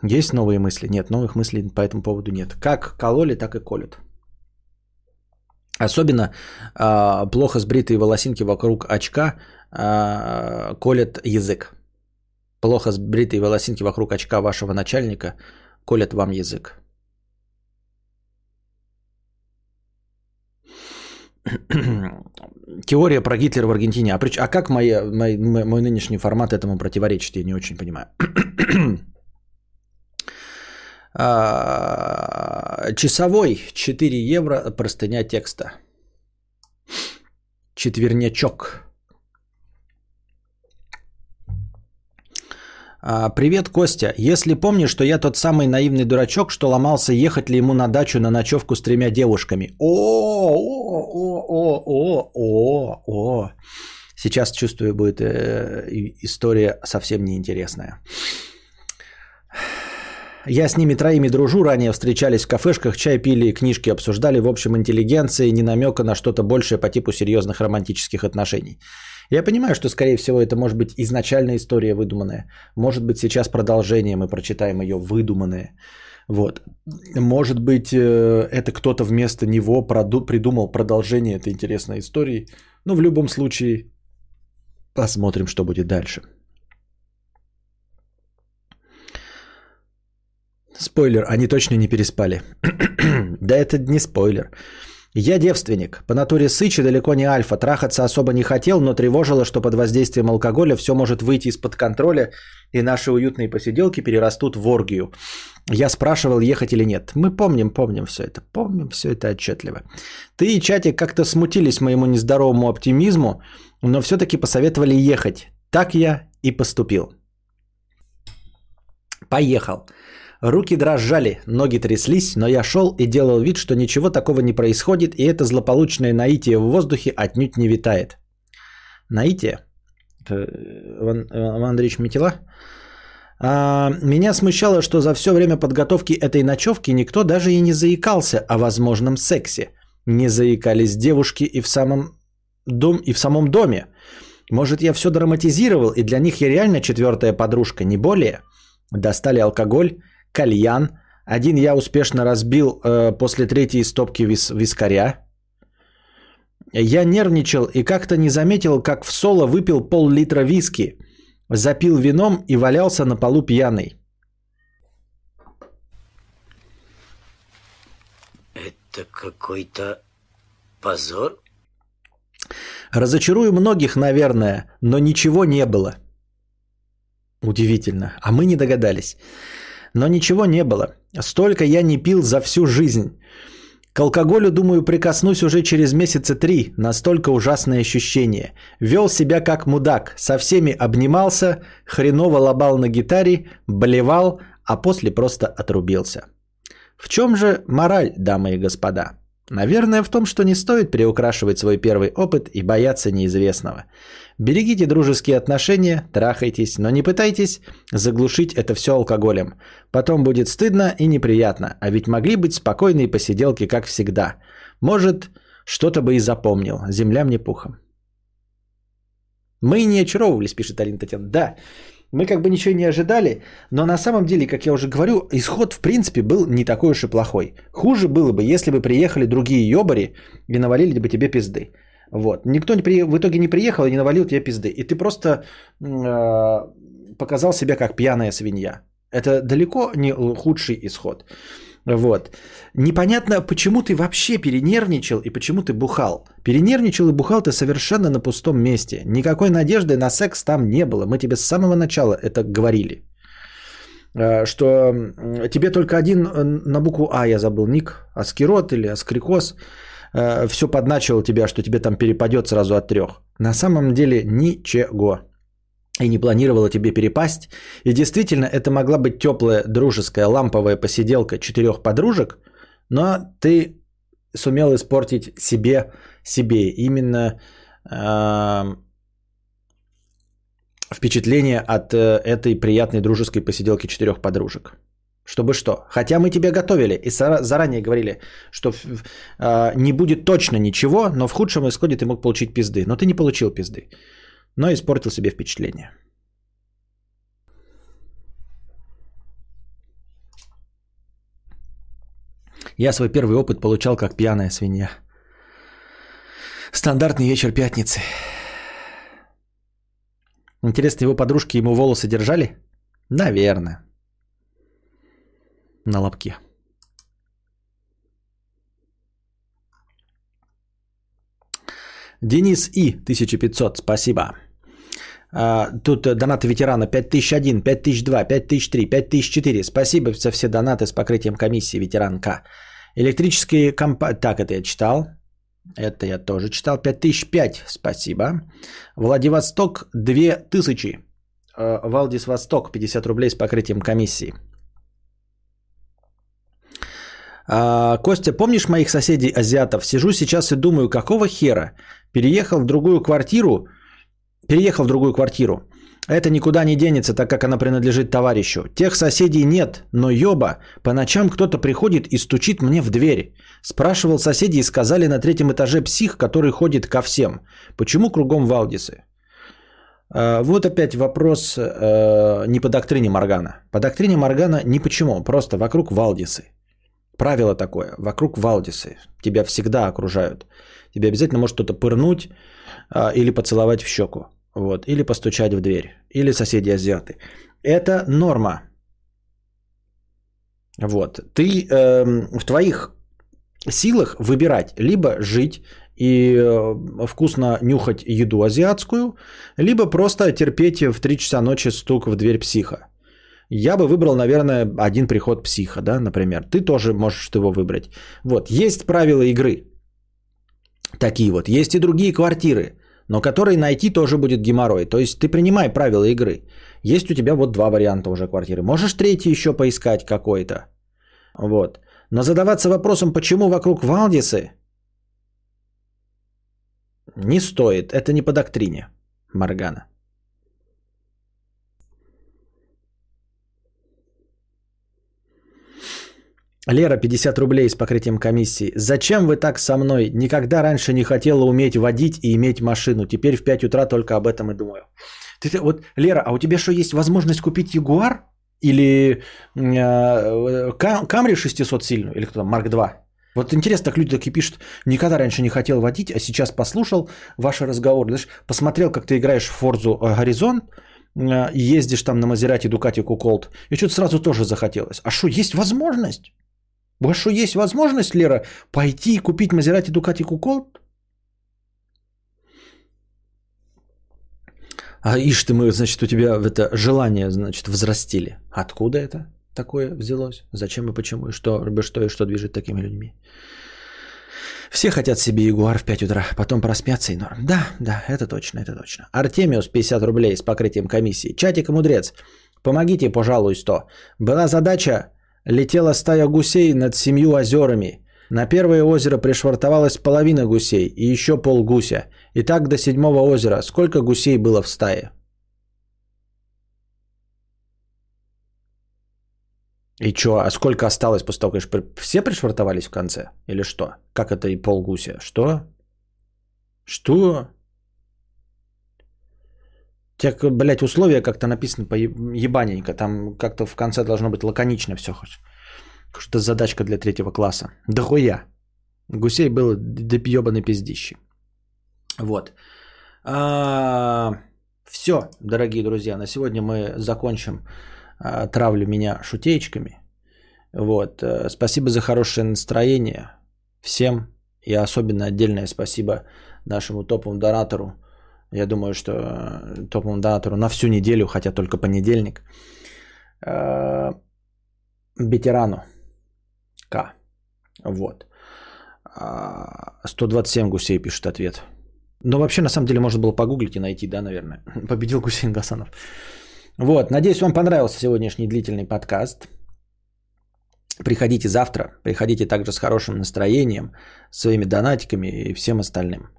Есть новые мысли? Нет, новых мыслей по этому поводу нет. Как кололи, так и колют. Особенно э, плохо сбритые волосинки вокруг очка э, колят язык. Плохо сбритые волосинки вокруг очка вашего начальника колят вам язык. Теория про Гитлера в Аргентине. А, прич... а как мои, мой, мой нынешний формат этому противоречит, я не очень понимаю. А, часовой 4 евро простыня текста. Четвернячок. Привет, Костя. Если помнишь, что я тот самый наивный дурачок, что ломался, ехать ли ему на дачу на ночевку с тремя девушками. О, о, о, о, о, о. Сейчас чувствую, будет э, история совсем неинтересная. Я с ними троими дружу, ранее встречались в кафешках, чай пили, книжки обсуждали, в общем, интеллигенции, не намека на что-то большее по типу серьезных романтических отношений. Я понимаю, что, скорее всего, это может быть изначально история выдуманная. Может быть, сейчас продолжение, мы прочитаем ее выдуманное. Вот. Может быть, э, это кто-то вместо него придумал продолжение этой интересной истории. Но в любом случае, посмотрим, что будет дальше. Спойлер, они точно не переспали. да это не спойлер. Я девственник. По натуре сычи далеко не альфа. Трахаться особо не хотел, но тревожило, что под воздействием алкоголя все может выйти из-под контроля, и наши уютные посиделки перерастут в оргию. Я спрашивал, ехать или нет. Мы помним, помним все это. Помним все это отчетливо. Ты и чатик как-то смутились моему нездоровому оптимизму, но все-таки посоветовали ехать. Так я и поступил. Поехал. Руки дрожали, ноги тряслись, но я шел и делал вид, что ничего такого не происходит, и это злополучное наитие в воздухе отнюдь не витает. Наитие? Это Иван, Иван Андреевич Метила? А, меня смущало, что за все время подготовки этой ночевки никто даже и не заикался о возможном сексе. Не заикались девушки и в самом, дом, и в самом доме. Может, я все драматизировал, и для них я реально четвертая подружка, не более? Достали алкоголь, кальян. Один я успешно разбил э, после третьей стопки вис- вискаря. Я нервничал и как-то не заметил, как в соло выпил пол-литра виски, запил вином и валялся на полу пьяный. Это какой-то позор? Разочарую многих, наверное, но ничего не было. Удивительно. А мы не догадались. Но ничего не было. Столько я не пил за всю жизнь. К алкоголю, думаю, прикоснусь уже через месяца три. Настолько ужасное ощущение. Вел себя как мудак. Со всеми обнимался, хреново лобал на гитаре, блевал, а после просто отрубился. В чем же мораль, дамы и господа? Наверное, в том, что не стоит приукрашивать свой первый опыт и бояться неизвестного. Берегите дружеские отношения, трахайтесь, но не пытайтесь заглушить это все алкоголем. Потом будет стыдно и неприятно, а ведь могли быть спокойные посиделки, как всегда. Может, что-то бы и запомнил. Земля мне пухом. Мы не очаровывались, пишет Алина Татьяна. Да, мы как бы ничего не ожидали, но на самом деле, как я уже говорю, исход в принципе был не такой уж и плохой. Хуже было бы, если бы приехали другие ёбари и навалили бы тебе пизды. Вот. Никто не при... в итоге не приехал и не навалил тебе пизды. И ты просто э, показал себя как пьяная свинья. Это далеко не худший исход. Вот. Непонятно, почему ты вообще перенервничал и почему ты бухал. Перенервничал и бухал ты совершенно на пустом месте. Никакой надежды на секс там не было. Мы тебе с самого начала это говорили. Э, что тебе только один э, на букву А я забыл ник, аскерот или аскрикоз, э, все подначивал тебя, что тебе там перепадет сразу от трех. На самом деле ничего и не планировала тебе перепасть. И действительно, это могла быть теплая, дружеская, ламповая посиделка четырех подружек, но ты сумел испортить себе, себе именно э, впечатление от э, этой приятной дружеской посиделки четырех подружек. Чтобы что? Хотя мы тебе готовили и заранее говорили, что э, не будет точно ничего, но в худшем исходе ты мог получить пизды. Но ты не получил пизды но испортил себе впечатление. Я свой первый опыт получал как пьяная свинья. Стандартный вечер пятницы. Интересно, его подружки ему волосы держали? Наверное. На лобке. Денис И, 1500, спасибо. А, тут донаты ветерана 5001, 5002, 5003, 5004. Спасибо за все донаты с покрытием комиссии ветеранка. Электрические компании... Так, это я читал. Это я тоже читал. 5005, спасибо. Владивосток 2000. А, Валдис Восток 50 рублей с покрытием комиссии. А, Костя, помнишь моих соседей азиатов? Сижу сейчас и думаю, какого хера переехал в другую квартиру, переехал в другую квартиру. Это никуда не денется, так как она принадлежит товарищу. Тех соседей нет, но ёба, по ночам кто-то приходит и стучит мне в дверь. Спрашивал соседей и сказали на третьем этаже псих, который ходит ко всем. Почему кругом Валдисы? А, вот опять вопрос э, не по доктрине Моргана. По доктрине Моргана ни почему, просто вокруг Валдисы. Правило такое, вокруг Валдисы. Тебя всегда окружают. Тебе обязательно может кто-то пырнуть а, или поцеловать в щеку. Вот, или постучать в дверь. Или соседи азиаты. Это норма. Вот. Ты э, в твоих силах выбирать либо жить и э, вкусно нюхать еду азиатскую, либо просто терпеть в 3 часа ночи стук в дверь психа. Я бы выбрал, наверное, один приход психа, да, например. Ты тоже можешь его выбрать. Вот, есть правила игры. Такие вот. Есть и другие квартиры, но которые найти тоже будет геморрой. То есть ты принимай правила игры. Есть у тебя вот два варианта уже квартиры. Можешь третий еще поискать какой-то. Вот. Но задаваться вопросом, почему вокруг Валдисы, не стоит. Это не по доктрине Маргана. Лера, 50 рублей с покрытием комиссии. Зачем вы так со мной? Никогда раньше не хотела уметь водить и иметь машину. Теперь в 5 утра только об этом и думаю. Ты, вот, Лера, а у тебя что, есть возможность купить Ягуар? Или э, Камри 600 сильную? Или кто там, Марк 2? Вот интересно, так люди такие пишут, никогда раньше не хотел водить, а сейчас послушал ваши разговоры, знаешь, посмотрел, как ты играешь в Форзу Горизонт, э, ездишь там на Мазерати Дукати Куколт, и что-то сразу тоже захотелось. А что, есть возможность? У вас что, есть возможность, Лера, пойти и купить Мазерати Дукати Кукол? А ишь ты, мы, значит, у тебя это желание, значит, возрастили. Откуда это такое взялось? Зачем и почему? И что, что и что движет такими людьми? Все хотят себе ягуар в 5 утра, потом проспятся и норм. Да, да, это точно, это точно. Артемиус 50 рублей с покрытием комиссии. Чатик мудрец. Помогите, пожалуй, 100. Была задача Летела стая гусей над семью озерами. На первое озеро пришвартовалась половина гусей и еще полгуся. И так до седьмого озера. Сколько гусей было в стае? И что, а сколько осталось после того, как все пришвартовались в конце? Или что? Как это и полгуся? Что? Что? Тебя, блядь, условия как-то написаны по ебаненько. Там как-то в конце должно быть лаконично все хоть. Что задачка для третьего класса. Да хуя. Гусей было до ебаной пиздищи. Вот. все, дорогие друзья, на сегодня мы закончим а, травлю меня шутеечками. Вот. э, Спасибо за хорошее настроение всем. И особенно отдельное спасибо нашему топовому донатору. Я думаю, что э, топовому донатору на всю неделю, хотя только понедельник. Э, Ветерану К. Вот. А, 127 гусей пишет ответ. Но вообще, на самом деле, можно было погуглить и найти, да, наверное. Победил Гусейн Гасанов. Вот, надеюсь, вам понравился сегодняшний длительный подкаст. Приходите завтра, приходите также с хорошим настроением, своими донатиками и всем остальным.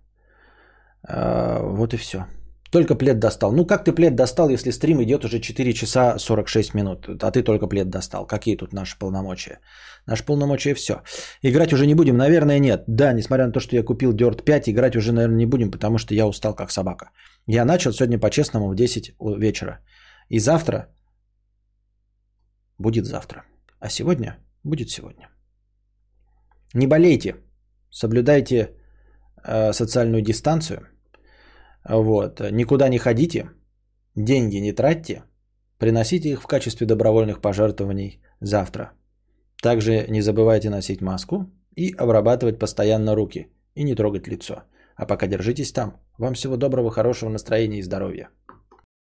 А, Вот и все. Только плед достал. Ну, как ты плед достал, если стрим идет уже 4 часа 46 минут, а ты только плед достал? Какие тут наши полномочия? Наши полномочия все. Играть уже не будем? Наверное, нет. Да, несмотря на то, что я купил Dirt 5, играть уже, наверное, не будем, потому что я устал как собака. Я начал сегодня по-честному в 10 вечера. И завтра будет завтра. А сегодня будет сегодня. Не болейте. Соблюдайте э, социальную дистанцию. Вот. Никуда не ходите. Деньги не тратьте. Приносите их в качестве добровольных пожертвований завтра. Также не забывайте носить маску и обрабатывать постоянно руки. И не трогать лицо. А пока держитесь там. Вам всего доброго, хорошего настроения и здоровья.